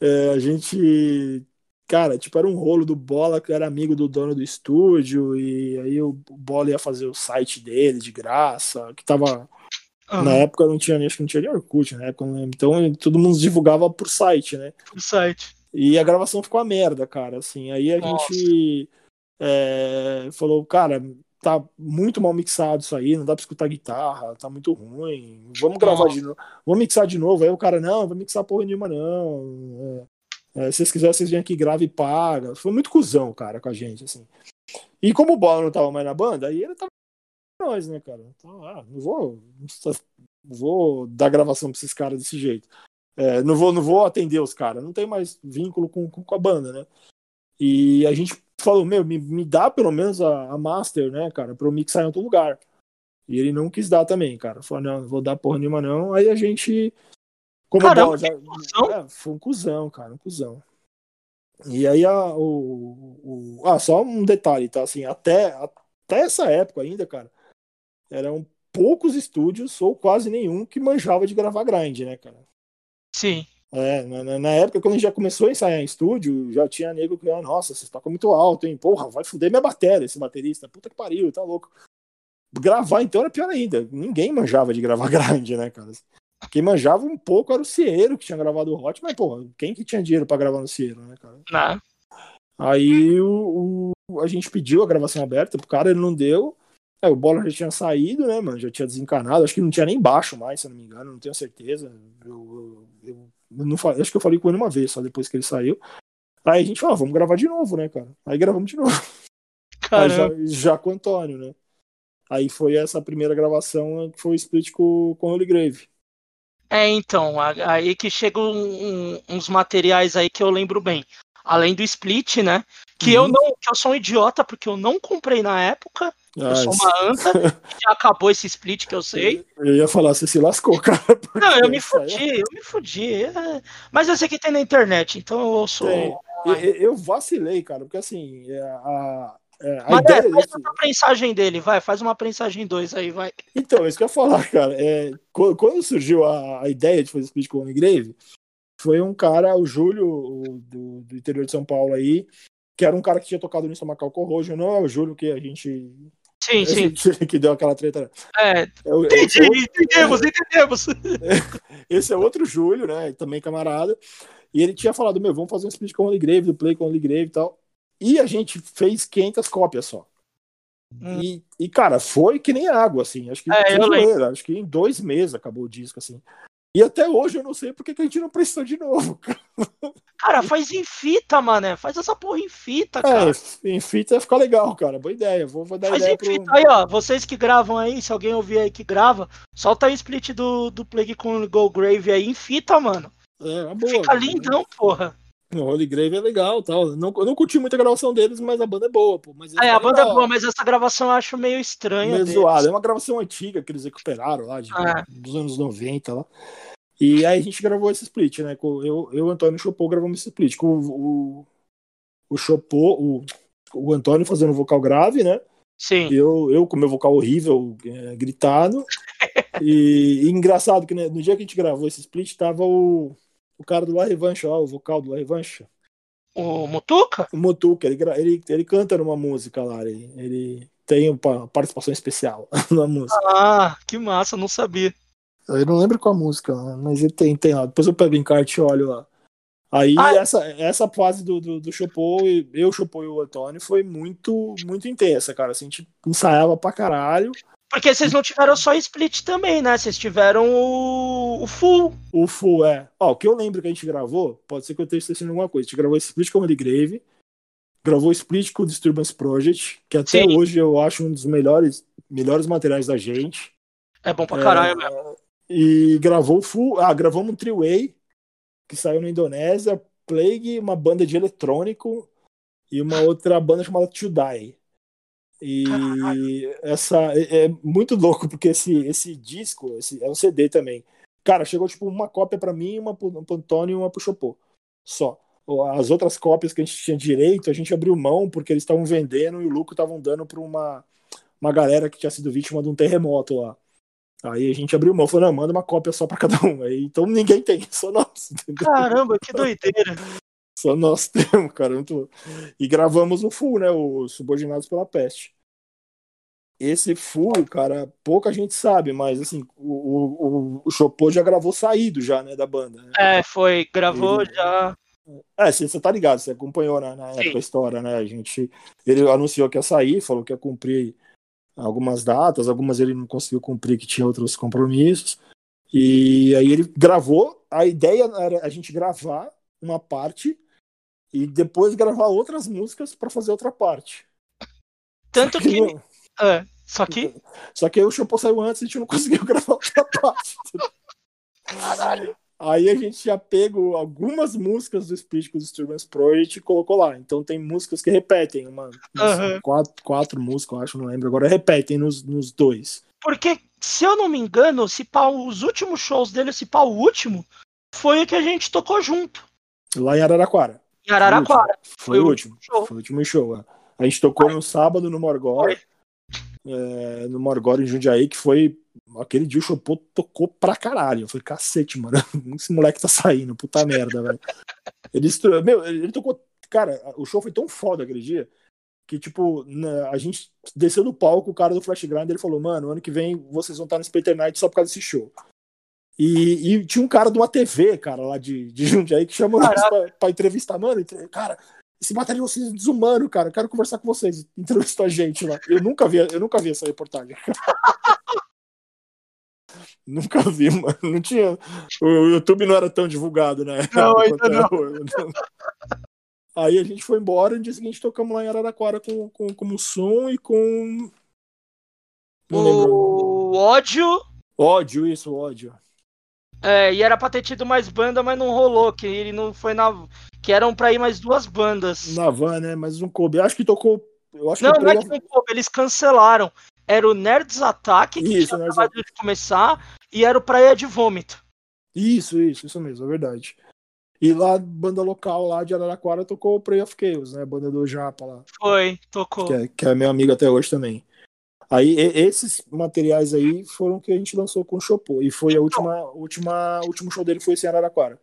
Speaker 2: É, a gente cara, tipo, era um rolo do Bola, que era amigo do dono do estúdio, e aí o Bola ia fazer o site dele de graça, que tava. Uhum. Na época não tinha, acho que não tinha nem Orkut, né? Então todo mundo divulgava por site, né?
Speaker 3: Por site.
Speaker 2: E a gravação ficou a merda, cara, assim. Aí a Nossa. gente é, falou, cara, tá muito mal mixado isso aí, não dá pra escutar guitarra, tá muito ruim. Vamos gravar Nossa. de novo. Vamos mixar de novo. Aí o cara, não, vai mixar porra nenhuma, não. É. É, se vocês quiserem, vocês vêm aqui, grava e paga. Foi muito cuzão, cara, com a gente, assim. E como o Bola não tava mais na banda, aí ele tava nós, né, cara? Então, ah, não vou, não vou dar gravação pra esses caras desse jeito. É, não, vou, não vou atender os caras, não tem mais vínculo com, com, a banda, né? E a gente falou, meu, me, me dá pelo menos a, a master, né, cara, pra eu mixar em outro lugar. E ele não quis dar também, cara. Falou, não, não vou dar porra nenhuma, não. Aí a gente como Caramba, bola, já, é, foi um cuzão, cara, um cuzão. E aí a, o, o, ah, só um detalhe, tá? Assim, até, até essa época ainda, cara, eram poucos estúdios, ou quase nenhum, que manjava de gravar grind, né, cara?
Speaker 3: Sim.
Speaker 2: É, na, na, época, quando a gente já começou a ensaiar em estúdio, já tinha nego que, ah, nossa, você toca muito alto, hein? Porra, vai fuder minha bateria, esse baterista. Puta que pariu, tá louco. Gravar, então, era pior ainda. Ninguém manjava de gravar grind, né, cara? Quem manjava um pouco era o Cieiro, que tinha gravado o Hot, mas, pô, quem que tinha dinheiro para gravar no Cieiro, né, cara?
Speaker 3: Não.
Speaker 2: Aí o, o, a gente pediu a gravação aberta pro cara, ele não deu. Aí o Bola já tinha saído, né, mano? Já tinha desencanado. Acho que não tinha nem baixo mais, se eu não me engano, não tenho certeza. Eu, eu, eu não acho que eu falei com ele uma vez, só depois que ele saiu. Aí a gente falou, ah, vamos gravar de novo, né, cara? Aí gravamos de novo. Já, já, com o Antônio, né? Aí foi essa primeira gravação que foi o split com, com o Holy Grave.
Speaker 3: É, então, aí que chegam um, uns materiais aí que eu lembro bem. Além do Split, né? Que uhum. eu não, que eu sou um idiota porque eu não comprei na época. Ah, eu sou uma anta. já acabou esse split que eu sei.
Speaker 2: Eu ia falar, você se lascou, cara.
Speaker 3: Não, eu me fudi, eu me fudi. É... Mas eu sei que tem na internet, então eu sou.
Speaker 2: Eu, eu vacilei, cara, porque assim, é, a,
Speaker 3: é, Mas é, faz desse... uma prensagem dele, vai, faz uma prensagem 2 aí, vai.
Speaker 2: Então, isso que eu ia falar, cara. É, quando surgiu a, a ideia de fazer split com o Grave, foi um cara, o Júlio, o, do, do interior de São Paulo aí, que era um cara que tinha tocado no Estomacal Corrojo, não é o Júlio que a gente.
Speaker 3: Sim, sim.
Speaker 2: Que deu aquela treta. Né?
Speaker 3: É. é entendi, é outro... entendemos, entendemos.
Speaker 2: Esse é outro Júlio, né? Também camarada. E ele tinha falado, meu, vamos fazer um split com o Holy Grave, do Play com o Holy Grave e tal. E a gente fez 500 cópias só. Hum. E, e, cara, foi que nem água, assim. Acho que,
Speaker 3: é,
Speaker 2: acho que em dois meses acabou o disco, assim. E até hoje eu não sei porque que a gente não prestou de novo.
Speaker 3: Cara, faz em fita, mané. Faz essa porra em fita, é, cara.
Speaker 2: É, em fita ia ficar legal, cara. Boa ideia. Vou, vou dar faz ideia em pro...
Speaker 3: fita. Aí, ó, vocês que gravam aí, se alguém ouvir aí que grava, solta aí o split do, do Plague com o Go Grave aí em fita, mano.
Speaker 2: É, uma boa.
Speaker 3: Fica lindão, porra.
Speaker 2: O Holy Grave é legal tal. Não, eu não curti muito a gravação deles, mas a banda é boa, pô. Mas
Speaker 3: é, a banda legal. é boa, mas essa gravação eu acho meio estranha. Meio
Speaker 2: zoada. É uma gravação antiga que eles recuperaram lá, de, ah. dos anos 90 lá. E aí a gente gravou esse split, né? Eu, eu e o Antônio Chopô gravamos esse split. Com o, o, o Chopô, o, o Antônio fazendo vocal grave, né?
Speaker 3: Sim.
Speaker 2: Eu, eu com meu vocal horrível, é, gritado. e, e, engraçado que né, no dia que a gente gravou esse split, tava o, o cara do La Revanche, ó, o vocal do La Revanche.
Speaker 3: O Mutuca?
Speaker 2: O Mutuca, ele, ele, ele canta numa música lá, ele, ele tem uma participação especial na música.
Speaker 3: Ah, que massa, não sabia.
Speaker 2: Eu não lembro qual a música, mas ele tem, tem lá. Depois eu pego o encarte e olho lá. Aí ah, essa, essa fase do, do, do Chopô, eu, Chopô e o Antônio, foi muito, muito intensa, cara. Assim, a gente ensaiava pra caralho.
Speaker 3: Porque vocês não tiveram só split também, né? Vocês tiveram o, o full.
Speaker 2: O full, é. Ó, o que eu lembro que a gente gravou, pode ser que eu esteja esquecendo alguma coisa. A gente gravou split com o Grave, gravou split com o Disturbance Project, que até Sim. hoje eu acho um dos melhores, melhores materiais da gente.
Speaker 3: É bom pra caralho é.
Speaker 2: E gravou full. Ah, gravamos um three-way que saiu na Indonésia, Plague, uma banda de eletrônico e uma outra banda chamada To Die. E essa é, é, muito louco porque esse esse disco, esse é um CD também. Cara, chegou tipo uma cópia para mim, uma pro, pro Antônio e uma pro Chopô. Só. As outras cópias que a gente tinha direito, a gente abriu mão porque eles estavam vendendo e o lucro estavam dando para uma uma galera que tinha sido vítima de um terremoto lá. Aí a gente abriu mão, falou, não, manda uma cópia só para cada um. Aí, então ninguém tem, só nós.
Speaker 3: Entendeu? Caramba, que doideira.
Speaker 2: Só nós temos, cara. Muito... E gravamos o full, né? O Subordinados pela Peste. Esse full, cara, pouca gente sabe, mas assim, o, o, o Chopô já gravou saído já, né, da banda. Né?
Speaker 3: É, foi, gravou ele... já.
Speaker 2: É, você tá ligado, você acompanhou na, na época a história, né? A gente. Ele anunciou que ia sair, falou que ia cumprir algumas datas, algumas ele não conseguiu cumprir, que tinha outros compromissos. E aí ele gravou. A ideia era a gente gravar uma parte e depois gravar outras músicas para fazer outra parte.
Speaker 3: Tanto que. que... É, só que.
Speaker 2: Só que aí o Shampoo saiu antes e a gente não conseguiu gravar outra parte.
Speaker 3: Caralho.
Speaker 2: Aí a gente já pegou algumas músicas do Speech com Disturbance Project e colocou lá. Então tem músicas que repetem, uma, uhum. quatro, quatro músicas, eu acho, não lembro. Agora repetem nos, nos dois.
Speaker 3: Porque, se eu não me engano, se pá, os últimos shows dele, se pá, o último, foi o que a gente tocou junto.
Speaker 2: Lá em Araraquara.
Speaker 3: Em Araraquara.
Speaker 2: Foi, foi o último. Show. Foi o último show. É. A gente tocou no sábado no Morgó. É, no Morgó em Jundiaí, que foi aquele dia o Chopô tocou pra caralho. Eu falei, cacete, mano, esse moleque tá saindo, puta merda, velho. Ele, meu, ele tocou. Cara, o show foi tão foda aquele dia que, tipo, a gente desceu do palco, o cara do Flash Grind, ele falou, mano, ano que vem vocês vão estar no Splitter Night só por causa desse show. E, e, tinha um cara de uma TV, cara, lá de, de Jundiaí, que chamou nós pra, pra, entrevistar. Mano, cara, esse vocês é desumano, cara. Eu quero conversar com vocês. Entrevistou a gente lá. Eu nunca vi, eu nunca vi essa reportagem. Nunca vi, mano. Não tinha. O YouTube não era tão divulgado, né?
Speaker 3: Não, ainda é não.
Speaker 2: Aí a gente foi embora e no dia seguinte tocamos lá em Araraquara com, com, com o som e com.
Speaker 3: Não o ódio.
Speaker 2: Ódio, isso, ódio.
Speaker 3: É, e era pra ter tido mais banda, mas não rolou, que ele não foi na. Que eram pra ir mais duas bandas.
Speaker 2: Na van, né? Mas não coube. Acho que tocou. Eu acho
Speaker 3: não,
Speaker 2: que
Speaker 3: não é que não coube, eles cancelaram era o Nerds Attack, que
Speaker 2: isso,
Speaker 3: tinha acabado de começar, e era o Praia de Vômito.
Speaker 2: Isso, isso, isso mesmo, é verdade. E lá, banda local lá de Araraquara tocou o Prey of Chaos, né? Banda do Japa lá.
Speaker 3: Foi, tocou.
Speaker 2: Que é, que é meu amigo até hoje também. Aí, esses materiais aí foram que a gente lançou com o Chopô. E foi a última, última, último show dele foi esse em Araraquara.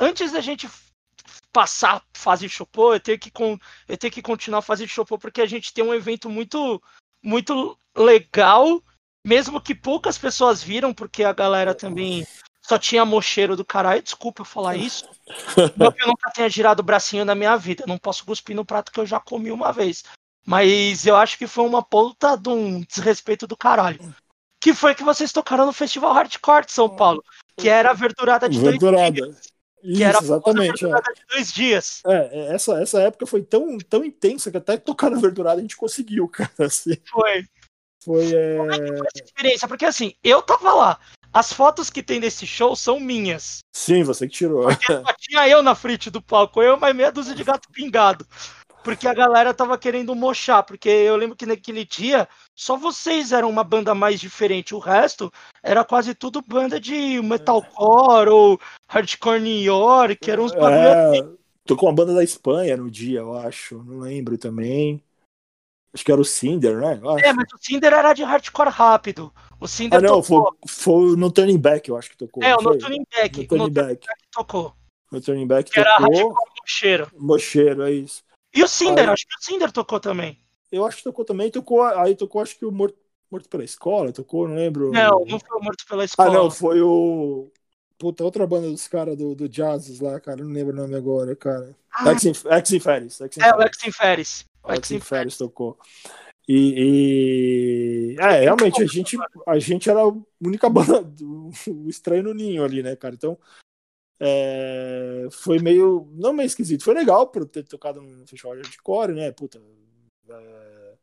Speaker 3: antes da gente passar fase Chopô, eu tenho que, eu tenho que continuar a fase Chopô, porque a gente tem um evento muito, muito legal, mesmo que poucas pessoas viram, porque a galera também só tinha mocheiro do caralho. Desculpa eu falar isso. Não que eu nunca tenha girado o bracinho na minha vida. não posso cuspir no prato que eu já comi uma vez. Mas eu acho que foi uma ponta de um desrespeito do caralho. Que foi que vocês tocaram no Festival Hardcore de São Paulo. Que era a verdurada de
Speaker 2: verdurada. dois dias. Isso,
Speaker 3: que era
Speaker 2: exatamente.
Speaker 3: É. de dois dias.
Speaker 2: É, é, essa, essa época foi tão, tão intensa que até tocar na verdurada a gente conseguiu, cara. Assim.
Speaker 3: Foi.
Speaker 2: Foi. É...
Speaker 3: Como é que foi essa experiência? Porque assim, eu tava lá. As fotos que tem desse show são minhas.
Speaker 2: Sim, você que tirou.
Speaker 3: Só tinha eu na frente do palco, eu mais meia dúzia de gato pingado. Porque a galera tava querendo mochar, porque eu lembro que naquele dia só vocês eram uma banda mais diferente, o resto era quase tudo banda de metalcore ou hardcore New York, eram uns
Speaker 2: é, assim. Tocou uma banda da Espanha no dia, eu acho, não lembro também. Acho que era o Cinder, né?
Speaker 3: É, mas o Cinder era de hardcore rápido. O Cinder
Speaker 2: ah, não, foi, foi, no Turning Back, eu acho que tocou.
Speaker 3: É, no Turning Back.
Speaker 2: No Turning Back.
Speaker 3: tocou.
Speaker 2: No Turning Back
Speaker 3: que
Speaker 2: tocou.
Speaker 3: Era hardcore mocheiro.
Speaker 2: Mocheiro, é isso.
Speaker 3: E o Cinder, aí, acho que o Cinder tocou também.
Speaker 2: Eu acho que tocou também, tocou, aí tocou acho que o Morto, Morto pela Escola, tocou, não lembro.
Speaker 3: Não, não foi o Morto pela Escola.
Speaker 2: Ah, não, foi o... Puta, outra banda dos caras do, do Jazz lá, cara, não lembro o nome agora, cara.
Speaker 3: Ah.
Speaker 2: Ex in Ferris.
Speaker 3: É, o Ex in Ferris.
Speaker 2: O Ex in Ferris tocou. E, e, é, realmente a gente, a gente era a única banda do estranho no ninho ali, né, cara? Então é, foi meio, não meio esquisito, foi legal por ter tocado no festival de core, né? Puta, é,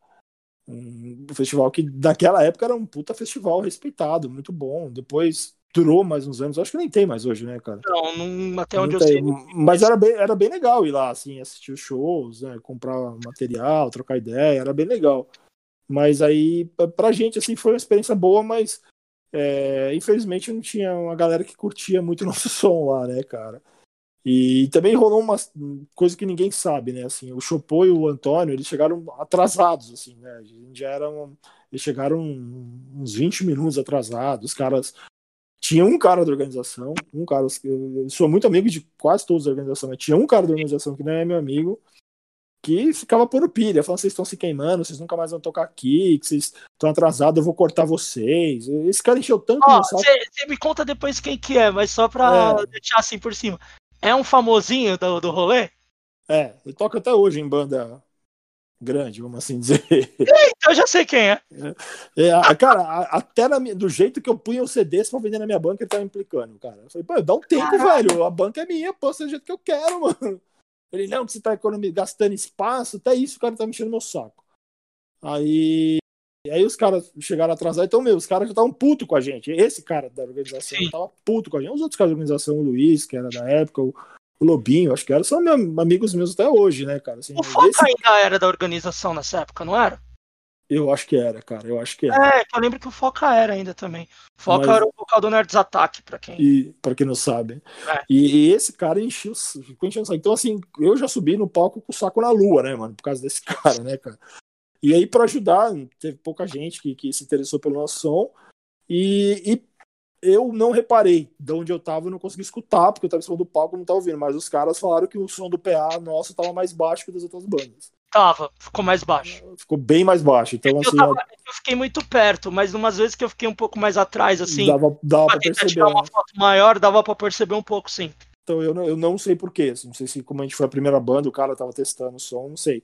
Speaker 2: um festival que daquela época era um puta festival respeitado, muito bom. Depois durou mais uns anos, acho que nem tem mais hoje, né, cara?
Speaker 3: Não, não até onde
Speaker 2: não
Speaker 3: eu sei.
Speaker 2: Mas era bem, era bem legal ir lá, assim, assistir os shows, né, comprar material, trocar ideia, era bem legal. Mas aí, pra gente, assim, foi uma experiência boa, mas é, infelizmente não tinha uma galera que curtia muito nosso som lá, né, cara? E também rolou uma coisa que ninguém sabe, né? Assim, o Chopô e o Antônio, eles chegaram atrasados, assim, né? Já eram, eles chegaram uns 20 minutos atrasados. Os caras tinha um cara da organização, um cara, eu sou muito amigo de quase todos da organização, mas tinha um cara da organização que não é meu amigo, que ficava por pilha, falando: vocês estão se queimando, vocês nunca mais vão tocar aqui, que vocês estão atrasados, eu vou cortar vocês. Esse cara encheu tanto
Speaker 3: Você me conta depois quem que é, mas só pra é. deixar assim por cima. É um famosinho do, do rolê?
Speaker 2: É, ele toca até hoje em banda grande, vamos assim dizer.
Speaker 3: Eita, eu já sei quem é.
Speaker 2: é, é cara, até na, do jeito que eu punha o CD pra vender na minha banca, ele tava implicando, cara. Eu falei, pô, dá um tempo, velho. A banca é minha, pô, seja do jeito que eu quero, mano. Ele, não, que você tá economizando, gastando espaço, até isso o cara tá mexendo no meu saco. Aí. Aí os caras chegaram atrasados, então, meu, os caras já estavam puto com a gente. Esse cara da organização Sim. tava puto com a gente. Os outros caras da organização, o Luiz, que era da época, o, o Lobinho, acho que era, são meus, amigos meus até hoje, né, cara? Assim,
Speaker 3: o Foca esse... ainda era da organização nessa época, não era?
Speaker 2: Eu acho que era, cara. Eu acho que era.
Speaker 3: É, eu lembro que o Foca era ainda também. Foca Mas... era o vocal do Nerds Attack, pra quem.
Speaker 2: E, pra quem não sabe. É. E, e, esse cara encheu, ficou enchendo Então, assim, eu já subi no palco com o saco na lua, né, mano? Por causa desse cara, né, cara? E aí, pra ajudar, teve pouca gente que, que se interessou pelo nosso som. E, e eu não reparei de onde eu tava, eu não consegui escutar, porque eu tava em cima do palco e não tava ouvindo. Mas os caras falaram que o som do PA nosso tava mais baixo que das outras bandas.
Speaker 3: Tava, ficou mais baixo.
Speaker 2: Ficou bem mais baixo. Então, assim. Eu, tava,
Speaker 3: eu, fiquei muito perto, mas umas vezes que eu fiquei um pouco mais atrás, assim.
Speaker 2: Dava, dava pra, perceber. Tirar
Speaker 3: uma foto maior, dava pra perceber um pouco, sim.
Speaker 2: Então eu não, eu não sei porquê. Assim, não sei se como a gente foi a primeira banda, o cara tava testando o som, não sei.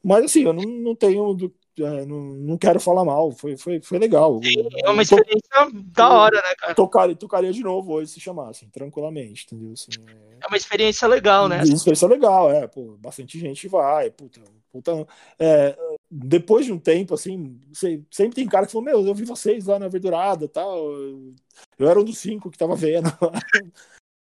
Speaker 2: Mas assim, eu não, não tenho do, é, não, não quero falar mal, foi, foi, foi legal.
Speaker 3: Sim, é uma experiência to... da hora, né, cara?
Speaker 2: Tocaria, tocaria de novo hoje se chamassem, tranquilamente, entendeu? Assim,
Speaker 3: é... é... uma experiência legal, né?
Speaker 2: Uma experiência legal, é, pô, bastante gente vai, puta, puta é, depois de um tempo, assim, sempre tem cara que falou, meu, eu vi vocês lá na Verdurada tal, eu era um dos cinco que tava vendo.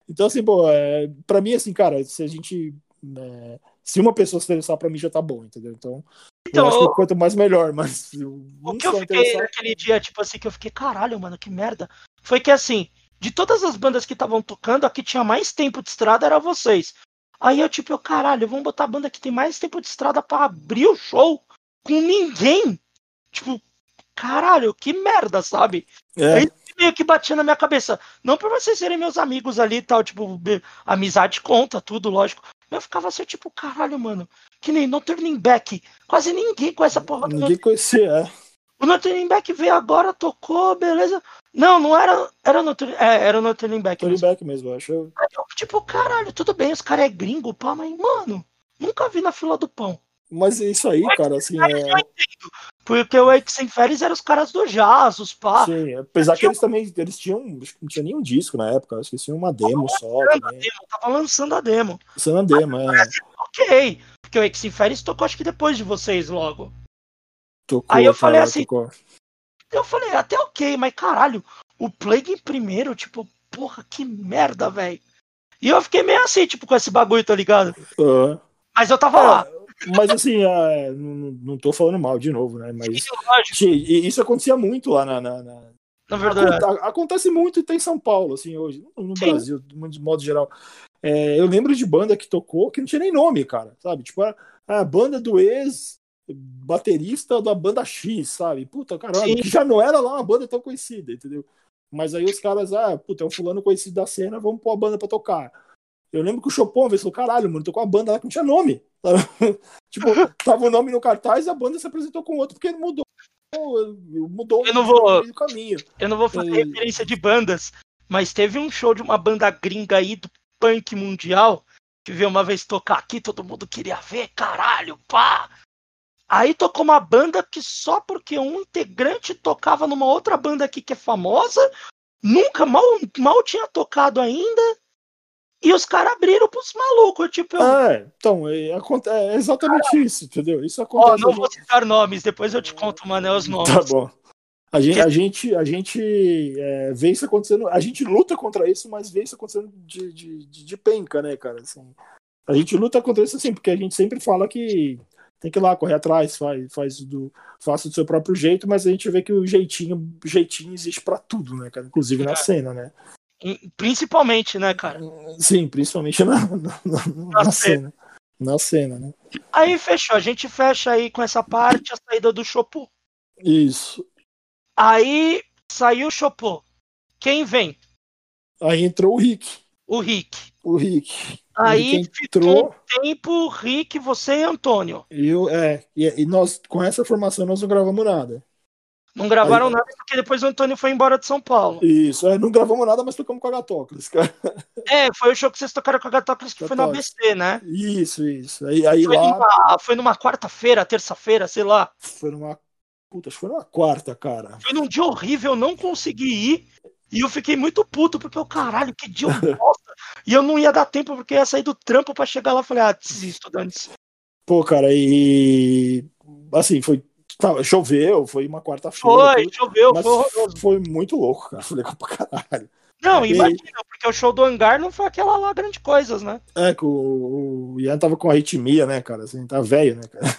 Speaker 2: então, assim, pô, é, pra mim, assim, cara, se a gente é, se uma pessoa se interessar para mim já tá bom, entendeu? Então, então eu acho que quanto mais melhor, mas
Speaker 3: o que eu fiquei naquele dia, tipo assim, que eu fiquei, caralho, mano, que merda, foi que assim, de todas as bandas que estavam tocando, a que tinha mais tempo de estrada era vocês. Aí eu, tipo, eu, caralho, vamos botar a banda que tem mais tempo de estrada para abrir o show com ninguém. Tipo, caralho, que merda, sabe?
Speaker 2: É.
Speaker 3: Aí meio que batia na minha cabeça. Não por vocês serem meus amigos ali e tal, tipo, amizade conta, tudo, lógico. Mas eu ficava assim, tipo, caralho, mano. Que nem no turning back. Quase ninguém com essa porra.
Speaker 2: Ninguém conhecia, é.
Speaker 3: O no turning back veio agora, tocou, beleza. Não, não era. Era no, é, era no turning back.
Speaker 2: Mesmo. mesmo, eu acho.
Speaker 3: Tipo, caralho, tudo bem, os caras é gringo, pá, mas, mano, nunca vi na fila do pão.
Speaker 2: Mas é isso aí, cara, assim. É...
Speaker 3: Porque o Exenferes eram os caras do jazz, os pá.
Speaker 2: Sim, apesar que eles também eles tinham. Não tinha nenhum disco na época, acho que tinham uma demo só. Também.
Speaker 3: Demo, tava lançando a demo.
Speaker 2: Lançando a demo, é.
Speaker 3: Ok. Porque o Exenferes tocou acho que depois de vocês logo.
Speaker 2: Tocou,
Speaker 3: Aí eu falei assim.
Speaker 2: Tocou.
Speaker 3: Eu falei, até ok, mas caralho, o Plague em primeiro, tipo, porra, que merda, velho. E eu fiquei meio assim, tipo, com esse bagulho, tá ligado?
Speaker 2: Uhum.
Speaker 3: Mas eu tava é, lá.
Speaker 2: Mas assim, é, não, não tô falando mal de novo, né? Mas Sim, isso acontecia muito lá na. Na, na...
Speaker 3: na verdade.
Speaker 2: Acontece muito em São Paulo, assim, hoje, no Sim. Brasil, de modo geral. É, eu lembro de banda que tocou que não tinha nem nome, cara, sabe? Tipo, a, a banda do ex baterista da banda X, sabe? Puta, caralho, que já não era lá uma banda tão conhecida, entendeu? Mas aí os caras, ah, puta, é um fulano conhecido da cena, vamos pôr a banda pra tocar. Eu lembro que o Chopin uma vez falou, caralho, mano, tô com a banda lá que não tinha nome. tipo, tava o nome no cartaz e a banda se apresentou com outro porque mudou. Mudou
Speaker 3: eu não vou,
Speaker 2: o caminho.
Speaker 3: Eu não vou fazer é... referência de bandas, mas teve um show de uma banda gringa aí do punk mundial que veio uma vez tocar aqui, todo mundo queria ver, caralho, pá. Aí tocou uma banda que só porque um integrante tocava numa outra banda aqui que é famosa, nunca mal, mal tinha tocado ainda. E os caras abriram pros malucos, tipo. Eu...
Speaker 2: É, então, é, é exatamente isso, entendeu? Isso acontece.
Speaker 3: Ó, não vou citar nomes, depois eu te conto, mano, é os nomes.
Speaker 2: Tá bom. A gente, a gente, a gente é, vê isso acontecendo, a gente luta contra isso, mas vê isso acontecendo de, de, de, de penca, né, cara? Assim, a gente luta contra isso assim, porque a gente sempre fala que tem que ir lá correr atrás, faz, faz do, faça do seu próprio jeito, mas a gente vê que o jeitinho, jeitinho existe para tudo, né, cara? Inclusive na é. cena, né?
Speaker 3: Principalmente, né, cara?
Speaker 2: Sim, principalmente na, na, na, na cena. Na cena, né?
Speaker 3: Aí fechou, a gente fecha aí com essa parte, a saída do Chopô.
Speaker 2: Isso.
Speaker 3: Aí saiu o Chopô. Quem vem?
Speaker 2: Aí entrou o Rick.
Speaker 3: O Rick.
Speaker 2: O Rick.
Speaker 3: Aí entrou um tempo Rick, você e Antônio.
Speaker 2: E, eu, é, e, e, nós, com essa formação, nós não gravamos nada.
Speaker 3: Não gravaram Aí, nada porque depois o Antônio foi embora de São Paulo.
Speaker 2: Isso, é, não gravamos nada, mas tocamos com a Gatóclis, cara.
Speaker 3: É, foi o show que vocês tocaram com a Gatóclis que foi no ABC, né?
Speaker 2: Isso, isso. Aí, aí
Speaker 3: foi,
Speaker 2: lá...
Speaker 3: numa, foi numa quarta-feira, terça-feira, sei lá.
Speaker 2: Foi numa. Puta, foi numa quarta, cara.
Speaker 3: Foi num dia horrível, eu não consegui ir. E eu fiquei muito puto, porque o caralho, que dia bosta. e eu não ia dar tempo, porque ia sair do trampo para chegar lá. Falei, ah, desisto, Dantes.
Speaker 2: Pô, cara, e. Assim, foi. Tá, choveu, foi uma quarta-feira.
Speaker 3: Foi, choveu, foi
Speaker 2: Foi muito louco, cara. Falei pra caralho.
Speaker 3: Não, e... imagina, porque o show do hangar não foi aquela lá grande coisas, né?
Speaker 2: É, que o, o Ian tava com arritmia, né, cara? Assim, tá velho, né, cara?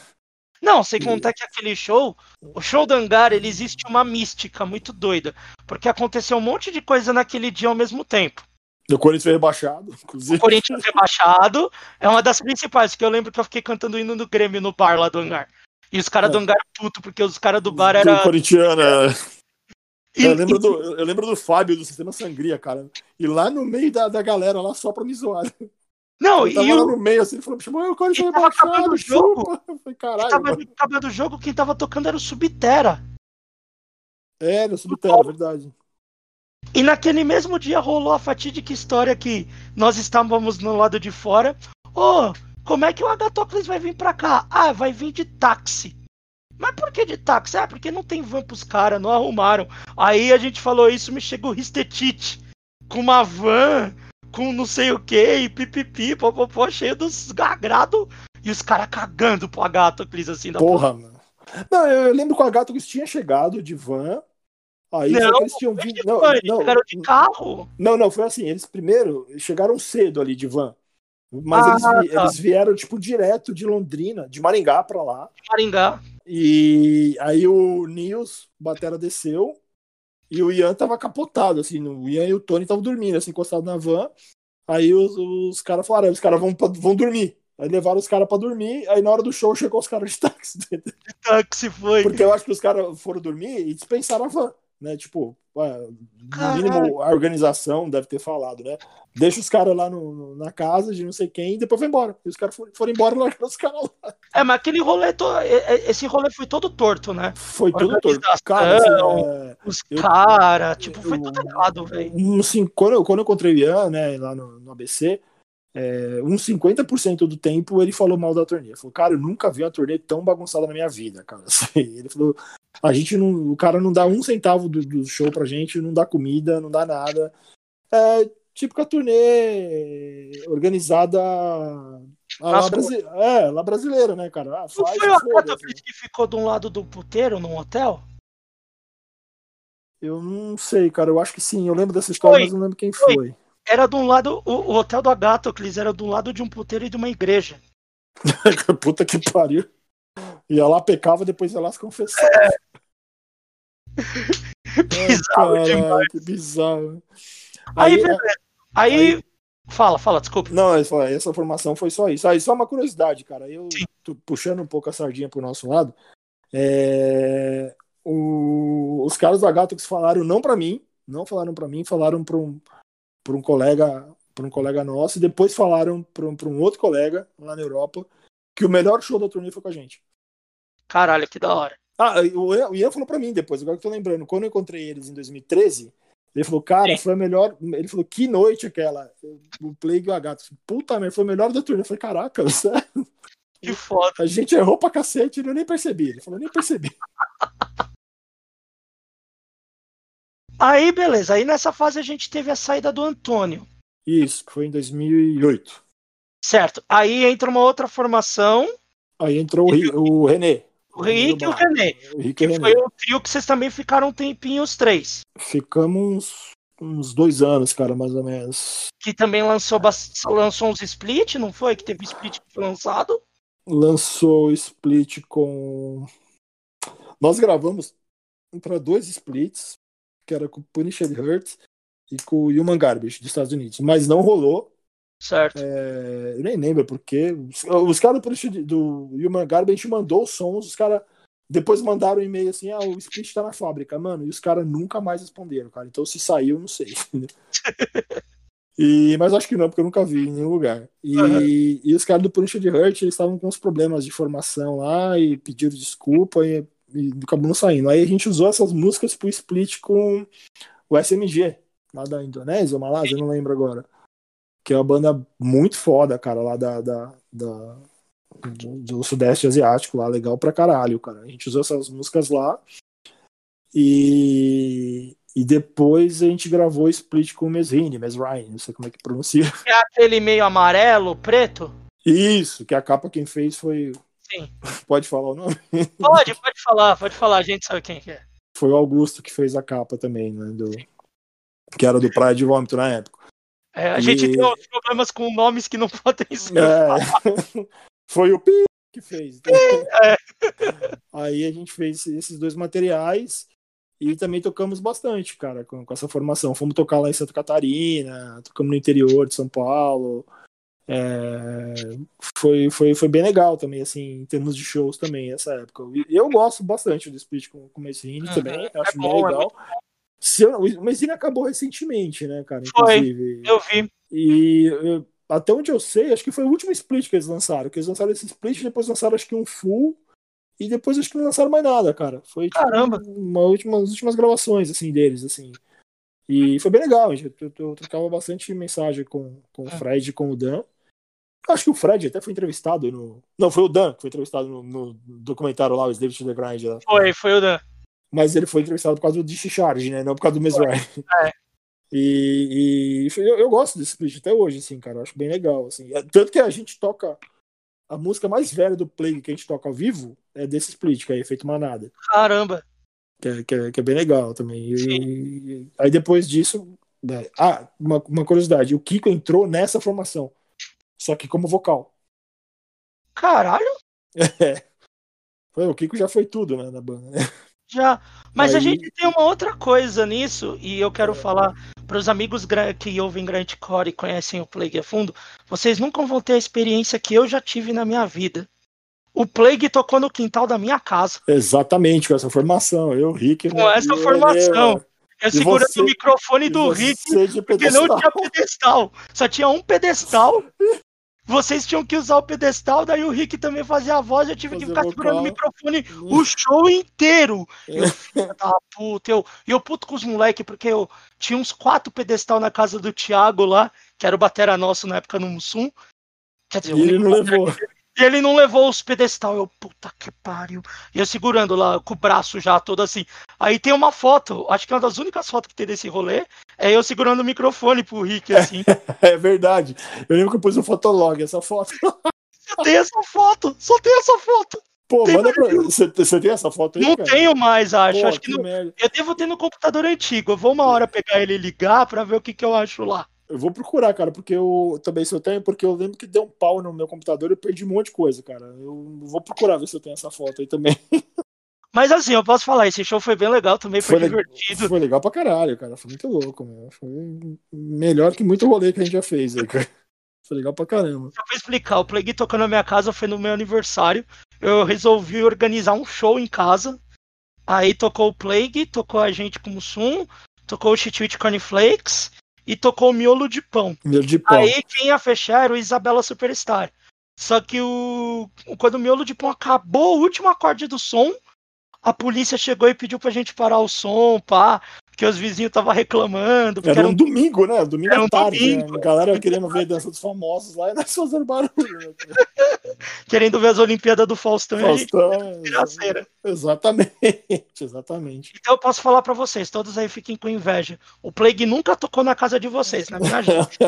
Speaker 3: Não, sem contar que aquele show, o show do Hangar, ele existe uma mística muito doida. Porque aconteceu um monte de coisa naquele dia ao mesmo tempo.
Speaker 2: O Corinthians foi rebaixado, inclusive.
Speaker 3: O Corinthians rebaixado é uma das principais, que eu lembro que eu fiquei cantando o hino do Grêmio no bar lá do Hangar. E os caras é. do Hangar puto, porque os caras do bar eram.
Speaker 2: Corintiano, é. Eu lembro, do, eu lembro do Fábio do Sistema Sangria, cara. E lá no meio da, da galera, lá só pra me zoar.
Speaker 3: Não,
Speaker 2: ele e
Speaker 3: o...
Speaker 2: no meio assim, falou, o Corinthians
Speaker 3: tava acabando o jogo. Falei, Caralho, tava acabando o jogo, quem tava tocando era o Subterra.
Speaker 2: É, era o Subterra, verdade.
Speaker 3: E naquele mesmo dia rolou a fatídica história que nós estávamos no lado de fora. Ô, oh, como é que o Agatocles vai vir pra cá? Ah, vai vir de táxi. Mas por que de táxi? Ah, porque não tem van pros caras, não arrumaram. Aí a gente falou isso, me chegou o Ristetite com uma van com não sei o que, e pipipi, popopó, cheio dos agrado e os caras cagando pro Agatocles assim da
Speaker 2: porra. mano. Não, eu, lembro que o Agatocles tinha chegado de van. Aí
Speaker 3: não,
Speaker 2: eles tinham
Speaker 3: vindo. Não, não, chegaram de carro.
Speaker 2: Não, não, foi assim. Eles primeiro chegaram cedo ali de van. Mas ah, eles, tá. eles, vieram, tipo, direto de Londrina, de Maringá pra lá.
Speaker 3: De Maringá.
Speaker 2: E aí o Nils, Batera, desceu. E o Ian tava capotado, assim, o Ian e o Tony estavam dormindo, assim, encostados na van. Aí os, os caras falaram, os caras vão, vão dormir. Aí levaram os caras pra dormir, aí na hora do show chegou os caras de táxi.
Speaker 3: De táxi foi.
Speaker 2: Porque eu acho que os caras foram dormir e dispensaram a van, né? Tipo, no mínimo a organização deve ter falado, né? Deixa os caras lá no, na casa de não sei quem e depois vai embora. E os caras foram, foram embora e largaram os caras lá.
Speaker 3: É, mas aquele rolê, to... esse rolê foi todo torto, né?
Speaker 2: Foi todo torto. Cara, assim,
Speaker 3: é... os caras, tipo, foi eu, tudo errado, velho.
Speaker 2: Assim, quando, eu, quando eu encontrei o Ian, né, lá no, no ABC, é, uns 50% do tempo ele falou mal da turnê. Ele falou, cara, eu nunca vi uma turnê tão bagunçada na minha vida, cara. Ele falou, a gente não, o cara não dá um centavo do, do show pra gente, não dá comida, não dá nada. É típica turnê organizada lá, brasi é, lá brasileira, né, cara? Ah,
Speaker 3: faz, não foi o Agatha que ficou de um lado do puteiro num hotel?
Speaker 2: Eu não sei, cara. Eu acho que sim. Eu lembro dessa história, foi. mas não lembro quem foi. foi.
Speaker 3: Era de um lado, o, o hotel do Agatocles era um lado de um puteiro e de uma igreja.
Speaker 2: Puta que pariu. Ia lá, pecava, depois ia lá se confessar. É.
Speaker 3: bizarro Ai, demais. Que
Speaker 2: bizarro.
Speaker 3: Aí, aí, é, aí, aí, fala, fala, desculpa.
Speaker 2: Não, essa formação foi só isso. Aí só uma curiosidade, cara. Eu tô puxando um pouco a sardinha pro nosso lado. É, o, os caras da Gatox falaram não para mim, não falaram para mim, falaram para um, pra um colega para um colega nosso e depois falaram para um, um outro colega lá na Europa que o melhor show da turnê foi com a gente.
Speaker 3: Caralho, que da hora.
Speaker 2: Ah, o Ian falou para mim depois, agora que eu tô lembrando, quando eu encontrei eles em 2013, ele falou, cara, foi a melhor. Ele falou, que noite aquela. O Plague e o Agato. Puta merda, foi a melhor da turnê. Eu falei, caraca, sério?
Speaker 3: Que foda.
Speaker 2: A gente errou pra cacete, eu nem percebi. Ele falou, nem percebi.
Speaker 3: Aí, beleza. Aí nessa fase a gente teve a saída do Antônio.
Speaker 2: Isso, que foi em 2008.
Speaker 3: Certo. Aí entra uma outra formação.
Speaker 2: Aí entrou o, o René.
Speaker 3: O Rick e o René. O Rick que foi o trio que vocês também ficaram um tempinho os três.
Speaker 2: Ficamos uns dois anos, cara, mais ou menos.
Speaker 3: Que também lançou, lançou uns split, não foi? Que teve split que foi lançado?
Speaker 2: Lançou split com. Nós gravamos para dois splits, que era com o Punished Hurts e com o Human Garbage dos Estados Unidos, mas não rolou.
Speaker 3: Certo.
Speaker 2: É, eu nem lembro porque. Os, os caras do, do Human Garbage mandou os sons, os caras depois mandaram um e-mail assim: ah, o split tá na fábrica, mano. E os caras nunca mais responderam, cara. Então se saiu, não sei. e, mas acho que não, porque eu nunca vi em nenhum lugar. E, uhum. e os caras do Punished Hurt, eles estavam com uns problemas de formação lá e pediram desculpa e, e acabou não saindo. Aí a gente usou essas músicas pro split com o SMG, lá da Indonésia ou Malásia, não lembro agora que é uma banda muito foda, cara, lá da, da, da do, do, Sudeste Asiático, lá, legal pra caralho, cara. A gente usou essas músicas lá e, e depois a gente gravou Split com o Mesrine, Mesrine, não sei como é que pronuncia.
Speaker 3: É aquele meio amarelo, preto?
Speaker 2: Isso, que a capa quem fez foi.
Speaker 3: Sim.
Speaker 2: Pode falar o nome?
Speaker 3: Pode, pode falar, pode falar, a gente sabe quem que é.
Speaker 2: Foi o Augusto que fez a capa também, né? Do... Que era do Praia de Vômito na época.
Speaker 3: É, a e... gente tem uns problemas com nomes que não podem ser. É...
Speaker 2: Foi o Pi que fez. Então... É. Aí a gente fez esses dois materiais e também tocamos bastante, cara, com, com, essa formação. Fomos tocar lá em Santa Catarina, tocamos no interior de São Paulo. É... foi, foi, foi bem legal também, assim, em termos de shows também, essa época. E eu gosto bastante do Split com, com o Messini uhum. também, acho é bem bom, é legal. É se eu, mas ele acabou recentemente, né, cara?
Speaker 3: Inclusive. Foi, eu vi.
Speaker 2: E eu, até onde eu sei, acho que foi o último split que eles lançaram. Que eles lançaram esse split, depois lançaram acho que um full, e depois acho que não lançaram mais nada, cara. Foi tipo,
Speaker 3: Caramba!
Speaker 2: Uma última, as últimas gravações, assim, deles, assim. E foi bem legal, eu, eu, eu trocava bastante mensagem com, com o é. Fred e com o Dan. Acho que o Fred até foi entrevistado no. Não, foi o Dan que foi entrevistado no, no documentário lá, o David the Grind. Lá.
Speaker 3: Foi, foi o Dan
Speaker 2: mas ele foi entrevistado por causa do Discharge, né? Não por causa do Mesrai. É. E, e eu, eu, gosto desse split até hoje, assim, cara. Eu acho bem legal, assim. É, tanto que a gente toca a música mais velha do Plague que a gente toca ao vivo é desse split, que é Efeito Manada.
Speaker 3: Caramba!
Speaker 2: Que é, que é, que é bem legal também. E, aí depois disso. Né? Ah, uma, uma curiosidade: o Kiko entrou nessa formação, só que como vocal.
Speaker 3: Caralho!
Speaker 2: É. O Kiko já foi tudo né, na banda, né?
Speaker 3: Já. Mas Aí... a gente tem uma outra coisa nisso, e eu quero falar para os amigos que ouvem Grande Core e conhecem o Plague a fundo, vocês nunca vão ter a experiência que eu já tive na minha vida. O Plague tocou no quintal da minha casa.
Speaker 2: Exatamente, com essa formação. Eu, Rick.
Speaker 3: Com essa formação. Eu segurando você, o microfone do Rick, porque não tinha pedestal. Só tinha um pedestal. Vocês tinham que usar o pedestal, daí o Rick também fazia a voz, eu tive Fazer que ficar segurando o microfone o show inteiro. Eu, filha da puta, eu, e eu puto com os moleques, porque eu tinha uns quatro pedestal na casa do Thiago lá, que era o batera nosso na época no Mussum.
Speaker 2: Quer dizer, e ele não levou.
Speaker 3: E ele não levou os pedestal. Eu, puta que pariu. E eu segurando lá com o braço já todo assim. Aí tem uma foto, acho que é uma das únicas fotos que tem desse rolê, é eu segurando o microfone pro Rick, assim.
Speaker 2: é verdade. Eu lembro que eu pus o fotolog, essa foto.
Speaker 3: Só tem essa foto, só tem essa foto.
Speaker 2: Pô, tem manda pra. Você, você tem essa foto aí?
Speaker 3: Não cara? tenho mais, acho. Pô, acho que, que não... Eu devo ter no computador antigo. Eu vou uma hora pegar ele e ligar pra ver o que, que eu acho lá.
Speaker 2: Eu vou procurar, cara, porque eu também se eu tenho, porque eu lembro que deu um pau no meu computador e eu perdi um monte de coisa, cara. Eu vou procurar ver se eu tenho essa foto aí também.
Speaker 3: Mas assim, eu posso falar, esse show foi bem legal também, foi, foi divertido.
Speaker 2: Foi legal pra caralho, cara. Foi muito louco, meu. Foi melhor que muito rolê que a gente já fez aí, cara. Foi legal pra caramba.
Speaker 3: Só pra explicar, o Plague tocando na minha casa foi no meu aniversário. Eu resolvi organizar um show em casa. Aí tocou o Plague, tocou a gente com o Sum, tocou o Chitwit Cornflakes e tocou miolo de pão.
Speaker 2: Miolo de pão.
Speaker 3: Aí quem ia fechar era o Isabela Superstar. Só que o quando o miolo de pão acabou o último acorde do som, a polícia chegou e pediu pra gente parar o som, pá, que os vizinhos estavam reclamando.
Speaker 2: Era, era um domingo, né? Domingo era um tarde. Domingo. Né? A galera querendo ver a dança dos famosos lá e nós fazendo barulho. Né?
Speaker 3: querendo ver as Olimpíadas do Faustão.
Speaker 2: Faustão. Exatamente, exatamente.
Speaker 3: Então eu posso falar para vocês, todos aí fiquem com inveja. O Plague nunca tocou na casa de vocês, na minha gente.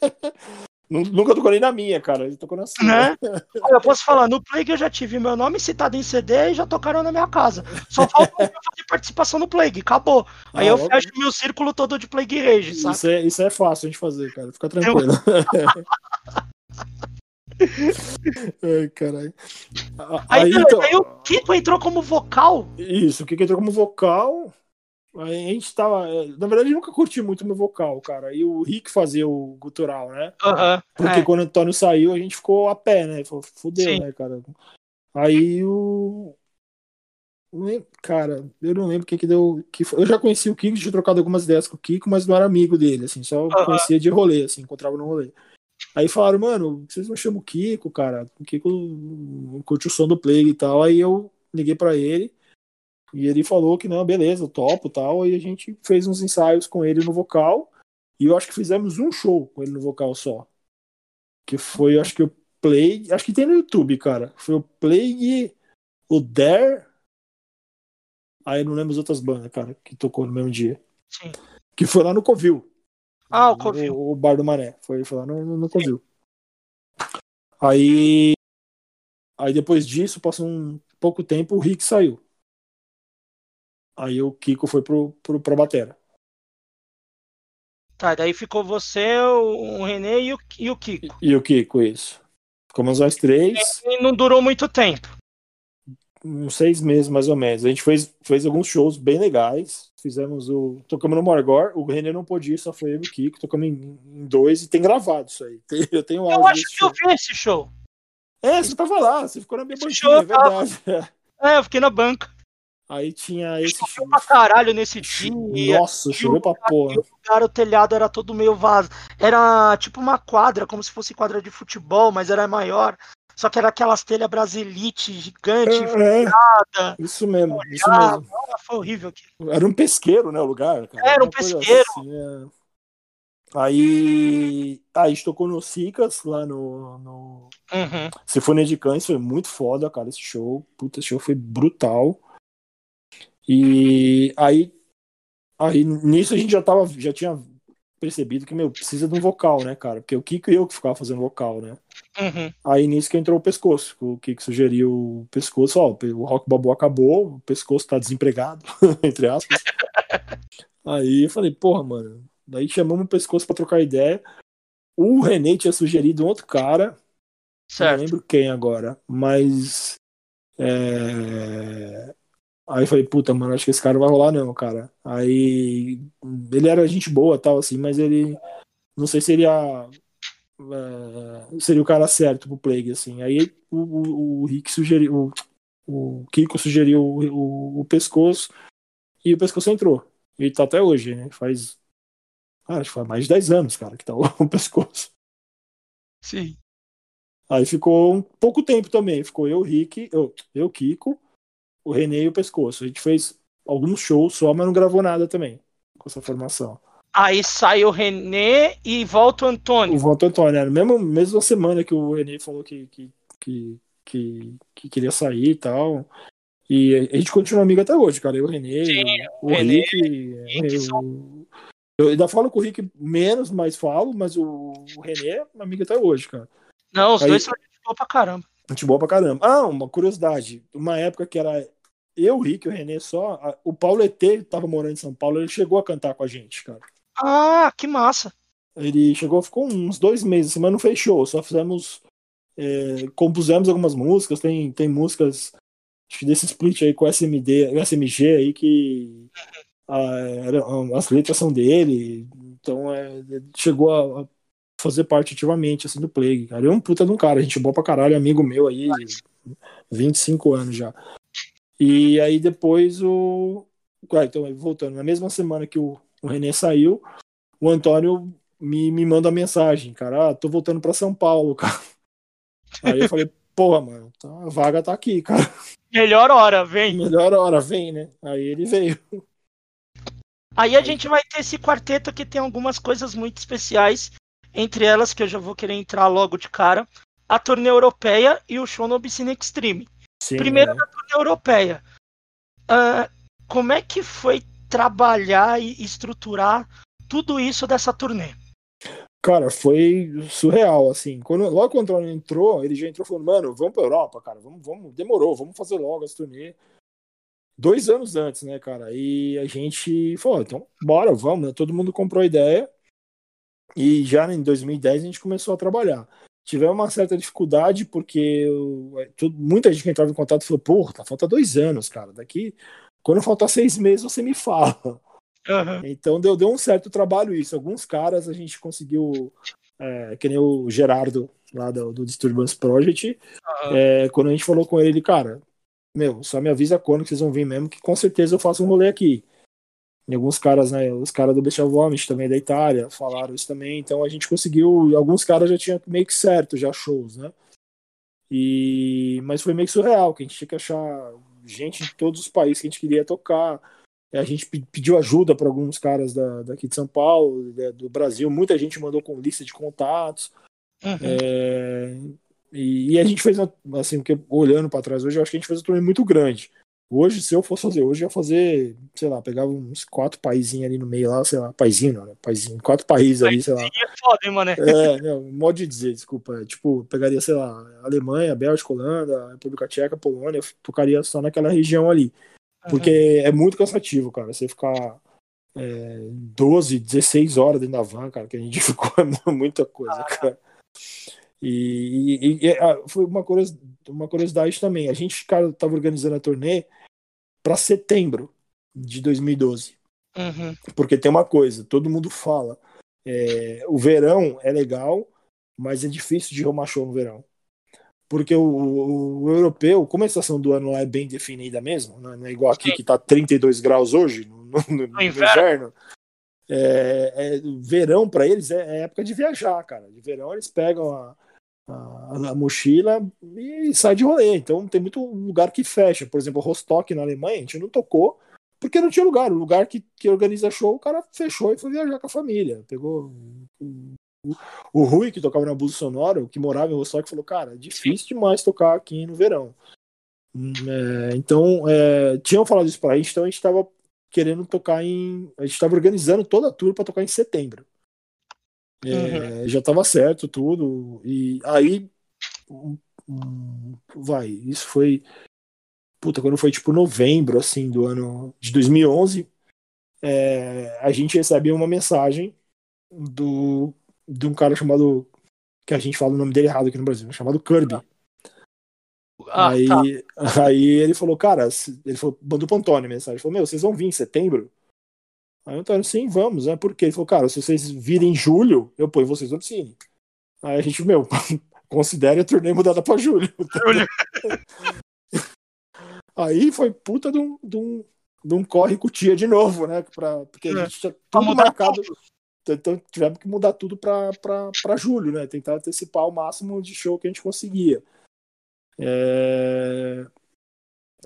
Speaker 2: Nunca tocou nem na minha, cara. Ele tocou na sua.
Speaker 3: Né? Eu posso falar, no Plague eu já tive meu nome citado em CD e já tocaram na minha casa. Só falta eu fazer participação no Plague, acabou. Aí ah, eu óbvio. fecho meu círculo todo de Plague Rage, sabe?
Speaker 2: Isso é, isso é fácil a gente fazer, cara. Fica tranquilo. Ai, caralho.
Speaker 3: Aí, aí, então... aí o Kiko entrou como vocal.
Speaker 2: Isso, o Kiko entrou como vocal. A gente tava. É, na verdade, eu nunca curti muito meu vocal, cara. E o Rick fazia o gutural, né?
Speaker 3: Uhum,
Speaker 2: Porque é. quando o Antônio saiu, a gente ficou a pé, né? Fudeu, Sim. né, cara? Aí o. Cara, eu não lembro quem que deu. Que Eu já conheci o Kiko, tinha trocado algumas ideias com o Kiko, mas não era amigo dele, assim, só uhum. conhecia de rolê, assim, encontrava no rolê. Aí falaram, mano, vocês não chamam o Kiko, cara? O Kiko curte o som do play e tal. Aí eu liguei para ele. E ele falou que não, beleza, topo tal. E a gente fez uns ensaios com ele no vocal. E eu acho que fizemos um show com ele no vocal só. Que foi, acho que o Play. Acho que tem no YouTube, cara. Foi o Plague, o Dare. Aí eu não lembro as outras bandas, cara, que tocou no mesmo dia.
Speaker 3: Sim.
Speaker 2: Que foi lá no Covil.
Speaker 3: Ah, o Covil.
Speaker 2: O, o Bar do Maré. Foi, foi lá no, no, no Covil. Aí. Aí depois disso, passou um pouco tempo, o Rick saiu. Aí o Kiko foi pro, pro, pra batera.
Speaker 3: Tá, daí ficou você, o René e o, e o Kiko.
Speaker 2: E, e o Kiko, isso. Ficamos nós três.
Speaker 3: E não durou muito tempo.
Speaker 2: Uns seis meses, mais ou menos. A gente fez, fez alguns shows bem legais. Fizemos o. Tocamos no Morgor. O René não pôde ir, só foi eu e o Kiko. Tocamos em, em dois e tem gravado isso aí. Tem, eu tenho
Speaker 3: Eu acho que show. eu vi esse show.
Speaker 2: É, você tava lá, você ficou na minha banquinha, é verdade.
Speaker 3: É, eu fiquei na banca.
Speaker 2: Aí tinha esse.
Speaker 3: Choveu pra caralho nesse dia.
Speaker 2: Nossa, choveu pra porra.
Speaker 3: Cara, o telhado era todo meio vaso. Era tipo uma quadra, como se fosse quadra de futebol, mas era maior. Só que era aquelas telhas brasilite gigante,
Speaker 2: é, é. Isso mesmo, isso mesmo.
Speaker 3: foi horrível aqui.
Speaker 2: Era um pesqueiro, né, o lugar?
Speaker 3: Cara. Era um pesqueiro. Assim,
Speaker 2: é. Aí, aí a gente tocou no Cicas, lá no, no...
Speaker 3: Uhum.
Speaker 2: Sinfonia de Cães, foi muito foda, cara, esse show. Puta, esse show foi brutal. E aí, aí nisso a gente já tava, já tinha percebido que, meu, precisa de um vocal, né, cara? Porque o Kiko e eu que ficava fazendo vocal, né?
Speaker 3: Uhum.
Speaker 2: Aí nisso que entrou o pescoço. O Kiko sugeriu o pescoço, ó, o Rock Babu acabou, o pescoço tá desempregado, entre aspas. Aí eu falei, porra, mano. Daí chamamos o pescoço pra trocar ideia. O René tinha sugerido um outro cara.
Speaker 3: Certo.
Speaker 2: Não lembro quem agora, mas. É... Aí eu falei, puta, mano, acho que esse cara vai rolar não, cara. Aí ele era gente boa tal, assim, mas ele não sei se seria uh, seria o cara certo pro Plague, assim. Aí o, o, o Rick sugeriu, o, o Kiko sugeriu o, o, pescoço e o pescoço entrou. E tá até hoje, né? Faz. Ah, acho que faz mais de 10 anos, cara, que tá o, o pescoço.
Speaker 3: Sim.
Speaker 2: Aí ficou um pouco tempo também. Ficou eu, Rick, eu, eu, Kiko, o René e o pescoço. A gente fez alguns shows só, mas não gravou nada também com essa formação.
Speaker 3: Aí sai o René e volta o Antônio.
Speaker 2: O volta o Antônio, era mesmo mesma semana que o René falou que, que, que, que, que queria sair e tal. E a gente continua amigo até hoje, cara. Eu, o René,
Speaker 3: Sim,
Speaker 2: o,
Speaker 3: o René,
Speaker 2: Rick.
Speaker 3: Rick
Speaker 2: eu,
Speaker 3: são-
Speaker 2: eu ainda falo com o Rick menos, mas falo, mas o, o René é amigo até hoje, cara.
Speaker 3: Não, os
Speaker 2: Aí-
Speaker 3: dois são gente boa pra caramba.
Speaker 2: Gente boa pra caramba. Ah, uma curiosidade. Uma época que era eu, o Rick e o René só, a- o Paulo ET tava morando em São Paulo, ele chegou a cantar com a gente, cara.
Speaker 3: Ah, que massa.
Speaker 2: Ele chegou, ficou uns dois meses, assim, mas não fez show, só fizemos. é, compusemos algumas músicas, tem, tem músicas acho que desse split aí com o SMD, SMG aí que ah, era- as letras são dele, então é, chegou a, a fazer parte ativamente assim do Plague, cara. É um puta de um cara, gente boa pra caralho, amigo meu aí, 25 anos já. E aí depois o. Ah, então, voltando, na mesma semana que o, o René saiu, o Antônio me, me manda mensagem, cara, ah, tô voltando pra São Paulo, cara. Aí eu falei, porra, mano, tá- a vaga tá aqui, cara.
Speaker 3: Melhor hora, vem.
Speaker 2: Melhor hora, vem, né? Aí ele veio.
Speaker 3: Aí a gente vai ter esse quarteto que tem algumas coisas muito especiais, entre elas que eu já vou querer entrar logo de cara, a turnê europeia e o show no Obscene Extreme.
Speaker 2: Sim,
Speaker 3: Primeiro
Speaker 2: é.
Speaker 3: na turnê europeia. Ah, como é que foi trabalhar e estruturar tudo isso dessa turnê?
Speaker 2: Cara, foi surreal, assim. Quando, logo quando o entrou, ele já entrou falando, mano, vamos pra Europa, cara. Vamos, vamos, demorou, vamos fazer logo essa turnê. Dois anos antes, né, cara? E a gente falou, então, bora, vamos, né? Todo mundo comprou a ideia. E já em 2010 a gente começou a trabalhar. Tivemos uma certa dificuldade, porque eu- tudo- muita gente que entrava em contato falou, porra, tá, falta dois anos, cara. Daqui, quando faltar seis meses, você me fala.
Speaker 3: Aham.
Speaker 2: Então deu, deu um certo trabalho isso. Alguns caras a gente conseguiu, é, que nem o Gerardo, lá do, do Disturbance Project,
Speaker 3: aham.
Speaker 2: é, quando a gente falou com ele, ele, cara, meu, só me avisa quando que vocês vão vir mesmo, que com certeza eu faço um rolê aqui. E alguns caras, né, os caras do Bestial Vomit também da Itália falaram isso também, então a gente conseguiu, alguns caras já tinham meio que certo já shows, né? E, mas foi meio que surreal, que a gente tinha que achar gente de todos os países que a gente queria tocar. A gente pe- pediu ajuda para alguns caras da, daqui de São Paulo, do Brasil. Muita gente mandou com lista de contatos.
Speaker 3: Uhum.
Speaker 2: É, e, e a gente fez, assim, porque olhando para trás hoje, eu acho que a gente fez um torneio muito grande. Hoje, se eu fosse fazer hoje, eu ia fazer, sei lá, pegava uns quatro paizinhos ali no meio lá, sei lá, paizinho, não, né? Paizinho, quatro países ali, sei lá.
Speaker 3: É foda, hein, mané?
Speaker 2: É, não, modo de dizer, desculpa. é, Tipo, pegaria, sei lá, Alemanha, Bélgica, Holanda, República Tcheca, Polônia, tocaria só naquela região ali. Porque é muito cansativo, cara. Você ficar é, 12, 16 horas dentro da van, cara, que a gente ficou é muita coisa, cara. E, e- e, ah, foi uma, curios- uma curiosidade também. A gente, cara, tava organizando a turnê para setembro de 2012.
Speaker 3: Uhum.
Speaker 2: Porque tem uma coisa, todo mundo fala. é, o verão é legal, mas é difícil de arrumar show no verão. Porque o, o- o europeu, como a estação do ano lá é bem definida mesmo, não é igual aqui que tá 32 graus hoje, no, no- no- no
Speaker 3: inverno.
Speaker 2: inverno. É, é, verão para eles é, é época de viajar, cara. De verão eles pegam a, a, a mochila e saem de rolê. Então tem muito lugar que fecha. Por exemplo, Rostock na Alemanha, a gente não tocou porque não tinha lugar. O lugar que, que organiza show, o cara fechou e foi viajar com a família. Pegou o, o, Rui, que tocava no Abuso Sonoro, que morava em Rostock, falou: Cara, é difícil demais tocar aqui no verão. Hum, é, então, é, tinham falado isso pra gente, então a gente tava querendo tocar em. A gente tava organizando toda a tour pra tocar em setembro. É, Já tava certo tudo. E aí. hum, hum, vai, isso foi puta, quando foi tipo novembro, assim, do ano de 2011, é, a gente recebe uma mensagem do, de um cara chamado, que a gente fala o nome dele errado aqui no Brasil, chamado Kirby.
Speaker 3: Ah,
Speaker 2: aí,
Speaker 3: tá.
Speaker 2: aí ele falou, cara, ele falou, mandou pro Antônio a mensagem, falou, meu, vocês vão vir em setembro? Aí o Antônio, sim, vamos, né? Por quê? Ele falou, cara, se vocês virem em julho, eu ponho vocês no Cine. Aí a gente, meu, considere a turnê mudada pra julho.
Speaker 3: Julho.
Speaker 2: Aí foi puta de um, de um, não corre com o Tia de novo, né? Pra, porque a
Speaker 3: É.
Speaker 2: gente tinha
Speaker 3: Pra
Speaker 2: tudo marcado. Então tivemos que mudar tudo para julho, né? Tentar antecipar o máximo de show que a gente conseguia. É,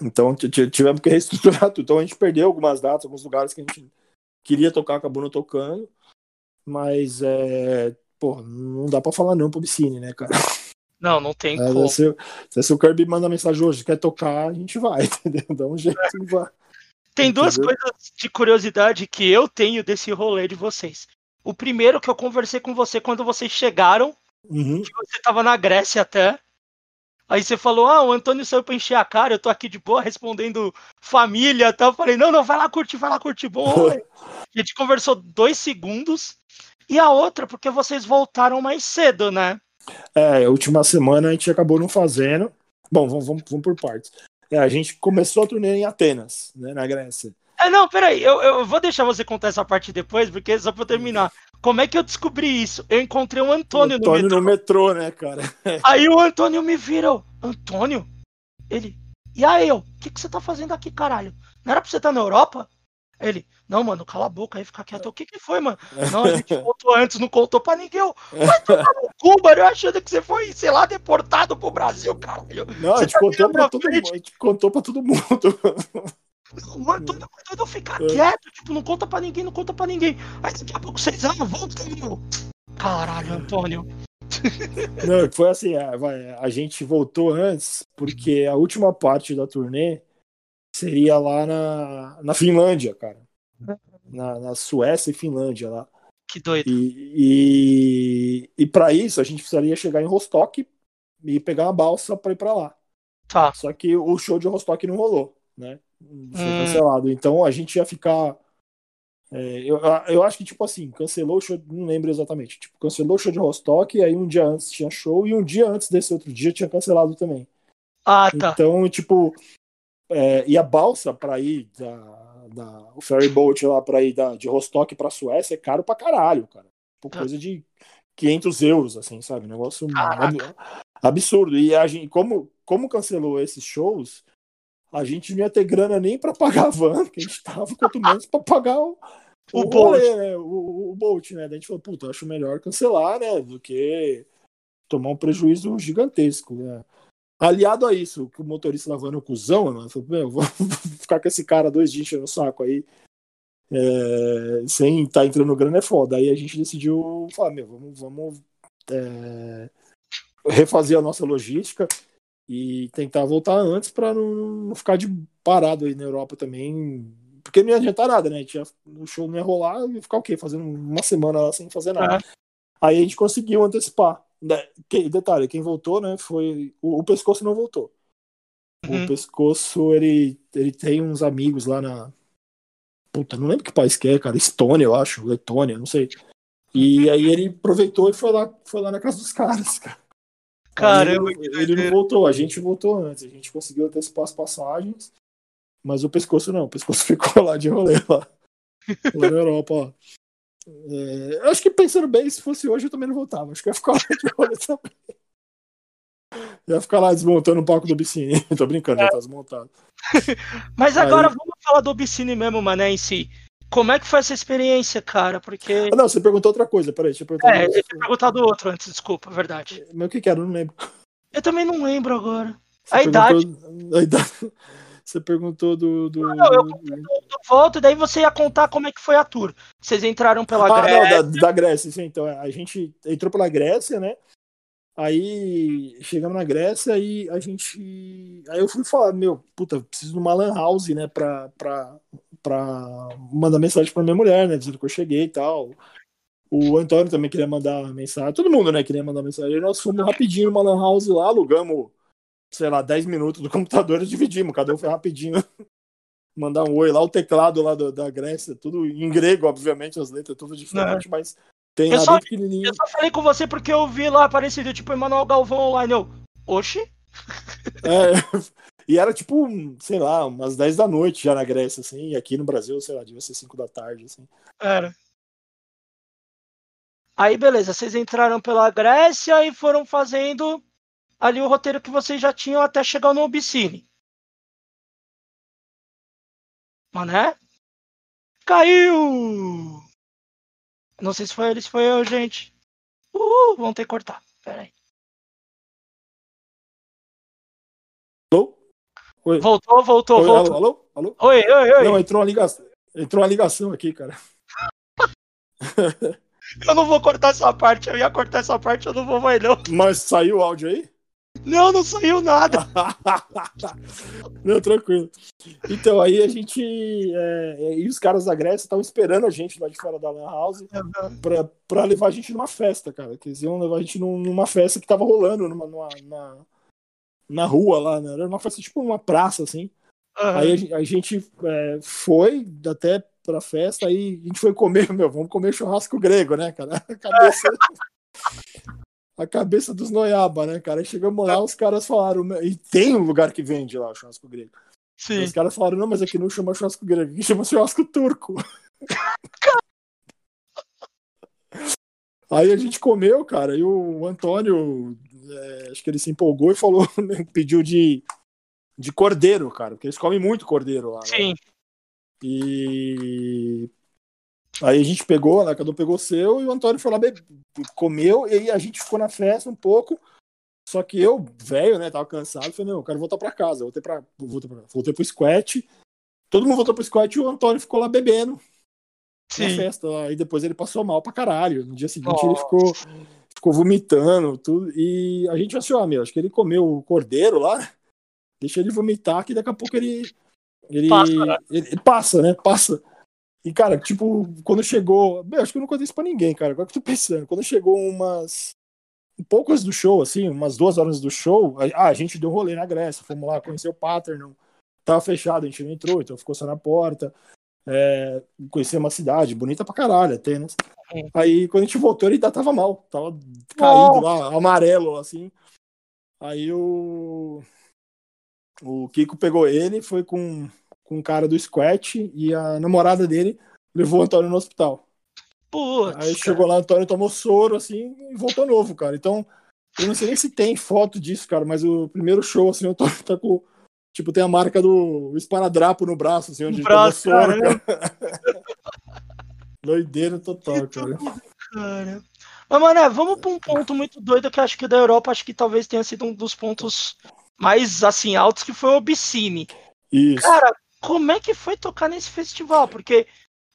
Speaker 2: Então tivemos que reestruturar tudo. Então a gente perdeu algumas datas, alguns lugares que a gente queria tocar, acabou não tocando. Mas é. Pô, não dá pra falar não pro Bicine, né, cara?
Speaker 3: Não, não tem
Speaker 2: É,
Speaker 3: como.
Speaker 2: se, se o Kirby manda mensagem hoje, quer tocar, a gente vai, entendeu? Dá um jeito e vai.
Speaker 3: Tem duas coisas de curiosidade que eu tenho desse rolê de vocês. O primeiro que eu conversei com você quando vocês chegaram,
Speaker 2: Uhum.
Speaker 3: que você tava na Grécia até. Aí você falou, ah, o Antônio saiu pra encher a cara, eu tô aqui de boa respondendo família e tal. Eu falei, não, não, vai lá curtir, vai lá curtir, bom. A gente conversou dois segundos. E a outra, porque vocês voltaram mais cedo, né?
Speaker 2: É, a última semana a gente acabou não fazendo. Bom, vamos, vamos, vamos por partes. É, a gente começou a turnê em Atenas, né, na Grécia.
Speaker 3: É, não, peraí, eu, eu vou deixar você contar essa parte depois, porque só pra eu terminar. Como é que eu descobri isso? Eu encontrei o Antônio,
Speaker 2: Antônio
Speaker 3: no metrô.
Speaker 2: no metrô, né, cara?
Speaker 3: Aí o Antônio me vira, eu, Antônio? Ele, e aí eu, o que, que você tá fazendo aqui, caralho? Não era pra você estar na Europa? Ele, não, mano, cala a boca aí, fica quieto. O que que foi, mano? Não, a gente voltou antes, não contou pra ninguém. Eu, vai tomar no cu, mano, eu achando que você foi, sei lá, deportado pro Brasil, caralho.
Speaker 2: Não, a gente
Speaker 3: tá
Speaker 2: contou pra todo mundo. A gente contou pra todo mundo.
Speaker 3: O Antônio mandou eu ficar
Speaker 2: É.
Speaker 3: quieto, tipo, não conta pra ninguém, não conta pra ninguém. Aí daqui a pouco vocês, ah, volta meu. Caralho, Antônio.
Speaker 2: Não, foi assim, a, a gente voltou antes, porque a última parte da turnê seria lá na, na Finlândia, cara. Na, na Suécia e Finlândia lá.
Speaker 3: Que doido.
Speaker 2: E, e, e para isso a gente precisaria chegar em Rostock e pegar uma balsa para ir para lá.
Speaker 3: Tá.
Speaker 2: Só que o show de Rostock não rolou, né? Foi
Speaker 3: Hum.
Speaker 2: cancelado. Então a gente ia ficar. é, eu, eu acho que, tipo assim, cancelou o show, não lembro exatamente. Tipo, cancelou o show de Rostock, e aí um dia antes tinha show, e um dia antes desse outro dia tinha cancelado também.
Speaker 3: Ah, tá.
Speaker 2: Então, tipo, é, e a balsa para ir da, da, o ferry boat lá para ir da, de Rostock para Suécia é caro pra caralho, cara. Tipo,
Speaker 3: Tá.
Speaker 2: coisa de 500 euros, assim, sabe? Negócio
Speaker 3: Caraca.
Speaker 2: ab- absurdo. E a gente, como, como cancelou esses shows, a gente não ia ter grana nem para pagar a van que a gente tava, quanto menos para pagar o,
Speaker 3: O
Speaker 2: o,
Speaker 3: boat.
Speaker 2: rolê, né? O, o, boat, né? Daí a gente falou, puta, acho melhor cancelar, né? Do que tomar um prejuízo gigantesco, né? Aliado a isso, que o motorista lavando o cuzão, mano, falou, meu, vou ficar com esse cara dois dias enchendo o saco aí, é, sem estar entrando grana é foda. Aí a gente decidiu falar, meu, vamos, vamos é, refazer a nossa logística e tentar voltar antes para não, não ficar de parado aí na Europa também. Porque não ia adiantar nada, né? A gente ia- o show não ia rolar, ia ficar o quê? Fazendo uma semana lá sem fazer nada. Aí a gente conseguiu antecipar. Que- detalhe, quem voltou, né, foi. O, o pescoço não voltou.
Speaker 3: Uhum.
Speaker 2: O pescoço, ele, ele tem uns amigos lá na. Puta, não lembro que país que é, cara. Estônia, eu acho. Letônia, não sei. E aí ele aproveitou e foi lá, foi lá na casa dos caras, cara.
Speaker 3: Caramba,
Speaker 2: Aí ele, ele não voltou, a gente voltou antes, a gente conseguiu antecipar as passagens, mas o pescoço não, o pescoço ficou lá de rolê lá, lá na Europa, ó. É, eu acho que pensando bem, se fosse hoje eu também não voltava, acho que ia ficar lá de rolê também. Ia ficar lá desmontando o palco do Bicine. Tô brincando, já tá desmontado.
Speaker 3: Mas agora
Speaker 2: Aí-
Speaker 3: vamos falar do Bicine mesmo, mané, em si. Como é que foi essa experiência, cara? Porque.
Speaker 2: Ah, não, você perguntou outra coisa, peraí, deixa eu perguntar.
Speaker 3: É, eu tinha perguntado outro antes, desculpa, verdade.
Speaker 2: Mas o que que era? Eu não lembro.
Speaker 3: Eu também não lembro agora.
Speaker 2: Você
Speaker 3: A idade.
Speaker 2: a idade. Você perguntou do. do...
Speaker 3: Não, eu volto, e daí você ia contar como é que foi a tour. Vocês entraram pela
Speaker 2: Ah,
Speaker 3: Grécia.
Speaker 2: não, da, da Grécia, sim. Então, a gente entrou pela Grécia, né? Aí chegamos na Grécia e a gente. Aí eu fui falar, meu, puta, preciso de uma lan house, né? Pra, pra, pra mandar mensagem pra minha mulher, né? Dizendo que eu cheguei e tal. O Antônio também queria mandar mensagem. Todo mundo, né? Queria mandar mensagem. Aí nós fomos rapidinho numa lan house lá, alugamos, sei lá, 10 minutos do computador e dividimos. Cada um foi rapidinho mandar um oi lá. O teclado lá do- da Grécia, tudo em grego, obviamente, as letras tudo diferente, mas tem
Speaker 3: Eu só-
Speaker 2: pequenininho.
Speaker 3: Eu só falei com você porque eu vi lá parecido, tipo, Emanuel Galvão online. Eu, oxi?
Speaker 2: É, e era tipo, sei lá, umas 10 da noite já na Grécia, assim, e aqui no Brasil, sei lá, devia ser 5 da tarde, assim.
Speaker 3: Era. Aí, beleza, vocês entraram pela Grécia e foram fazendo ali o roteiro que vocês já tinham até chegar no Obscene. Mané? Caiu! Não sei se foi ele, se foi eu, gente. Uhul, vamos ter que cortar. Pera aí.
Speaker 2: Alô? Oi.
Speaker 3: Voltou, voltou,
Speaker 2: Oi,
Speaker 3: voltou.
Speaker 2: alô, alô, alô?
Speaker 3: Oi, oi, oi.
Speaker 2: Não, entrou uma ligação. Entrou uma ligação aqui, cara.
Speaker 3: Eu não vou cortar essa parte. Eu ia cortar essa parte, eu não vou mais, não.
Speaker 2: Mas saiu o áudio aí?
Speaker 3: Não, não saiu nada.
Speaker 2: Não, tranquilo. Então, aí a gente. é, e os caras da Grécia estavam esperando a gente lá de fora da Lan House pra, pra levar a gente numa festa, cara. Que eles iam levar a gente num- numa festa que tava rolando numa, numa- na, na rua lá, né? Era uma festa tipo uma praça, assim.
Speaker 3: Aham.
Speaker 2: Aí a a gente é, foi até pra festa, aí a gente foi comer, meu, vamos comer churrasco grego, né, cara? Cabeça, a cabeça dos noiaba, né, cara? Aí chegamos lá, os caras falaram, "Meu, e tem um lugar que vende lá o churrasco grego.
Speaker 3: Sim.
Speaker 2: Os caras falaram, não, mas aqui não chama churrasco grego, aqui chama churrasco turco. Aí a gente comeu, cara, e o Antônio, é, acho que ele se empolgou e falou, pediu de, de cordeiro, cara, porque eles comem muito cordeiro lá. né?
Speaker 3: Sim.
Speaker 2: E aí a gente pegou, né? Cada um pegou o seu e o Antônio foi lá, be- comeu, e aí a gente ficou na festa um pouco. Só que eu, velho, né, tava cansado, falei, não, eu quero voltar pra casa, voltei, pra, voltei, pra, voltei pro squat. Todo mundo voltou pro squat e o Antônio ficou lá bebendo na
Speaker 3: Sim.
Speaker 2: festa. Lá. E depois ele passou mal pra caralho. No dia seguinte ele ficou, ficou vomitando, tudo. E a gente achou, ah, meu, acho que ele comeu o cordeiro lá, deixa ele vomitar, que daqui a pouco ele. Ele
Speaker 3: Passa, né?
Speaker 2: ele, ele passa, né? Passa. E, cara, tipo, quando chegou. Meu, acho que eu não contei isso pra ninguém, cara. Agora que eu tô pensando. Quando chegou umas. Um pouco antes do show, assim, umas duas horas do show, a, ah, a gente deu um rolê na Grécia, fomos lá conhecer o Pattern, tava fechado, a gente não entrou, então ficou só na porta. É, conhecer uma cidade bonita pra caralho, Atenas.
Speaker 3: Uhum.
Speaker 2: Aí quando a gente voltou, ele ainda tava mal, tava caído lá, amarelo, assim. Aí o. O Kiko pegou ele, foi com, com um cara do squat e a namorada dele levou o Antônio no hospital.
Speaker 3: Putz.
Speaker 2: Aí chegou lá, o Antônio tomou soro, assim, e voltou novo, cara. Então, eu não sei nem se tem foto disso, cara, mas o primeiro show, assim, o Antônio tá com. Tipo, tem a marca do esparadrapo no braço, assim, onde
Speaker 3: No
Speaker 2: ele tomou
Speaker 3: braço,
Speaker 2: soro,
Speaker 3: caramba.
Speaker 2: cara. Doideira total, cara.
Speaker 3: Cara. Mas, mano, vamos pra um ponto muito doido que eu acho que da Europa acho que talvez tenha sido um dos pontos mais assim altos que foi o Obscene.
Speaker 2: Isso.
Speaker 3: Cara, como é que foi tocar nesse festival? Porque,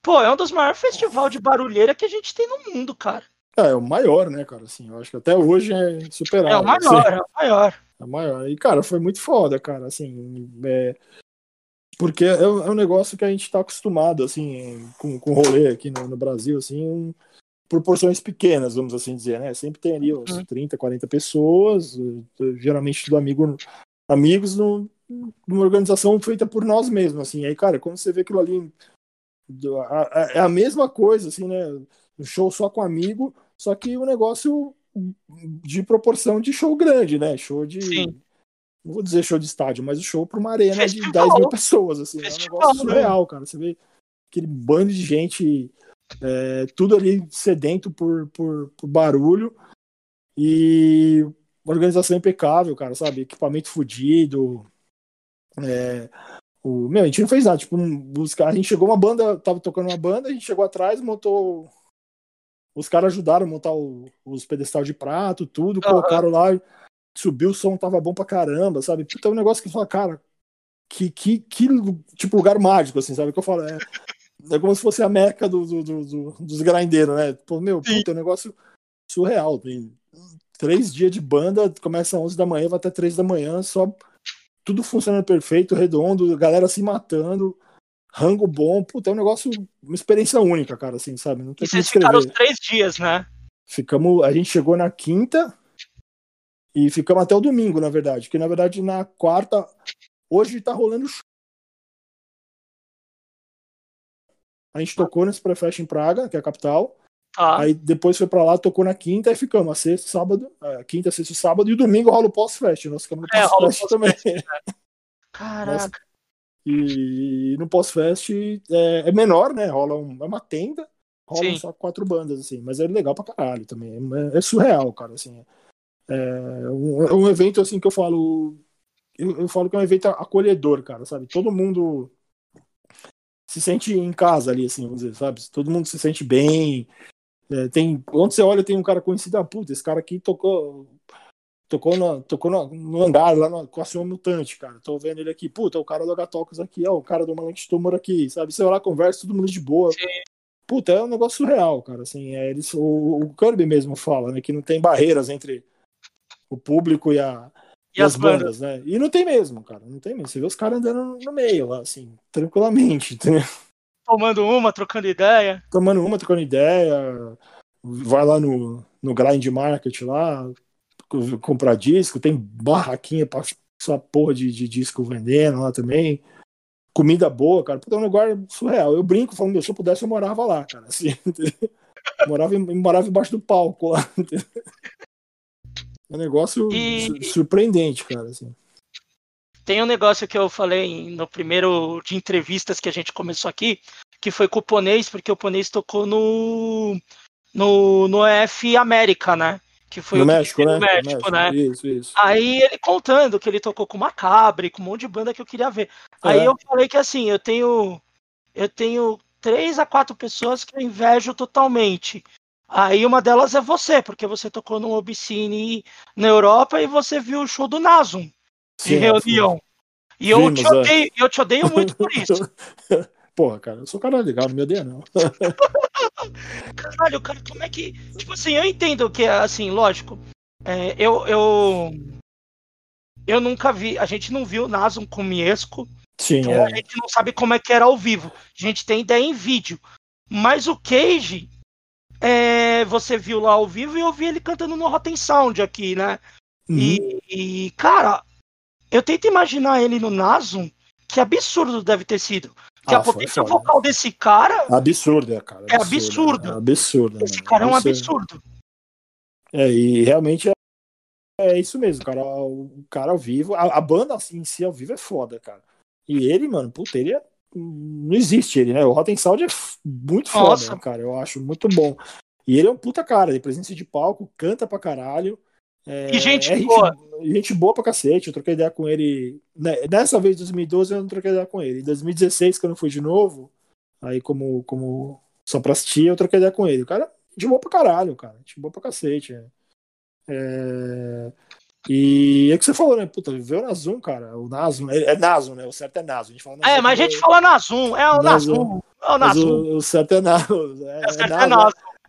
Speaker 3: pô, é um dos maiores festivais de barulheira que a gente tem no mundo, cara.
Speaker 2: É, é o maior, né, cara? Assim, eu acho que até hoje é superado.
Speaker 3: É o maior, é o maior.
Speaker 2: É o maior. E, cara, foi muito foda, cara, assim, é, porque é, um é um negócio que a gente tá acostumado, assim, com, com rolê aqui no, no Brasil, assim, proporções pequenas, vamos assim dizer, né? Sempre tem ali uns
Speaker 3: Uhum.
Speaker 2: 30, 40 pessoas, geralmente do amigo, amigos no, numa organização feita por nós mesmos, assim. Aí, cara, quando você vê aquilo ali, do- a- a- é a mesma coisa, assim, né? Um show só com amigo, só que o negócio de proporção de show grande, né? Show de.
Speaker 3: Sim.
Speaker 2: Não vou dizer show de estádio, mas o show para uma arena de
Speaker 3: Festival.
Speaker 2: 10 mil pessoas, assim.
Speaker 3: Festival,
Speaker 2: é um negócio
Speaker 3: né?
Speaker 2: surreal, cara. Você vê aquele bando de gente, é, tudo ali sedento por, por, por barulho e uma organização impecável, cara, sabe? Equipamento fudido. É, o, meu, a gente não fez nada. Tipo, caras- a gente chegou uma banda, tava tocando uma banda, a gente chegou atrás, montou. Os caras ajudaram a montar o- os pedestal de prato, tudo, colocaram lá, subiu o som, tava bom pra caramba, sabe? É um negócio que fala, cara, que, que, que tipo lugar mágico, assim, sabe? Que eu falo, é, é como se fosse a meca do, do- do- do- dos grindeiros, né? Pô, meu, puta, é um negócio surreal. Tem três dias de banda, começa às 11 da manhã, vai até 3 da manhã, só tudo funcionando perfeito, redondo, galera se matando, rango bom, puta, é um negócio, uma experiência única, cara, assim, sabe? Não tem
Speaker 3: E vocês ficaram os três dias, né?
Speaker 2: Ficamos, a gente chegou na quinta e ficamos até o domingo, na verdade, que na verdade na quarta, hoje tá rolando show. A gente tocou nesse Prefest em Praga, que é a capital.
Speaker 3: Tá.
Speaker 2: Aí depois foi pra lá, tocou na quinta, aí ficamos a sexta, sábado, a quinta, sexta e sábado, e domingo rola o pós-fest. Nós ficamos no
Speaker 3: É, o
Speaker 2: pós-fest também.
Speaker 3: Caraca.
Speaker 2: E no pós-fest é, é menor, né? Rola um- é uma tenda, rolam
Speaker 3: Sim.
Speaker 2: só quatro bandas, assim, mas é legal pra caralho também. É, é surreal, cara, assim. É um, é um evento assim que eu falo. Eu, eu falo que é um evento acolhedor, cara, sabe? Todo mundo se sente em casa ali, assim, vamos dizer, sabe? Todo mundo se sente bem. É, tem, onde você olha, tem um cara conhecido, ah, puta, esse cara aqui tocou. Tocou, no, tocou no, no hangar lá no, com a Senhor Mutante, cara. Tô vendo ele aqui. Puta, o cara do Agatocos aqui, ó, o cara do Malante Tumor aqui, sabe? Você vai lá, conversa, todo mundo de boa. Sim. Puta, é um negócio surreal, cara. Assim, é, eles, o, o Kirby mesmo fala, né? Que não tem barreiras entre o público e, a, e, as, as bandas, bandas, né? E não tem mesmo, cara. Não tem mesmo. Você vê os caras andando no meio lá, assim, tranquilamente, entendeu?
Speaker 3: Tomando uma, trocando ideia.
Speaker 2: Tomando uma, trocando ideia. Vai lá no, no Grind Market lá, comprar disco. Tem barraquinha pra essa porra de, de disco vendendo lá também. Comida boa, cara. Puta, é um lugar surreal. Eu brinco falando, se eu pudesse, eu morava lá, cara. Assim, morava, morava embaixo do palco lá. É um negócio e... surpreendente, cara. Assim.
Speaker 3: Tem um negócio que eu falei no primeiro de entrevistas que a gente começou aqui, que foi com o Ponês, porque o Ponês tocou no, no, no EF América, né? Que foi
Speaker 2: no México, né?
Speaker 3: México, né?
Speaker 2: Isso, isso.
Speaker 3: Aí ele contando que ele tocou com Macabre, com um monte de banda que eu queria ver. É. Aí eu falei que assim, eu tenho eu tenho três a quatro pessoas que eu invejo totalmente. Aí uma delas é você, porque você tocou no Obscene na Europa e você viu o show do Nasum de Sim, reunião. E eu, Vimos, te é. odeio, é. eu te odeio muito por isso.
Speaker 2: Porra, cara, eu sou cara legal, não me odeia, não.
Speaker 3: Caralho, cara, como é que. Tipo assim, eu entendo que, assim, lógico. É, eu, eu. Eu nunca vi. A gente não viu Nasum com Miesco.
Speaker 2: Sim, então
Speaker 3: é. A gente não sabe como é que era ao vivo. A gente tem ideia em vídeo. Mas o Cage. É, você viu lá ao vivo e eu vi ele cantando no Rotten Sound aqui, né? Uhum. E, e, cara, eu tento imaginar ele no Nasum, que absurdo deve ter sido. Que ah, a potência vocal desse cara.
Speaker 2: Absurda, é, cara.
Speaker 3: É absurdo.
Speaker 2: É absurdo.
Speaker 3: Esse cara é um absurdo.
Speaker 2: É, e realmente é, é isso mesmo, cara. O cara ao vivo, a, a, banda assim, em si ao vivo é foda, cara. E ele, mano, puta, ele é. Não existe ele, né? O Rotten Sound é muito foda, Nossa. cara. Eu acho muito bom. E ele é um puta cara, de presença de palco, canta pra caralho.
Speaker 3: É, e gente é boa.
Speaker 2: Gente, gente boa pra cacete. Eu troquei ideia com ele. Né, dessa vez, em 2012, eu não troquei ideia com ele. Em 2016, quando eu fui de novo, aí como, como só pra assistir, eu troquei ideia com ele. O cara, de boa pra caralho, cara. De boa pra cacete. É. é... E é que você falou, né? Puta, viveu na Zoom, cara. O Nasum, é, é né? O certo é Nasum. A
Speaker 3: gente fala é, mas a gente fala Nasum, é o Nasum. É o Nasum.
Speaker 2: O, o, certo é Nasum. É,
Speaker 3: é, o certo é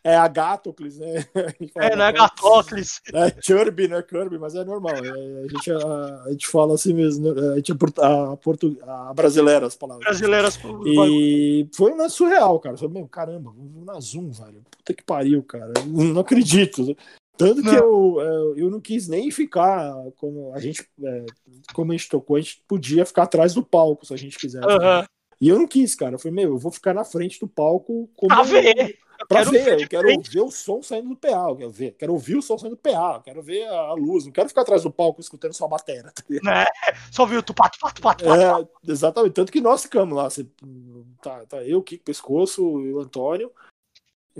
Speaker 2: é Agatocles, né?
Speaker 3: É, não é Agatocles.
Speaker 2: É Kirby, né? Kirby, mas é normal. É, a, gente, a, a, gente fala assim mesmo, né? a gente é a, portu, a brasileira as palavras.
Speaker 3: Brasileiras.
Speaker 2: E foi um surreal, cara. Falei, meu, caramba, vamos na Zoom, velho. Puta que pariu, cara. Não acredito. Tanto que eu, eu, eu não quis nem ficar como a gente, é, como a gente tocou, a gente podia ficar atrás do palco se a gente quisesse. Uhum. E eu não quis, cara. Eu falei, meu, eu vou ficar na frente do palco
Speaker 3: como. Ah, ver
Speaker 2: pra quero ver, eu quero ver o som saindo do PA, eu quero ver, quero ouvir o som saindo do PA, quero ver a luz, não quero ficar atrás do palco escutando só a bateria. Tá
Speaker 3: é, só ouvir o tupato, pato, pato, pato.
Speaker 2: É, exatamente, tanto que nós ficamos lá, você, tá, tá eu, Kiko Pescoço e o Antônio,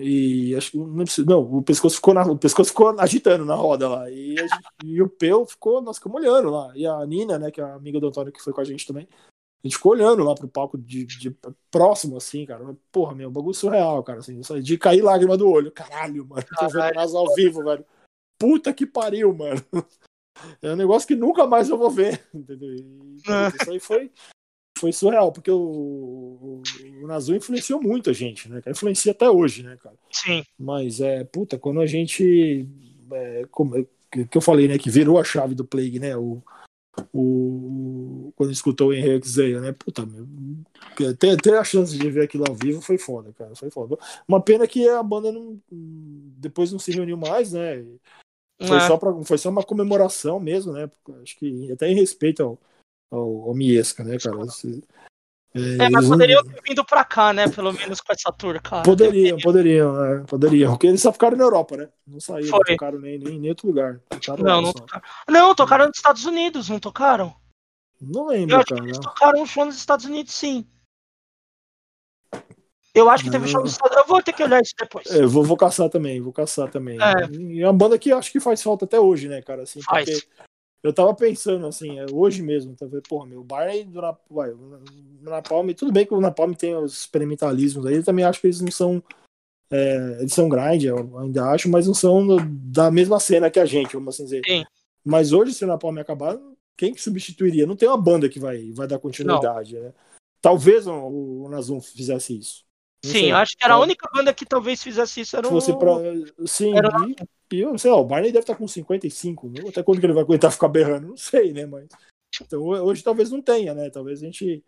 Speaker 2: e acho que não, não, o pescoço ficou na, o pescoço ficou agitando na roda lá. E, gente, e o Peu ficou, nós ficamos olhando lá. E a Nina, né, que é a amiga do Antônio que foi com a gente também, a gente ficou olhando lá pro palco de, de próximo, assim, cara. Porra, meu, bagulho surreal, cara. Assim, de cair lágrima do olho. Caralho, mano. Tô vendo NASA ao vivo, velho. Puta que pariu, mano. É um negócio que nunca mais eu vou ver. Entendeu? E, isso aí foi, foi surreal, porque o, o, o Nazul influenciou muito a gente, né? Influencia até hoje, né, cara?
Speaker 3: Sim.
Speaker 2: Mas é, puta, quando a gente. É, como, que eu falei, né? Que virou a chave do Plague, né? O, o, quando escutou o Henrique Zeia, né? Puta, meu, ter, ter a chance de ver aquilo ao vivo foi foda, cara. Foi foda. Uma pena que a banda não, depois não se reuniu mais, né? Foi, é. só pra, foi só uma comemoração mesmo, né? Acho que até em respeito ao, ao, ao Miesca, né, cara?
Speaker 3: É, é, mas poderiam ter vindo pra cá, né? Pelo menos com essa tour, cara.
Speaker 2: Poderiam, poderiam, é, poderiam. Porque eles só ficaram na Europa, né? Não saíram, não tocaram nem, nem, nem outro lugar.
Speaker 3: Tocaram não, não tocaram. Não, tocaram nos Estados Unidos, não tocaram?
Speaker 2: Não lembro, Eu
Speaker 3: acho cara. Que eles tocaram um show nos Estados Unidos, sim. Eu acho que teve show nos Estados Unidos. Eu vou ter que olhar isso depois.
Speaker 2: É, eu vou, vou caçar também, vou caçar também. É. E é uma banda que acho que faz falta até hoje, né, cara? Assim,
Speaker 3: faz.
Speaker 2: Porque eu tava pensando assim, é, hoje mesmo, tá vendo? Porra, meu Barney do Napalm, tudo bem que o Napalm tem os experimentalismos aí, eu também acho que eles não são. É, eles são grind, eu ainda acho, mas não são da mesma cena que a gente, vamos assim dizer. Sim. Mas hoje, se o Napalm acabar, quem que substituiria? Não tem uma banda que vai, vai dar continuidade, não. né? Talvez o, o Nazum fizesse isso.
Speaker 3: Não Sim, sei, acho que era a única banda que talvez fizesse isso. Era
Speaker 2: o... pra... Sim, era e, eu sei lá, o Barney deve estar com 55, né? até quando que ele vai aguentar ficar berrando? Não sei, né? Mas então, hoje talvez não tenha, né? Talvez a gente,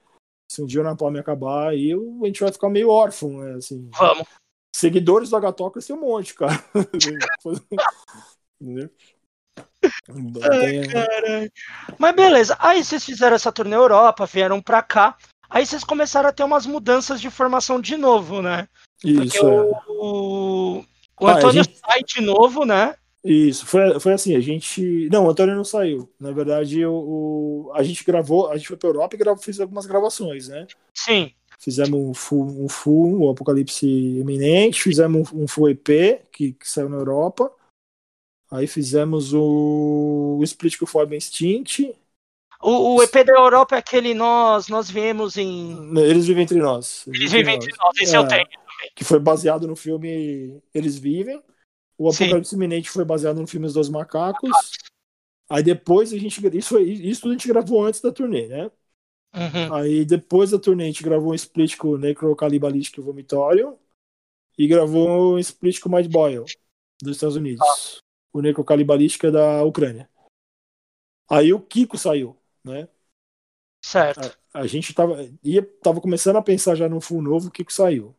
Speaker 2: se um dia o Napalm acabar, aí a gente vai ficar meio órfão, né? Assim,
Speaker 3: Vamos.
Speaker 2: Seguidores do Agatoca tem um monte, cara.
Speaker 3: Ai, Mas beleza, aí vocês fizeram essa turnê Europa, vieram pra cá. Aí vocês começaram a ter umas mudanças de formação de novo, né?
Speaker 2: Isso. Porque
Speaker 3: é. o, o ah, Antônio gente... sai de novo, né?
Speaker 2: Isso, foi, foi assim, a gente. Não, o Antônio não saiu. Na verdade, o, o... a gente gravou, a gente foi pra Europa e gravou, fez algumas gravações, né?
Speaker 3: Sim.
Speaker 2: Fizemos um full, um full, o Apocalipse Iminente, fizemos um full EP que, que saiu na Europa. Aí fizemos o, o Split que foi Extinct.
Speaker 3: O, o, EP da Europa é aquele nós, nós viemos em.
Speaker 2: Eles vivem entre nós.
Speaker 3: Eles, vivem entre nós, esse é, eu tenho.
Speaker 2: Que foi baseado no filme Eles Vivem. O Apocalipse Iminente foi baseado no filme Os Dois Macacos. Aí depois a gente. Isso, isso a gente gravou antes da turnê, né?
Speaker 3: Uhum.
Speaker 2: Aí depois da turnê a gente gravou um split com o Necrocalibalístico e Vomitorium. E gravou um split com o Mad Boyle, dos Estados Unidos. Ah. O Necrocalibalístico é da Ucrânia. Aí o Kiko saiu né?
Speaker 3: Certo.
Speaker 2: A, a, gente tava, ia, tava começando a pensar já no full novo, o Kiko saiu.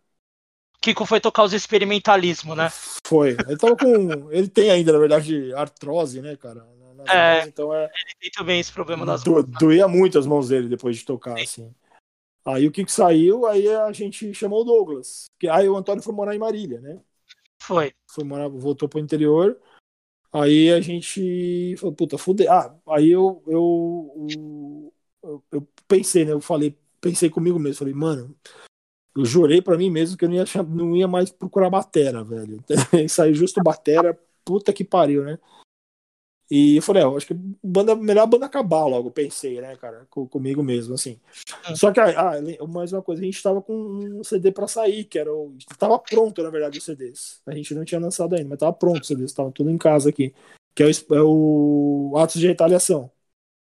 Speaker 3: Kiko foi tocar os experimentalismo, né?
Speaker 2: Foi. Ele tava com. ele tem ainda, na verdade, artrose, né, cara?
Speaker 3: é, mãos, então é, ele tem também esse problema nas do, mãos.
Speaker 2: Né? Doía muito as mãos dele depois de tocar, Sim. assim. Aí o Kiko saiu, aí a gente chamou o Douglas. Que, aí o Antônio foi morar em Marília, né?
Speaker 3: Foi.
Speaker 2: Foi morar, voltou pro interior. Aí a gente falou, puta, fudeu. Ah, aí eu, eu, eu, eu, pensei, né? Eu falei, pensei comigo mesmo, falei, mano, eu jurei para mim mesmo que eu não ia, não ia mais procurar batera, velho. Saiu justo batera, puta que pariu, né? E eu falei, é, eu acho que banda, melhor a banda acabar logo, pensei, né, cara, com, comigo mesmo, assim. É. Só que, ah, mais uma coisa, a gente tava com um CD pra sair, que era o. Tava pronto, na verdade, os CDs. A gente não tinha lançado ainda, mas tava pronto os CDs, tava tudo em casa aqui. Que é o, é o Atos de Retaliação.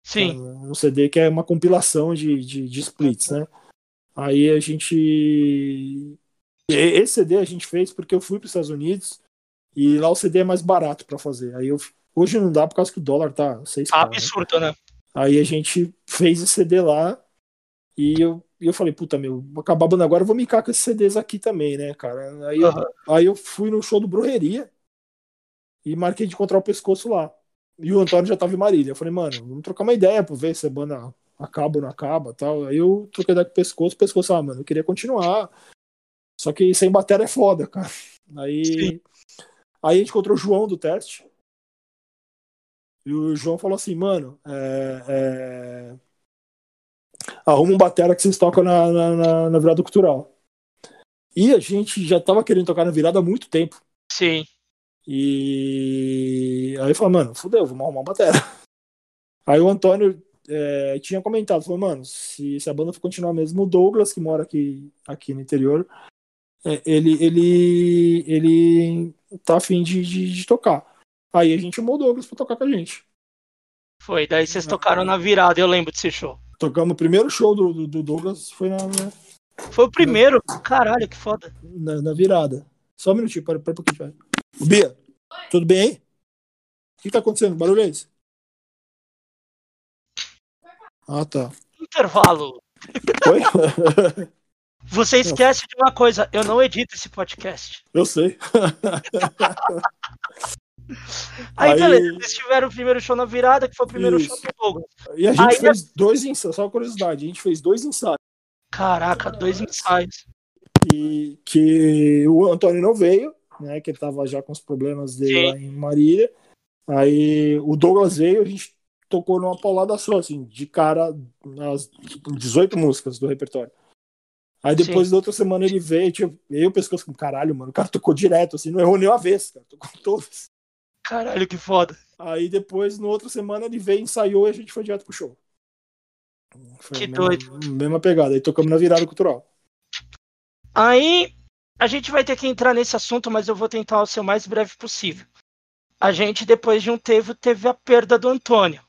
Speaker 3: Sim.
Speaker 2: É um CD que é uma compilação de, de, de splits, né? Aí a gente. Esse CD a gente fez porque eu fui para os Estados Unidos e lá o CD é mais barato para fazer. Aí eu Hoje não dá por causa que o dólar tá 6
Speaker 3: tá absurdo, né?
Speaker 2: Aí a gente fez esse CD lá e eu, eu falei, puta, meu, acabar a banda agora, eu vou micar com esses CDs aqui também, né, cara? Aí, uhum. eu, aí eu fui no show do Brujeria e marquei de encontrar o pescoço lá. E o Antônio já tava em Marília. Eu falei, mano, vamos trocar uma ideia pra ver se a banda acaba ou não acaba tal. Aí eu troquei ideia com o pescoço, o pescoço, ah, mano, eu queria continuar. Só que sem bateria é foda, cara. Aí, aí a gente encontrou o João do teste. E o João falou assim, mano, é, é... arruma um batera que vocês tocam na, na, na, virada cultural. E a gente já tava querendo tocar na virada há muito tempo.
Speaker 3: Sim.
Speaker 2: E aí falou, mano, fudeu, vamos arrumar uma batera. Aí o Antônio é, tinha comentado, falou, mano, se, se a banda for continuar mesmo, o Douglas, que mora aqui, aqui no interior, é, ele, ele, ele tá afim de, de, de tocar. Aí a gente chamou o Douglas pra tocar com a gente.
Speaker 3: Foi, daí vocês tocaram na virada, eu lembro desse show.
Speaker 2: Tocamos o primeiro show do, do, Douglas, foi na.
Speaker 3: Foi o primeiro? Na, Caralho, que foda.
Speaker 2: Na, na, virada. Só um minutinho, para, para um pouquinho. Bia, tudo bem aí? O que tá acontecendo? Barulho é esse? Ah, tá.
Speaker 3: Intervalo.
Speaker 2: Oi?
Speaker 3: Você esquece de uma coisa, eu não edito esse podcast.
Speaker 2: Eu sei.
Speaker 3: Aí, aí, beleza, eles tiveram o primeiro show na virada, que foi o primeiro Isso. show do Douglas.
Speaker 2: E a gente aí, fez dois ensaios, só curiosidade, a gente fez dois ensaios.
Speaker 3: Caraca, dois ensaios.
Speaker 2: E que o Antônio não veio, né? Que ele tava já com os problemas dele Sim. lá em Marília. Aí o Douglas veio, a gente tocou numa paulada só, assim, de cara, as 18 músicas do repertório. Aí depois Sim. da outra semana ele veio, tipo, eu pescoço com caralho, mano. O cara tocou direto, assim, não errou nem uma vez, cara. Tocou todas.
Speaker 3: Caralho, que foda.
Speaker 2: Aí depois, na outra semana, ele veio, ensaiou e a gente foi direto pro show. Foi
Speaker 3: Que
Speaker 2: mesma,
Speaker 3: doido.
Speaker 2: mesma pegada. Aí tocamos na virada cultural.
Speaker 3: Aí a gente vai ter que entrar nesse assunto, mas eu vou tentar ser o mais breve possível. A gente, depois de um tempo, teve a perda do Antônio.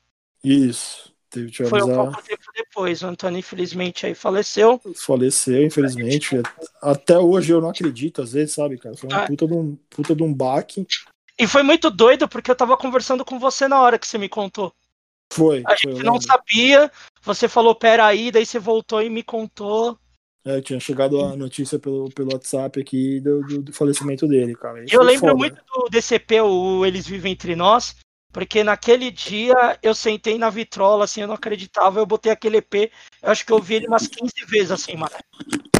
Speaker 2: Isso. Teve,
Speaker 3: Foi
Speaker 2: tivemos
Speaker 3: um pouco tempo depois. O Antônio, infelizmente, aí faleceu.
Speaker 2: Faleceu, infelizmente. Até hoje eu não acredito, às vezes, sabe, cara? Foi um
Speaker 3: Ah.
Speaker 2: puta de um, puta de um baque.
Speaker 3: E foi muito doido, porque eu tava conversando com você na hora que você me contou.
Speaker 2: Foi.
Speaker 3: A
Speaker 2: foi,
Speaker 3: gente não
Speaker 2: lembro.
Speaker 3: sabia, você falou, peraí, daí você voltou e me contou.
Speaker 2: É, tinha chegado a notícia pelo, pelo WhatsApp aqui do, do, do falecimento dele, cara.
Speaker 3: E eu
Speaker 2: foi
Speaker 3: lembro
Speaker 2: foda.
Speaker 3: muito do DCP, o Eles Vivem Entre Nós, porque naquele dia eu sentei na vitrola, assim, eu não acreditava, eu botei aquele EP, eu acho que eu ouvi ele umas 15 vezes, assim, mano.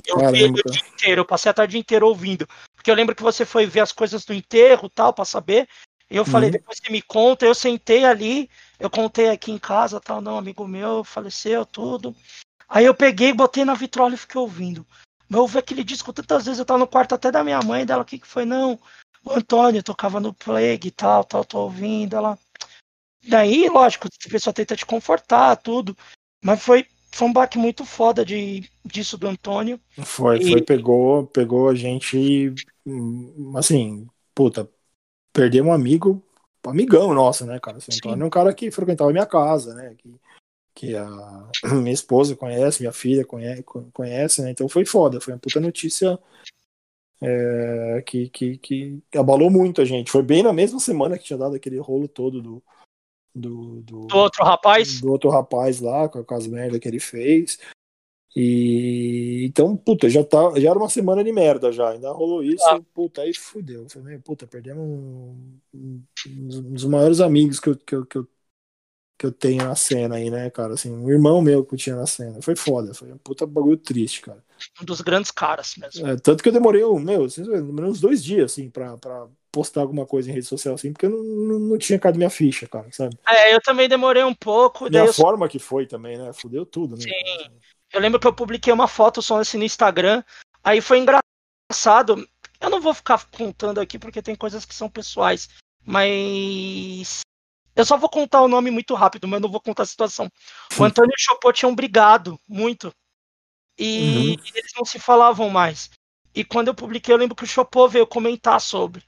Speaker 3: Eu ele o dia inteiro, eu passei a tarde inteira ouvindo. Porque eu lembro que você foi ver as coisas do enterro tal, pra saber. E eu falei,
Speaker 2: Uhum.
Speaker 3: depois você me conta, eu sentei ali, eu contei aqui em casa, tal, não, amigo meu faleceu, tudo. Aí eu peguei, botei na vitrola e fiquei ouvindo. Mas eu ouvi aquele disco tantas vezes, eu tava no quarto até da minha mãe, dela, o que que foi? Não, o Antônio tocava no Plague e tal, tal, tô ouvindo, ela... Daí, lógico, a pessoa tenta te confortar, tudo, mas foi, foi um baque muito foda de, disso do Antônio.
Speaker 2: Foi,
Speaker 3: E-
Speaker 2: foi, pegou, pegou a gente, hum, assim, puta, perdemos um amigo, amigão nosso, né, cara? Assim,
Speaker 3: Sim.
Speaker 2: Antônio é um cara que frequentava a minha casa, né? Que, que a minha esposa conhece, minha filha conhece, conhece, né? Então foi foda, foi uma puta notícia é, que, que, que abalou muito a gente. Foi bem na mesma semana que tinha dado aquele rolo todo do, do, do,
Speaker 3: Do outro rapaz,
Speaker 2: do outro rapaz lá, com, com as merdas que ele fez. E então, puta, já, tá, já era uma semana de merda já. Ainda rolou isso,
Speaker 3: Ah.
Speaker 2: puta, aí fudeu. Eu Falei, puta, perdemos um, um, um dos maiores amigos que eu, que, eu, que, eu, que eu tenho na cena aí, né, cara? Assim, um irmão meu que eu tinha na cena. Foi foda, foi um puta bagulho triste, cara.
Speaker 3: um dos grandes caras mesmo.
Speaker 2: É, tanto que eu demorei, meu, demorei uns dois dias, assim, pra, pra postar alguma coisa em rede social, assim, porque eu não, não, não tinha caído minha ficha, cara, sabe?
Speaker 3: É, eu também demorei um pouco,
Speaker 2: E
Speaker 3: daí
Speaker 2: a
Speaker 3: eu,
Speaker 2: forma que foi também, né? Fudeu tudo, né?
Speaker 3: Sim. eu lembro que eu publiquei uma foto só assim no Instagram, aí foi engraçado. Eu não vou ficar contando aqui porque tem coisas que são pessoais, mas eu só vou contar o nome muito rápido, mas não vou contar a situação. O Antônio e o Chopô tinham brigado muito e
Speaker 2: Uhum.
Speaker 3: eles não se falavam mais. E quando eu publiquei, eu lembro que o Chopô veio comentar sobre,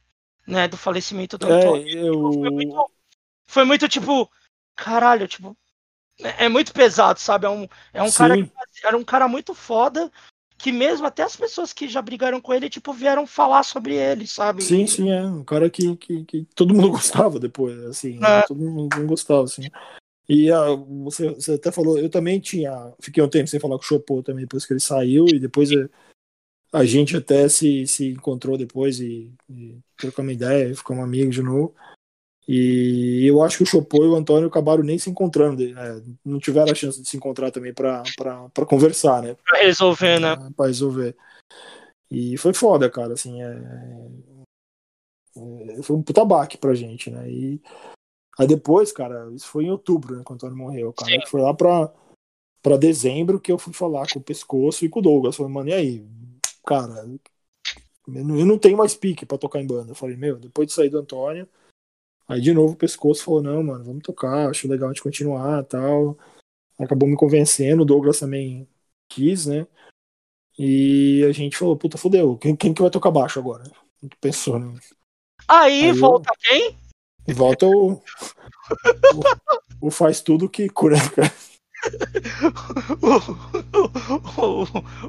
Speaker 3: né, do falecimento do Antônio.
Speaker 2: É, eu.
Speaker 3: Foi muito, foi muito tipo, caralho, tipo, é é muito pesado, sabe? É um, é um cara que era um cara muito foda, que mesmo até as pessoas que já brigaram com ele, tipo, vieram falar sobre ele, sabe?
Speaker 2: Sim, sim, é um cara que, que, que todo mundo gostava depois, assim,
Speaker 3: É.
Speaker 2: todo mundo gostava, assim. E ah, você, você até falou, eu também tinha, fiquei um tempo sem falar com o Chopô também depois que ele saiu, e depois eh, a gente até se, se encontrou depois e, e trocamos ideia, ficamos amigos de novo. E eu acho que o Chopô e o Antônio acabaram nem se encontrando, né? não tiveram a chance de se encontrar também para conversar, né?
Speaker 3: Pra resolver, né?
Speaker 2: pra resolver. E foi foda, cara, assim, é... é- foi um puta baque pra gente, né? E aí depois, cara, isso foi em outubro, né, quando o Antônio morreu, cara,
Speaker 3: Sim.
Speaker 2: foi lá pra, pra dezembro que eu fui falar com o Pescoço e com o Douglas, falei, mano, e aí? Cara, eu não, eu tenho mais pique pra tocar em banda. Eu falei, meu, depois de sair do Antônio, aí de novo o Pescoço falou, não, mano, vamos tocar, acho legal a gente continuar tal. Acabou me convencendo, o Douglas também quis, né? E a gente falou, puta, fodeu, quem, quem que vai tocar baixo agora? A gente pensou, né?
Speaker 3: Aí,
Speaker 2: Aí eu-
Speaker 3: volta quem?
Speaker 2: E volta o, o, o faz tudo que cura, cara.
Speaker 3: O, o,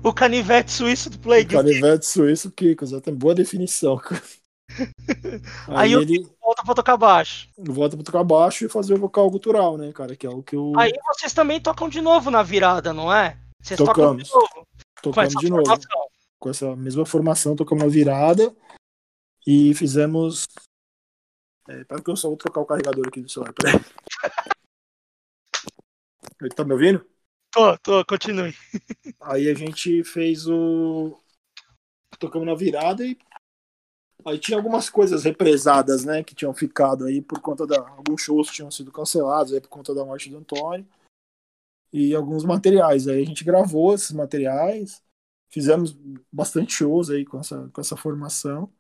Speaker 3: o, o canivete suíço do
Speaker 2: O
Speaker 3: Plague.
Speaker 2: canivete suíço Kiko, exatamente. Boa definição.
Speaker 3: Aí
Speaker 2: Aí, ele
Speaker 3: Volta pra tocar baixo.
Speaker 2: volta pra tocar baixo e fazer o vocal gutural, né, cara? Que é o que eu
Speaker 3: Aí vocês também tocam de novo na virada, não é? Vocês tocam de
Speaker 2: Tocamos.
Speaker 3: novo
Speaker 2: tocamos de novo.
Speaker 3: formação.
Speaker 2: Com essa mesma formação, tocamos na virada e fizemos. É, pera que eu só vou trocar o carregador aqui do celular. Tá me ouvindo?
Speaker 3: Tô, tô, continue.
Speaker 2: Aí a gente fez o. Tocamos na virada e. Aí tinha algumas coisas represadas, né? Que tinham ficado aí por conta da. Alguns shows tinham sido cancelados aí por conta da morte do Antônio. E alguns materiais. Aí a gente gravou esses materiais. Fizemos bastante shows aí com essa, com essa formação.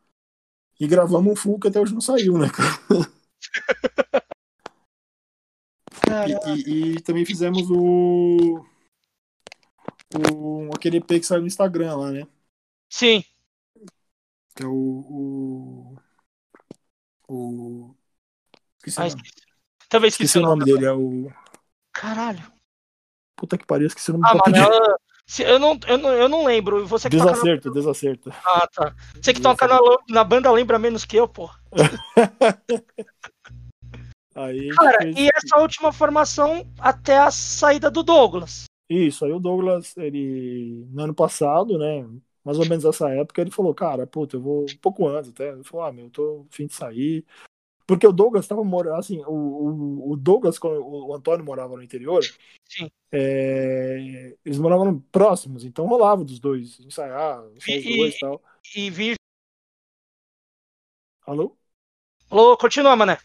Speaker 2: E gravamos um full que até hoje não saiu, né, cara? E, e, e, também fizemos o, o. aquele EP que saiu no Instagram lá, né?
Speaker 3: Sim.
Speaker 2: Que é o. O. o...
Speaker 3: Esqueci, ah, o nome. Também esqueci,
Speaker 2: esqueci o nome dele, é o.
Speaker 3: Caralho.
Speaker 2: Puta que pariu, esqueci o nome
Speaker 3: ah, do Manela, eu não, eu, não, eu não lembro. Você que
Speaker 2: desacerto, toca na... desacerto.
Speaker 3: Ah, tá. Você que toca na, na banda lembra menos que eu, pô.
Speaker 2: aí
Speaker 3: Cara, fez... e essa última formação até a saída do Douglas.
Speaker 2: Isso, aí o Douglas, ele, no ano passado, né, mais ou menos nessa época, ele falou, cara, puta, eu vou, um pouco antes até, ele falou, ah, meu, eu tô fim de sair, porque o Douglas estava morando, assim, o, o, o, Douglas, o Antônio morava no interior, é, eles moravam próximos, então rolava dos dois, ensaiar, e, dois e tal.
Speaker 3: E vir.
Speaker 2: Alô?
Speaker 3: Alô, continua, mané.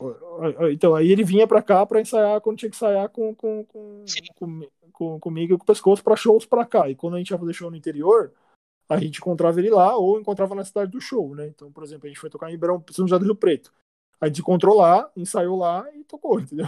Speaker 2: Então, aí ele vinha pra cá pra ensaiar quando tinha que ensaiar com, com, com, com, com comigo e com o pescoço pra shows pra cá. E quando a gente ia fazer show no interior, a gente encontrava ele lá ou encontrava na cidade do show, né? Então, por exemplo, a gente foi tocar em Ribeirão, São José do Rio Preto. A gente encontrou lá, ensaiou lá e tocou, entendeu?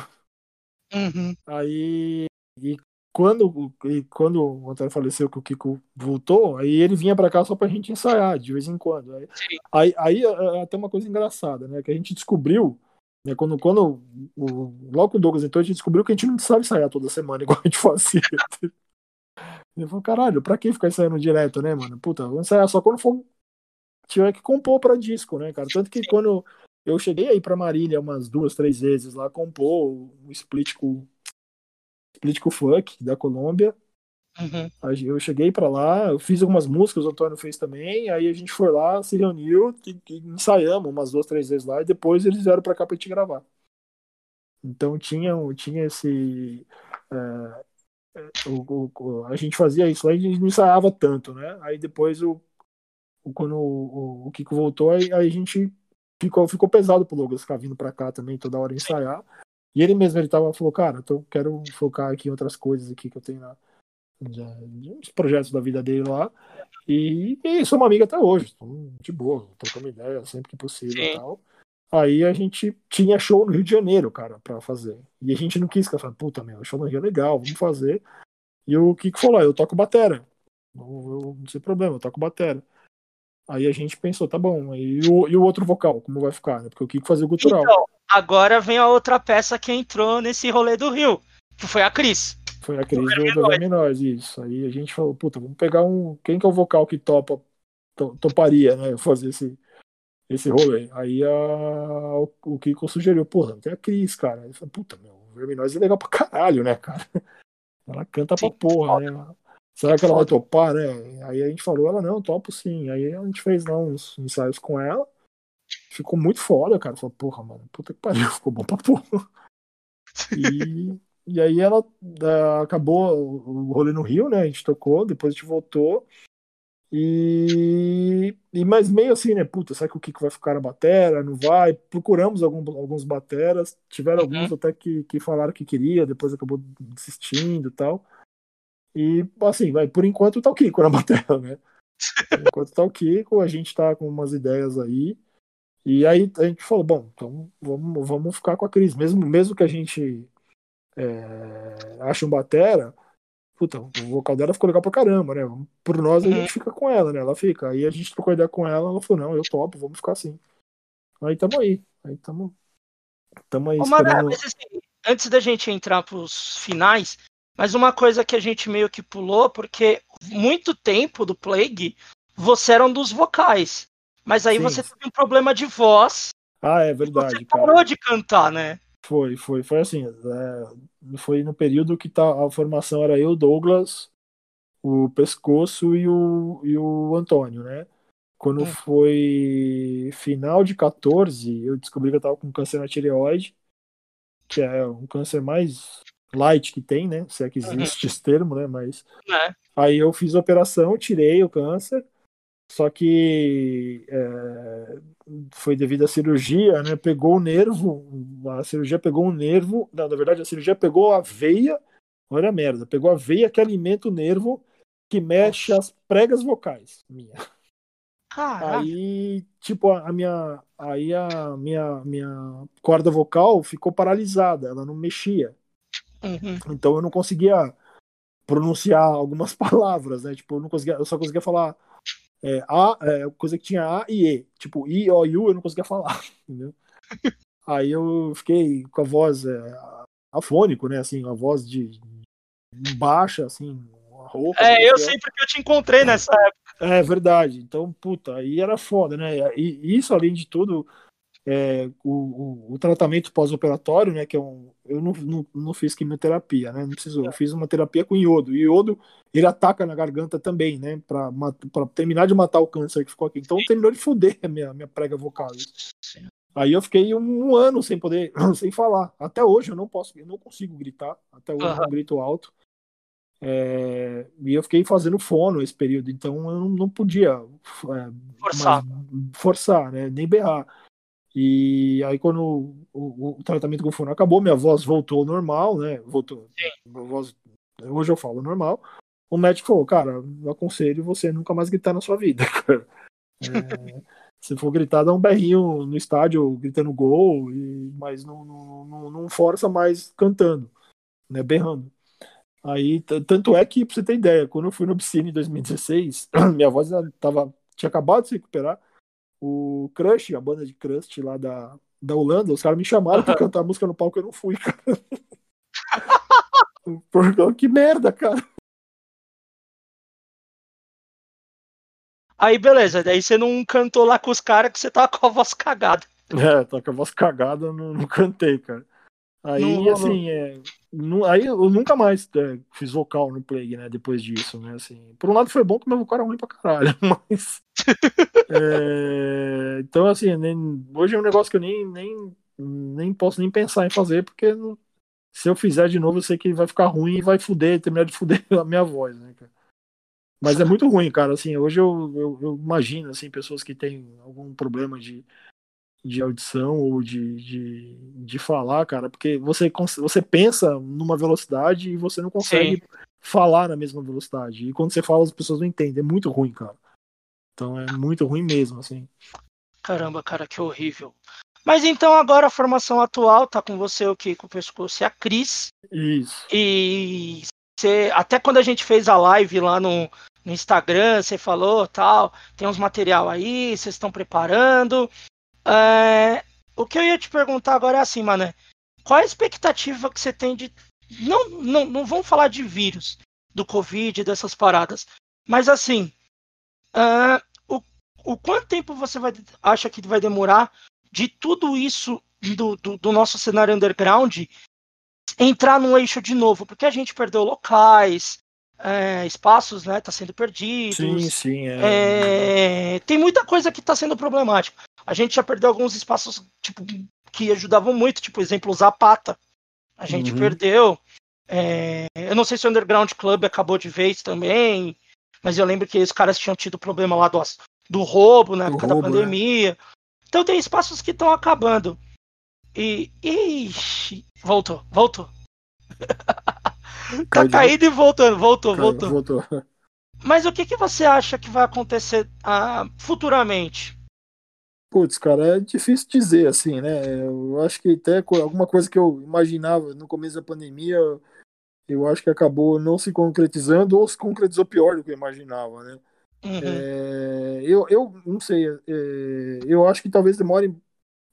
Speaker 3: Uhum.
Speaker 2: Aí, e quando, e quando o Antônio faleceu, que o Kiko voltou, aí ele vinha para cá só pra gente ensaiar, de vez em quando. Aí, aí, aí é, é até uma coisa engraçada, né? Que a gente descobriu, né, quando, quando o, logo que o Douglas entrou, a gente descobriu que a gente não precisava ensaiar toda semana, igual a gente fazia. Ele falou, caralho, pra que ficar ensaiando direto, né, mano? Puta, vou ensaiar só quando for tiver que compor pra disco, né, cara? Tanto que quando eu cheguei aí para Marília umas duas, três vezes lá, compor um split com, com funk da Colômbia.
Speaker 3: Uhum.
Speaker 2: Eu cheguei para lá, eu fiz algumas músicas, o Antônio fez também, aí a gente foi lá, se reuniu, e, e ensaiamos umas duas, três vezes lá, e depois eles vieram para cá pra gente gravar. Então tinha, tinha esse. É, o, o, a gente fazia isso lá e a gente não ensaiava tanto, né? Aí depois, o, quando o, o Kiko voltou, aí, aí a gente ficou, ficou pesado pro Douglas ficar vindo pra cá também toda hora ensaiar. E ele mesmo, ele tava, falou, cara, eu quero focar aqui em outras coisas aqui que eu tenho na, uns projetos da vida dele lá. E, e sou uma amiga até hoje, de boa, trocamos ideia sempre que possível Sim. e tal. Aí a gente tinha show no Rio de Janeiro, cara, pra fazer. E a gente não quis, cara, puta, meu, show no Rio é legal, vamos fazer. E o Kiko falou, eu toco batera. Eu, eu, não tem problema, eu toco batera. Aí a gente pensou, tá bom, e o, e o outro vocal, como vai ficar, né? Porque o Kiko fazia o gutural. Então,
Speaker 3: agora vem a outra peça que entrou nesse rolê do Rio, que foi a Cris.
Speaker 2: Foi a Cris do, do Verminóis, isso. Aí a gente falou, puta, vamos pegar um. Quem que é o vocal que topa, to, toparia, né? Fazer esse, esse rolê. Aí a, o, Kiko sugeriu, porra, tem a Cris, cara. Ele falou, puta, meu, o Verminóis é legal pra caralho, né, cara? Ela canta Sim, pra porra, né? Será que ela vai topar, né? Aí a gente falou, ela não, topo sim. Aí a gente fez lá uns ensaios com ela. Ficou muito foda, cara. Falou, porra, mano, puta que pariu, ficou bom pra porra. E, e aí ela uh, acabou o rolê no Rio, né? A gente tocou, depois a gente voltou. E, e mais meio assim, né? Puta, será que o Kiko vai ficar na batera? Não vai? Procuramos algum, alguns bateras. Tiveram uhum. alguns até que, que falaram que queria, depois acabou desistindo e tal. E, assim, vai, por enquanto tá o Kiko na bateria, né? Por enquanto tá o Kiko, a gente tá com umas ideias aí. E aí a gente falou, bom, então vamos, vamos ficar com a Cris. Mesmo, mesmo que a gente é, ache um batera, puta, o vocal dela ficou legal pra caramba, né? Por nós a uhum. gente fica com ela, né? Ela fica. Aí a gente trocou ideia com ela, ela falou, não, eu topo, vamos ficar assim. Aí tamo aí. Aí tamo, tamo aí. Ô,
Speaker 3: esperando... mas, assim, antes da gente entrar pros finais, mas uma coisa que a gente meio que pulou, porque muito tempo do Plague você era um dos vocais. Mas aí Sim. você teve um problema de voz.
Speaker 2: Ah, é verdade.
Speaker 3: Você parou cara. de cantar, né?
Speaker 2: Foi, foi, foi assim. É, foi no período que tá, a formação era eu, Douglas, o Pescoço e o, e o Antônio, né? Quando hum. foi final de 14, eu descobri que eu tava com câncer na tireoide, que é um câncer mais light que tem, né? Se é que existe uhum. esse termo, né? Mas
Speaker 3: é.
Speaker 2: aí eu fiz a operação, tirei o câncer, só que é, foi devido à cirurgia, né? Pegou o nervo, a cirurgia pegou o nervo, não, na verdade a cirurgia pegou a veia, olha a merda, pegou a veia que alimenta o nervo que mexe as pregas vocais minha.
Speaker 3: Caraca.
Speaker 2: Aí, tipo, a minha, aí a minha, minha corda vocal ficou paralisada, ela não mexia.
Speaker 3: Uhum.
Speaker 2: Então eu não conseguia pronunciar algumas palavras, né? Tipo, eu não conseguia, eu só conseguia falar é, A, é, coisa que tinha A e E. Tipo, I, O, U, eu não conseguia falar, entendeu? Aí eu fiquei com a voz é, afônico, né? Assim, a voz de, baixa, assim, roupa.
Speaker 3: É, eu sei porque eu te encontrei nessa época.
Speaker 2: É verdade. Então, puta, aí era foda, né? E isso, além de tudo, é, o, o, o, tratamento pós-operatório, né? Que é um. Eu não, não, não, fiz quimioterapia, né? Não precisou. Eu fiz uma terapia com iodo. E iodo, ele ataca na garganta também, né? Pra terminar de matar o câncer que ficou aqui. Então terminou de fuder a minha, minha prega vocal. Aí eu fiquei um, um, ano sem poder, sem falar. Até hoje eu não posso, eu não consigo gritar. Até hoje uhum. eu grito alto. É, e eu fiquei fazendo fono esse período, então eu não, não podia é,
Speaker 3: forçar.
Speaker 2: forçar, né? Nem berrar. E aí quando o, o, o, tratamento com fono acabou, minha voz voltou ao normal, né? Voltou. Voz, hoje eu falo normal. O médico falou, cara, eu aconselho você nunca mais gritar na sua vida. É, se for gritar, dá um berrinho no estádio, gritando gol, e, mas não, não, não, força mais cantando, né? Berrando. Aí, tanto é que, pra você ter ideia, quando eu fui no Obscene em 2016, minha voz tava, tinha acabado de se recuperar. O Crush, a banda de Crust lá da, da Holanda, os caras me chamaram pra cantar música no palco, eu não fui, cara. Que merda, cara.
Speaker 3: Aí, beleza, daí você não cantou lá com os caras que você tava com a voz cagada.
Speaker 2: É, tá com a voz cagada, não, não cantei, cara. Aí, não, assim, é, não, aí eu nunca mais é, fiz vocal no Plague, né? Depois disso, né? Assim, por um lado foi bom que meu vocal era ruim pra caralho, mas. é, então, assim, nem, hoje é um negócio que eu nem, nem, nem posso nem pensar em fazer, porque se eu fizer de novo, eu sei que vai ficar ruim e vai fuder, terminar de fuder a minha voz, né, cara? Mas é muito ruim, cara. Assim, hoje eu, eu, eu imagino assim, pessoas que têm algum problema de de audição ou de, de, de falar, cara, porque você, você pensa numa velocidade e você não consegue Sim. falar na mesma velocidade. E quando você fala, as pessoas não entendem. É muito ruim, cara. Então é muito ruim mesmo, assim.
Speaker 3: Caramba, cara, que horrível. Mas então agora a formação atual tá com você, o que com o pescoço e a Cris.
Speaker 2: Isso.
Speaker 3: E você, até quando a gente fez a live lá no, no Instagram, você falou tal, tem uns material aí, vocês estão preparando. É, o que eu ia te perguntar agora é assim, mano. Qual a expectativa que você tem de. Não, não, não vamos falar de vírus, do Covid, dessas paradas. Mas assim. O, o quanto tempo você vai, acha que vai demorar de tudo isso do, do, do nosso cenário underground entrar num eixo de novo? Porque a gente perdeu locais, é, espaços, né, tá sendo perdidos.
Speaker 2: Sim, sim. É...
Speaker 3: É, tem muita coisa que está sendo problemática. A gente já perdeu alguns espaços tipo, que ajudavam muito, tipo, exemplo, Zapata. A gente uhum. perdeu. É, eu não sei se o Underground Club acabou de vez também, mas eu lembro que os caras tinham tido problema lá do, do roubo na época roubo, da né? pandemia. Né? Então tem espaços que estão acabando. E. Ixi, voltou, voltou. tá caído e voltando, voltou, Caiu, voltou.
Speaker 2: voltou.
Speaker 3: Mas o que, que você acha que vai acontecer ah, futuramente?
Speaker 2: Putz, cara, é difícil dizer, assim, né? Eu acho que até alguma coisa que eu imaginava no começo da pandemia, eu acho que acabou não se concretizando ou se concretizou pior do que eu imaginava, né? Uhum. É, eu, eu não sei, é, eu acho que talvez demore.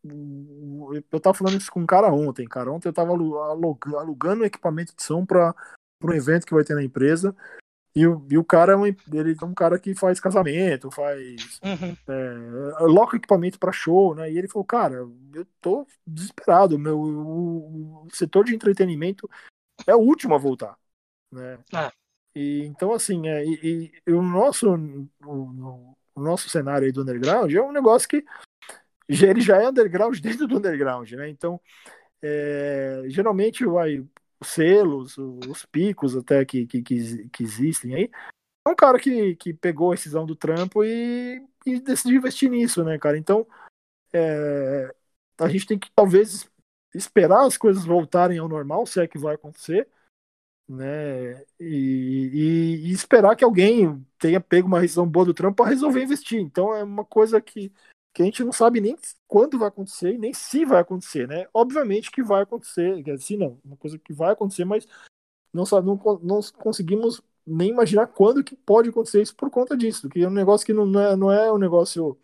Speaker 2: Eu tava falando isso com um cara ontem, cara. Ontem eu tava alugando equipamento de som para um evento que vai ter na empresa. E o, e o cara é um, ele é um cara que faz casamento, faz. Uhum. É, loca equipamento para show, né? E ele falou, cara, eu tô desesperado. Meu, o, o setor de entretenimento é o último a voltar. Né?
Speaker 3: Ah.
Speaker 2: E, então, assim, é, e, e, o, nosso, o, o, nosso cenário aí do underground é um negócio que ele já é underground dentro do underground, né? Então, é, geralmente vai selos, os picos até que, que, que, que existem aí. É um cara que, que pegou a decisão do trampo e, e decidiu investir nisso, né, cara? Então, é, a gente tem que talvez esperar as coisas voltarem ao normal, se é que vai acontecer, né? E, e, e esperar que alguém tenha pego uma decisão boa do trampo para resolver investir. Então, é uma coisa que que a gente não sabe nem quando vai acontecer e nem se vai acontecer, né? Obviamente que vai acontecer, assim não, uma coisa que vai acontecer, mas não, não, não conseguimos nem imaginar quando que pode acontecer isso por conta disso, que é um negócio que não, não, é, não é um negócio,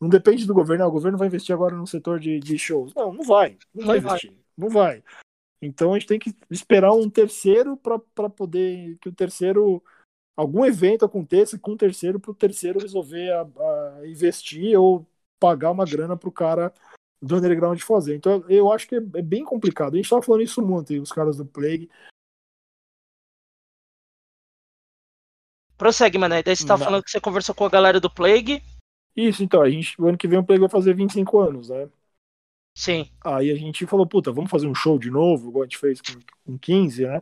Speaker 2: não depende do governo, ah, o governo vai investir agora no setor de, de shows. Não, não vai, não, vai investir, não vai. Então a gente tem que esperar um terceiro para poder que o terceiro algum evento aconteça com o terceiro para o terceiro resolver a, a investir ou pagar uma grana pro cara do underground fazer. Então eu acho que é, é bem complicado. A gente tava falando isso muito, os caras do Plague.
Speaker 3: Prossegue, Mané. Daí você tá Não. falando que você conversou com a galera do Plague.
Speaker 2: Isso, então, a gente, o ano que vem o Plague vai fazer 25 anos, né?
Speaker 3: Sim.
Speaker 2: Aí a gente falou, puta, vamos fazer um show de novo, igual a gente fez com, com 15, né?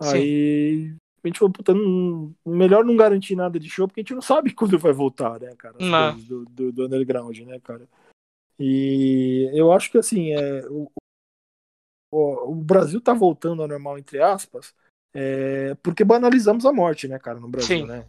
Speaker 2: Aí Sim. A gente falou, puta, não, melhor não garantir nada de show, porque a gente não sabe quando vai voltar, né, cara? Do, do, do, underground, né, cara? E eu acho que assim, é, o, o, o Brasil tá voltando ao normal, entre aspas, é, porque banalizamos a morte, né, cara, no Brasil, Sim. né?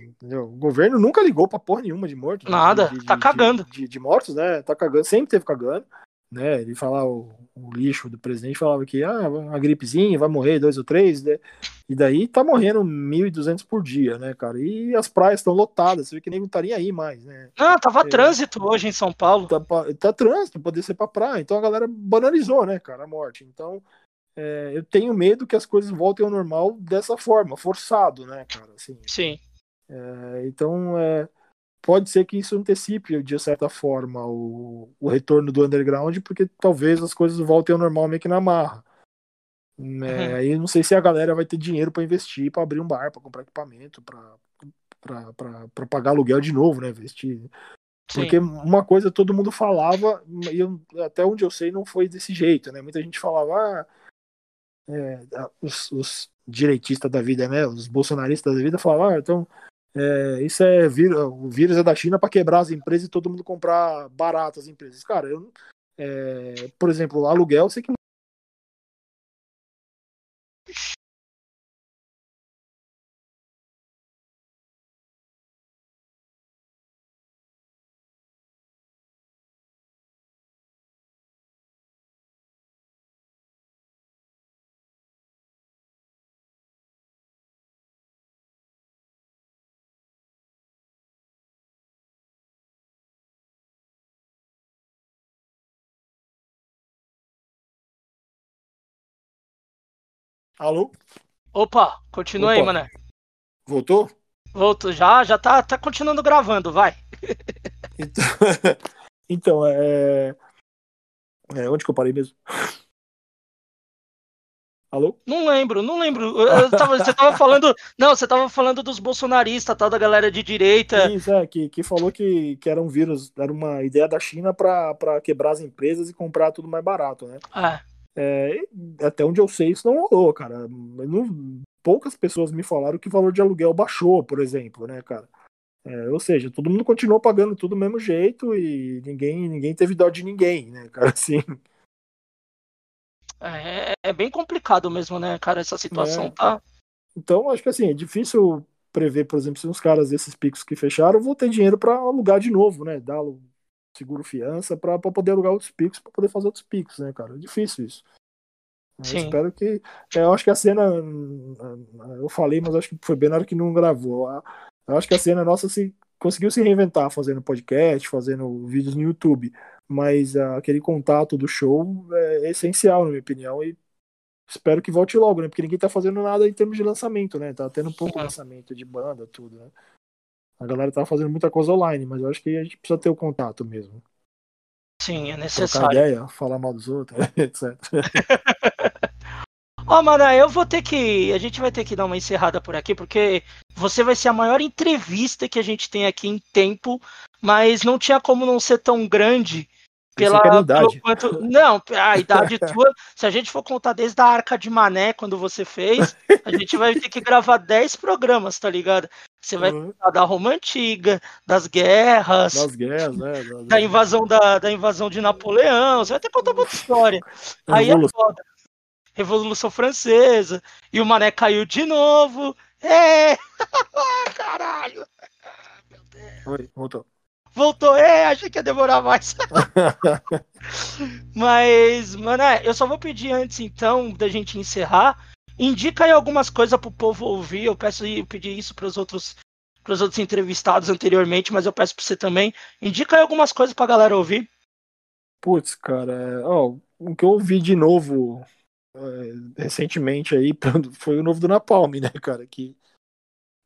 Speaker 2: Entendeu? O governo nunca ligou pra porra nenhuma de mortos.
Speaker 3: Nada,
Speaker 2: de, de,
Speaker 3: tá cagando.
Speaker 2: De, de, mortos, né? Tá cagando, sempre teve cagando. Né? Ele falava, o, o lixo do presidente falava que ah, uma gripezinha, vai morrer dois ou três, né? E daí tá morrendo 1.200 por dia, né, cara? E as praias estão lotadas, você vê que nem estaria aí mais, né?
Speaker 3: Ah, tava é, trânsito hoje em São Paulo.
Speaker 2: Tá, tá trânsito, poder ser pra praia. Então a galera banalizou, né, cara, a morte. Então é, eu tenho medo que as coisas voltem ao normal dessa forma, forçado, né, cara? Assim,
Speaker 3: Sim.
Speaker 2: É, então, é, pode ser que isso antecipe, de certa forma, o, o, retorno do underground, porque talvez as coisas voltem ao normal meio que na marra. É, uhum. Aí não sei se a galera vai ter dinheiro para investir, para abrir um bar, para comprar equipamento, para pagar aluguel de novo, né? Porque Sim. uma coisa todo mundo falava, e eu, até onde eu sei não foi desse jeito, né? Muita gente falava, ah, é, os, os direitistas da vida, né? Os bolsonaristas da vida falavam, ah, então é, isso é o vírus é da China para quebrar as empresas e todo mundo comprar barato as empresas. Cara, eu, é, por exemplo, aluguel, eu sei que Alô?
Speaker 3: Opa, continua Opa. aí, mané.
Speaker 2: Voltou?
Speaker 3: Voltou, já, já tá, tá continuando gravando, vai.
Speaker 2: Então, então é... é. Onde que eu parei mesmo? Alô?
Speaker 3: Não lembro, não lembro. Tava, você tava falando. Não, você tava falando dos bolsonaristas, tal, da galera de direita.
Speaker 2: Isso, é, que, que falou que, que era um vírus, era uma ideia da China para quebrar as empresas e comprar tudo mais barato, né?
Speaker 3: É.
Speaker 2: É, até onde eu sei, isso não rolou, cara. Não, poucas pessoas me falaram que o valor de aluguel baixou, por exemplo, né, cara? É, ou seja, todo mundo continuou pagando tudo do mesmo jeito e ninguém, ninguém teve dó de ninguém, né, cara? Assim.
Speaker 3: É, é bem complicado mesmo, né, cara, essa situação, é. tá?
Speaker 2: Então, acho que assim, é difícil prever, por exemplo, se uns caras desses picos que fecharam vão ter dinheiro para alugar de novo, né? Dar seguro fiança para poder alugar outros picos, para poder fazer outros picos, né, cara? É difícil isso. Eu espero que. É, eu acho que a cena. Eu falei, mas acho que foi bem na hora que não gravou. Eu acho que a cena nossa se, conseguiu se reinventar fazendo podcast, fazendo vídeos no YouTube. Mas aquele contato do show é essencial, na minha opinião. E espero que volte logo, né? Porque ninguém tá fazendo nada em termos de lançamento, né? Tá tendo pouco lançamento de banda, tudo, né? A galera tá fazendo muita coisa online, mas eu acho que a gente precisa ter o contato mesmo.
Speaker 3: Sim, é necessário. Trocar
Speaker 2: ideia, falar mal dos outros, etc.
Speaker 3: Ó, oh, mano, eu vou ter que. A gente vai ter que dar uma encerrada por aqui, porque você vai ser a maior entrevista que a gente tem aqui em tempo, mas não tinha como não ser tão grande pela,
Speaker 2: idade.
Speaker 3: Quanto, não, a idade tua, se a gente for contar desde a Arca de Mané, quando você fez, a gente vai ter que gravar 10 programas, tá ligado? Você vai uhum. contar da Roma Antiga, das guerras,
Speaker 2: das guerras, né?
Speaker 3: Da invasão, da, da invasão de Napoleão, você vai ter que contar muita história. Aí é foda. Revolução Francesa, e o Mané caiu de novo. É! Caralho!
Speaker 2: Oi, voltou.
Speaker 3: Voltou, é, achei que ia demorar mais. Mas, mano, é, eu só vou pedir antes, então, da gente encerrar. Indica aí algumas coisas pro povo ouvir. Eu peço eu pedi isso para os outros para os outros entrevistados anteriormente, mas eu peço para você também. Indica aí algumas coisas pra galera ouvir.
Speaker 2: Putz, cara, ó, o que eu ouvi de novo é, recentemente aí foi o novo do Napalm, né, cara? Que,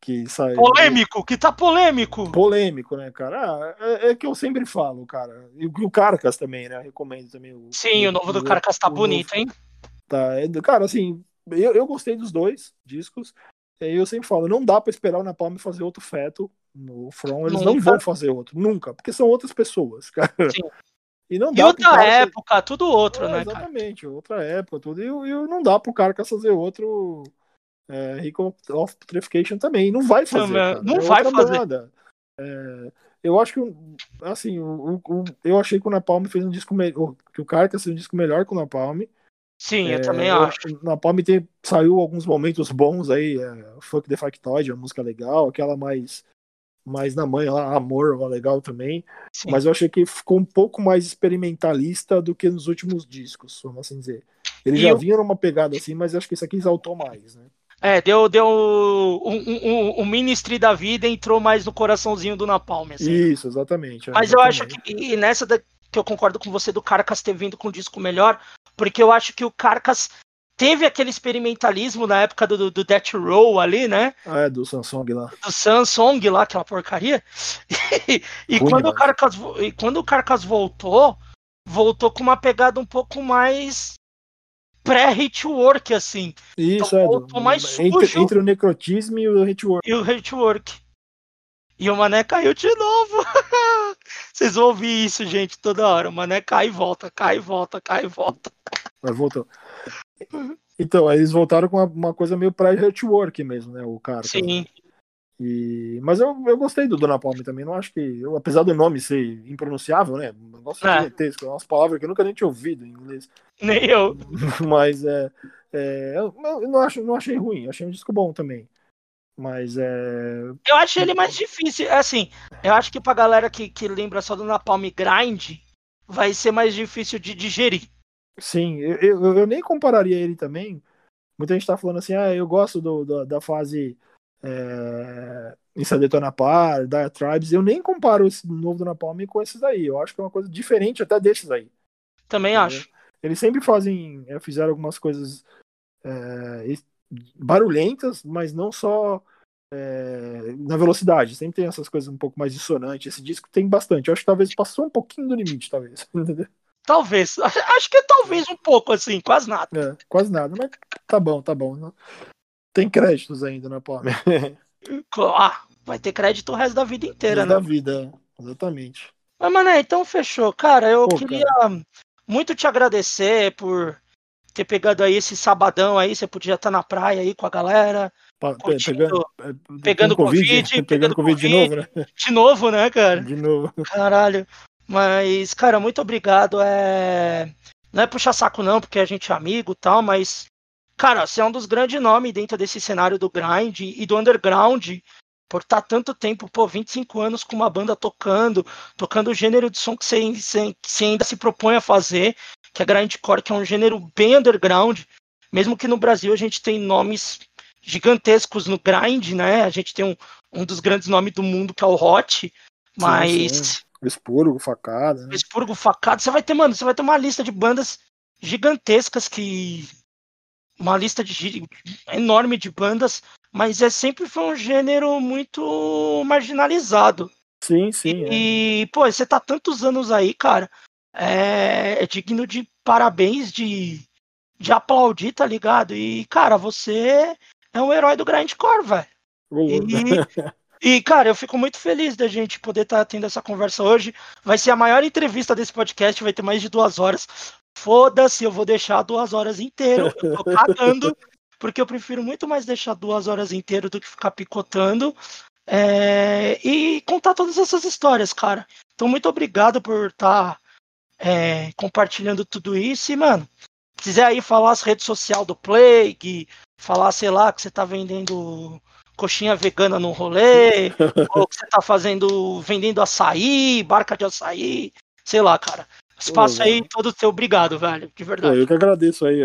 Speaker 2: que saiu.
Speaker 3: Polêmico, que tá polêmico.
Speaker 2: Polêmico, né, cara? Ah, é, é, que eu sempre falo, cara. E o Carcas também, né? Eu recomendo também. O,
Speaker 3: Sim, o, o novo do Carcas tá bonito, novo. hein?
Speaker 2: Tá, é, cara, assim, eu, eu gostei dos dois discos. Eu sempre falo, não dá para esperar o Napalm fazer outro feto no From, eles nunca. não vão fazer outro, nunca, porque são outras pessoas, cara. Sim.
Speaker 3: E não dá e outra cara, época, tudo outro, é, né?
Speaker 2: Exatamente, cara? outra época, tudo. E, e não dá pro cara fazer outro é, Recall of Putrefaction também. Não vai fazer. Não,
Speaker 3: não é vai fazer.
Speaker 2: É, eu acho que, assim, o, o, eu achei que o Napalm fez um disco melhor. Que o Carcass fez um disco melhor que o Napalm.
Speaker 3: Sim, eu também acho.
Speaker 2: O Napalm tem, saiu alguns momentos bons aí. É, Fuck the Factoid, uma música legal. Aquela mais mais na mãe lá, Amor, legal também. Sim. Mas eu achei que ficou um pouco mais experimentalista do que nos últimos discos, vamos assim dizer. Ele e já eu... vinha numa pegada assim, mas acho que isso aqui exaltou mais, né?
Speaker 3: É, deu, deu um, um, um, ministry da vida entrou mais no coraçãozinho do Napalm. Assim.
Speaker 2: Isso, exatamente.
Speaker 3: Mas eu acho que, e nessa da, que eu concordo com você do Carcas ter vindo com um disco melhor, porque eu acho que o Carcas teve aquele experimentalismo na época do, do Death Row ali, né?
Speaker 2: Ah, é, do Samsung lá.
Speaker 3: Do Samsung lá, aquela porcaria. E, e quando, o Carcas, e quando o Carcas voltou, voltou com uma pegada um pouco mais pré-hitwork, assim.
Speaker 2: Isso, então, é. Mais sujo. Entre, entre, o necrotismo e o hitwork.
Speaker 3: E o hitwork. E o Mané caiu de novo. Vocês vão ouvir isso, gente, toda hora. O Mané cai e volta, cai e volta, cai e volta.
Speaker 2: Mas voltou. Então, eles voltaram com uma, uma coisa meio pré-network mesmo, né? O cara.
Speaker 3: Sim.
Speaker 2: E... Mas eu, eu gostei do Dona Palme também. Não acho que. Eu, apesar do nome ser impronunciável, né? Um negócio é. gigantesco, é umas palavras que eu nunca nem tinha ouvido em inglês.
Speaker 3: Nem eu.
Speaker 2: Mas é. é eu, eu não, acho, não achei ruim, achei um disco bom também. Mas é.
Speaker 3: Eu acho ele mais difícil. Assim, eu acho que pra galera que, que lembra só do Napalm Grind, vai ser mais difícil de digerir.
Speaker 2: Sim, eu, eu, eu, nem compararia ele também. Muita gente tá falando assim, ah, eu gosto do, do da fase é, Insta Detona Par, Dire Tribes. Eu nem comparo esse novo do Napalm com esses aí. Eu acho que é uma coisa diferente até desses aí.
Speaker 3: Também entendeu? acho.
Speaker 2: Eles sempre fazem, é, fizeram algumas coisas é, barulhentas, mas não só é, na velocidade. Sempre tem essas coisas um pouco mais dissonantes. Esse disco tem bastante. Eu acho que talvez passou um pouquinho do limite, talvez.
Speaker 3: Talvez. Acho que é talvez um pouco, assim, quase nada.
Speaker 2: É, quase nada, mas tá bom, tá bom. Tem créditos ainda na Palme.
Speaker 3: ah, vai ter crédito o resto da vida inteira,
Speaker 2: né? da vida, exatamente.
Speaker 3: Mas, mané, então fechou. Cara, eu Pô, queria cara. muito te agradecer por ter pegado aí esse sabadão aí. Você podia estar na praia aí com a galera.
Speaker 2: pegando,
Speaker 3: pegando Covid,
Speaker 2: pegando Covid de novo, né?
Speaker 3: De novo, né, cara?
Speaker 2: De novo.
Speaker 3: Caralho. Mas, cara, muito obrigado. É... Não é puxar saco, não, porque a gente é amigo e tal, mas, cara, você é um dos grandes nomes dentro desse cenário do grind e do underground. Por estar tá tanto tempo, pô, 25 anos com uma banda tocando, tocando o gênero de som que você, que você ainda se propõe a fazer, que é grindcore, que é um gênero bem underground. Mesmo que no Brasil a gente tem nomes gigantescos no grind, né? A gente tem um, um dos grandes nomes do mundo que é o Hot, mas sim, sim.
Speaker 2: Expurgo, facada.
Speaker 3: Né? Expurgo, facada. Você vai ter, mano, você vai ter uma lista de bandas gigantescas que. Uma lista de, enorme de bandas, mas é sempre foi um gênero muito marginalizado.
Speaker 2: Sim, sim.
Speaker 3: E, é. pô, você tá tantos anos aí, cara. É, é digno de parabéns, de, de aplaudir, tá ligado? E, cara, você é um herói do grindcore, velho. E, E, cara, eu fico muito feliz da gente poder estar tá tendo essa conversa hoje. Vai ser a maior entrevista desse podcast, vai ter mais de duas horas. Foda-se, eu vou deixar duas horas inteiro. Eu tô cagando, porque eu prefiro muito mais deixar duas horas inteiro do que ficar picotando. É, e contar todas essas histórias, cara. Então, muito obrigado por estar tá, é, compartilhando tudo isso. E, mano, quiser aí falar as redes sociais do Plague, falar, sei lá, que você tá vendendo coxinha vegana no rolê, ou que você tá fazendo, vendendo açaí, barca de açaí, sei lá, cara. Espaço aí todo seu obrigado, velho, de verdade.
Speaker 2: Eu que agradeço aí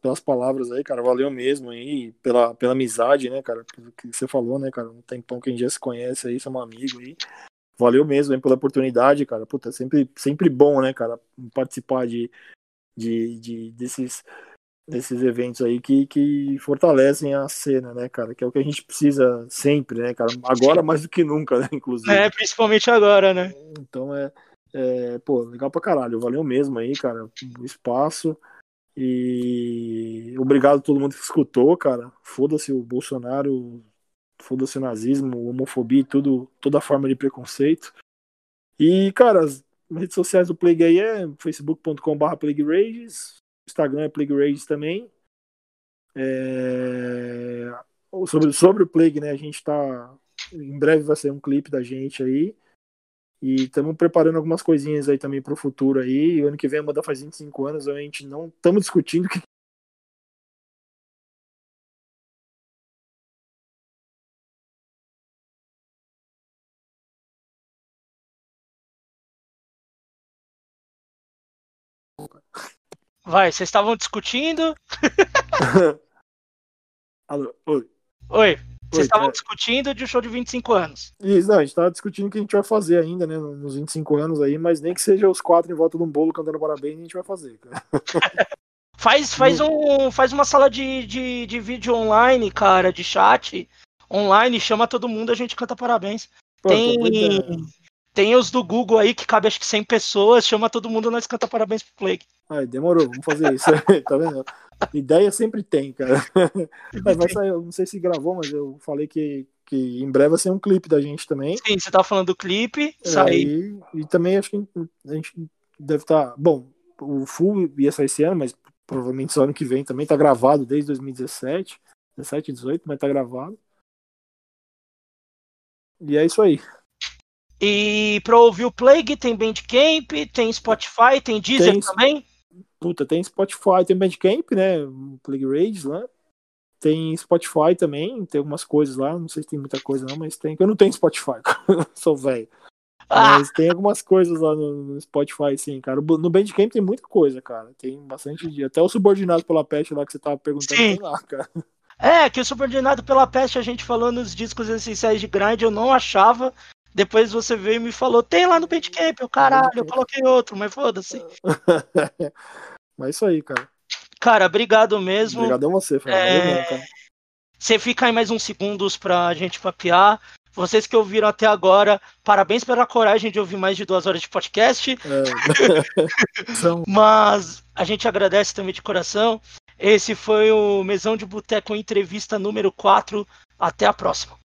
Speaker 2: pelas palavras aí, cara. Valeu mesmo aí, pela, pela amizade, né, cara? Que você falou, né, cara? Um tempão que a gente já se conhece aí, somos amigos aí. Valeu mesmo aí pela oportunidade, cara. Puta, é sempre, sempre bom, né, cara, participar de, de, de desses, desses eventos aí que, que fortalecem a cena, né, cara? Que é o que a gente precisa sempre, né, cara? Agora mais do que nunca, né, inclusive.
Speaker 3: É, principalmente agora, né?
Speaker 2: Então é é, pô, legal pra caralho. Valeu mesmo aí, cara, o espaço. E obrigado a todo mundo que escutou, cara. Foda-se o Bolsonaro, foda-se o nazismo, homofobia tudo, toda forma de preconceito. E, cara, as redes sociais do Plague aí é facebook.com.br PlagueRages, Instagram é PlagueRages também. É... Sobre, sobre o Plague, né, a gente tá... Em breve vai ser um clipe da gente aí. E estamos preparando algumas coisinhas aí também para o futuro aí. O ano que vem a banda faz 25 anos, a gente não estamos discutindo que
Speaker 3: Vai, vocês estavam discutindo?
Speaker 2: Alô, oi.
Speaker 3: Oi. Vocês estavam é... discutindo de um show de 25 anos.
Speaker 2: Isso, não, a gente tava discutindo o que a gente vai fazer ainda, né, nos 25 anos aí, mas nem que seja os quatro em volta de um bolo cantando parabéns, a gente vai fazer, cara.
Speaker 3: faz, faz, um, faz uma sala de, de, de vídeo online, cara, de chat online, chama todo mundo, a gente canta parabéns. Pô, tem, tem os do Google aí que cabe acho que 100 pessoas, chama todo mundo, nós canta parabéns pro Plague.
Speaker 2: Ai, demorou, vamos fazer isso. tá vendo? Ideia sempre tem, cara. Mas vai sair, eu não sei se gravou, mas eu falei que, que em breve vai ser um clipe da gente também.
Speaker 3: Sim, você tá falando do clipe, sair.
Speaker 2: E, e, também acho que a gente deve estar. Tá, bom, o full ia sair esse ano, mas provavelmente só ano que vem também. Tá gravado desde 2017, 17, 18, mas tá gravado. E é isso aí.
Speaker 3: E pra ouvir o Plague tem Bandcamp, tem Spotify, tem Deezer tem, também?
Speaker 2: Puta, tem Spotify, tem Bandcamp, né? Plague Rage lá. Tem Spotify também, tem algumas coisas lá, não sei se tem muita coisa não, mas tem. Eu não tenho Spotify, sou velho. Ah! Mas tem algumas coisas lá no, Spotify, sim, cara. No Bandcamp tem muita coisa, cara. Tem bastante. Até o subordinado pela peste lá que você tava perguntando sim. tem lá, cara.
Speaker 3: É, que o subordinado pela peste a gente falou nos discos essenciais de grind, eu não achava. Depois você veio e me falou, tem lá no Bandcamp, o caralho, eu coloquei outro, mas foda-se.
Speaker 2: mas é isso aí, cara.
Speaker 3: Cara, obrigado mesmo.
Speaker 2: Obrigado a você, Fernando. É...
Speaker 3: Você fica aí mais uns segundos pra gente papear. Vocês que ouviram até agora, parabéns pela coragem de ouvir mais de duas horas de podcast. É. Mas a gente agradece também de coração. Esse foi o Mesão de Boteco Entrevista número 4. Até a próxima.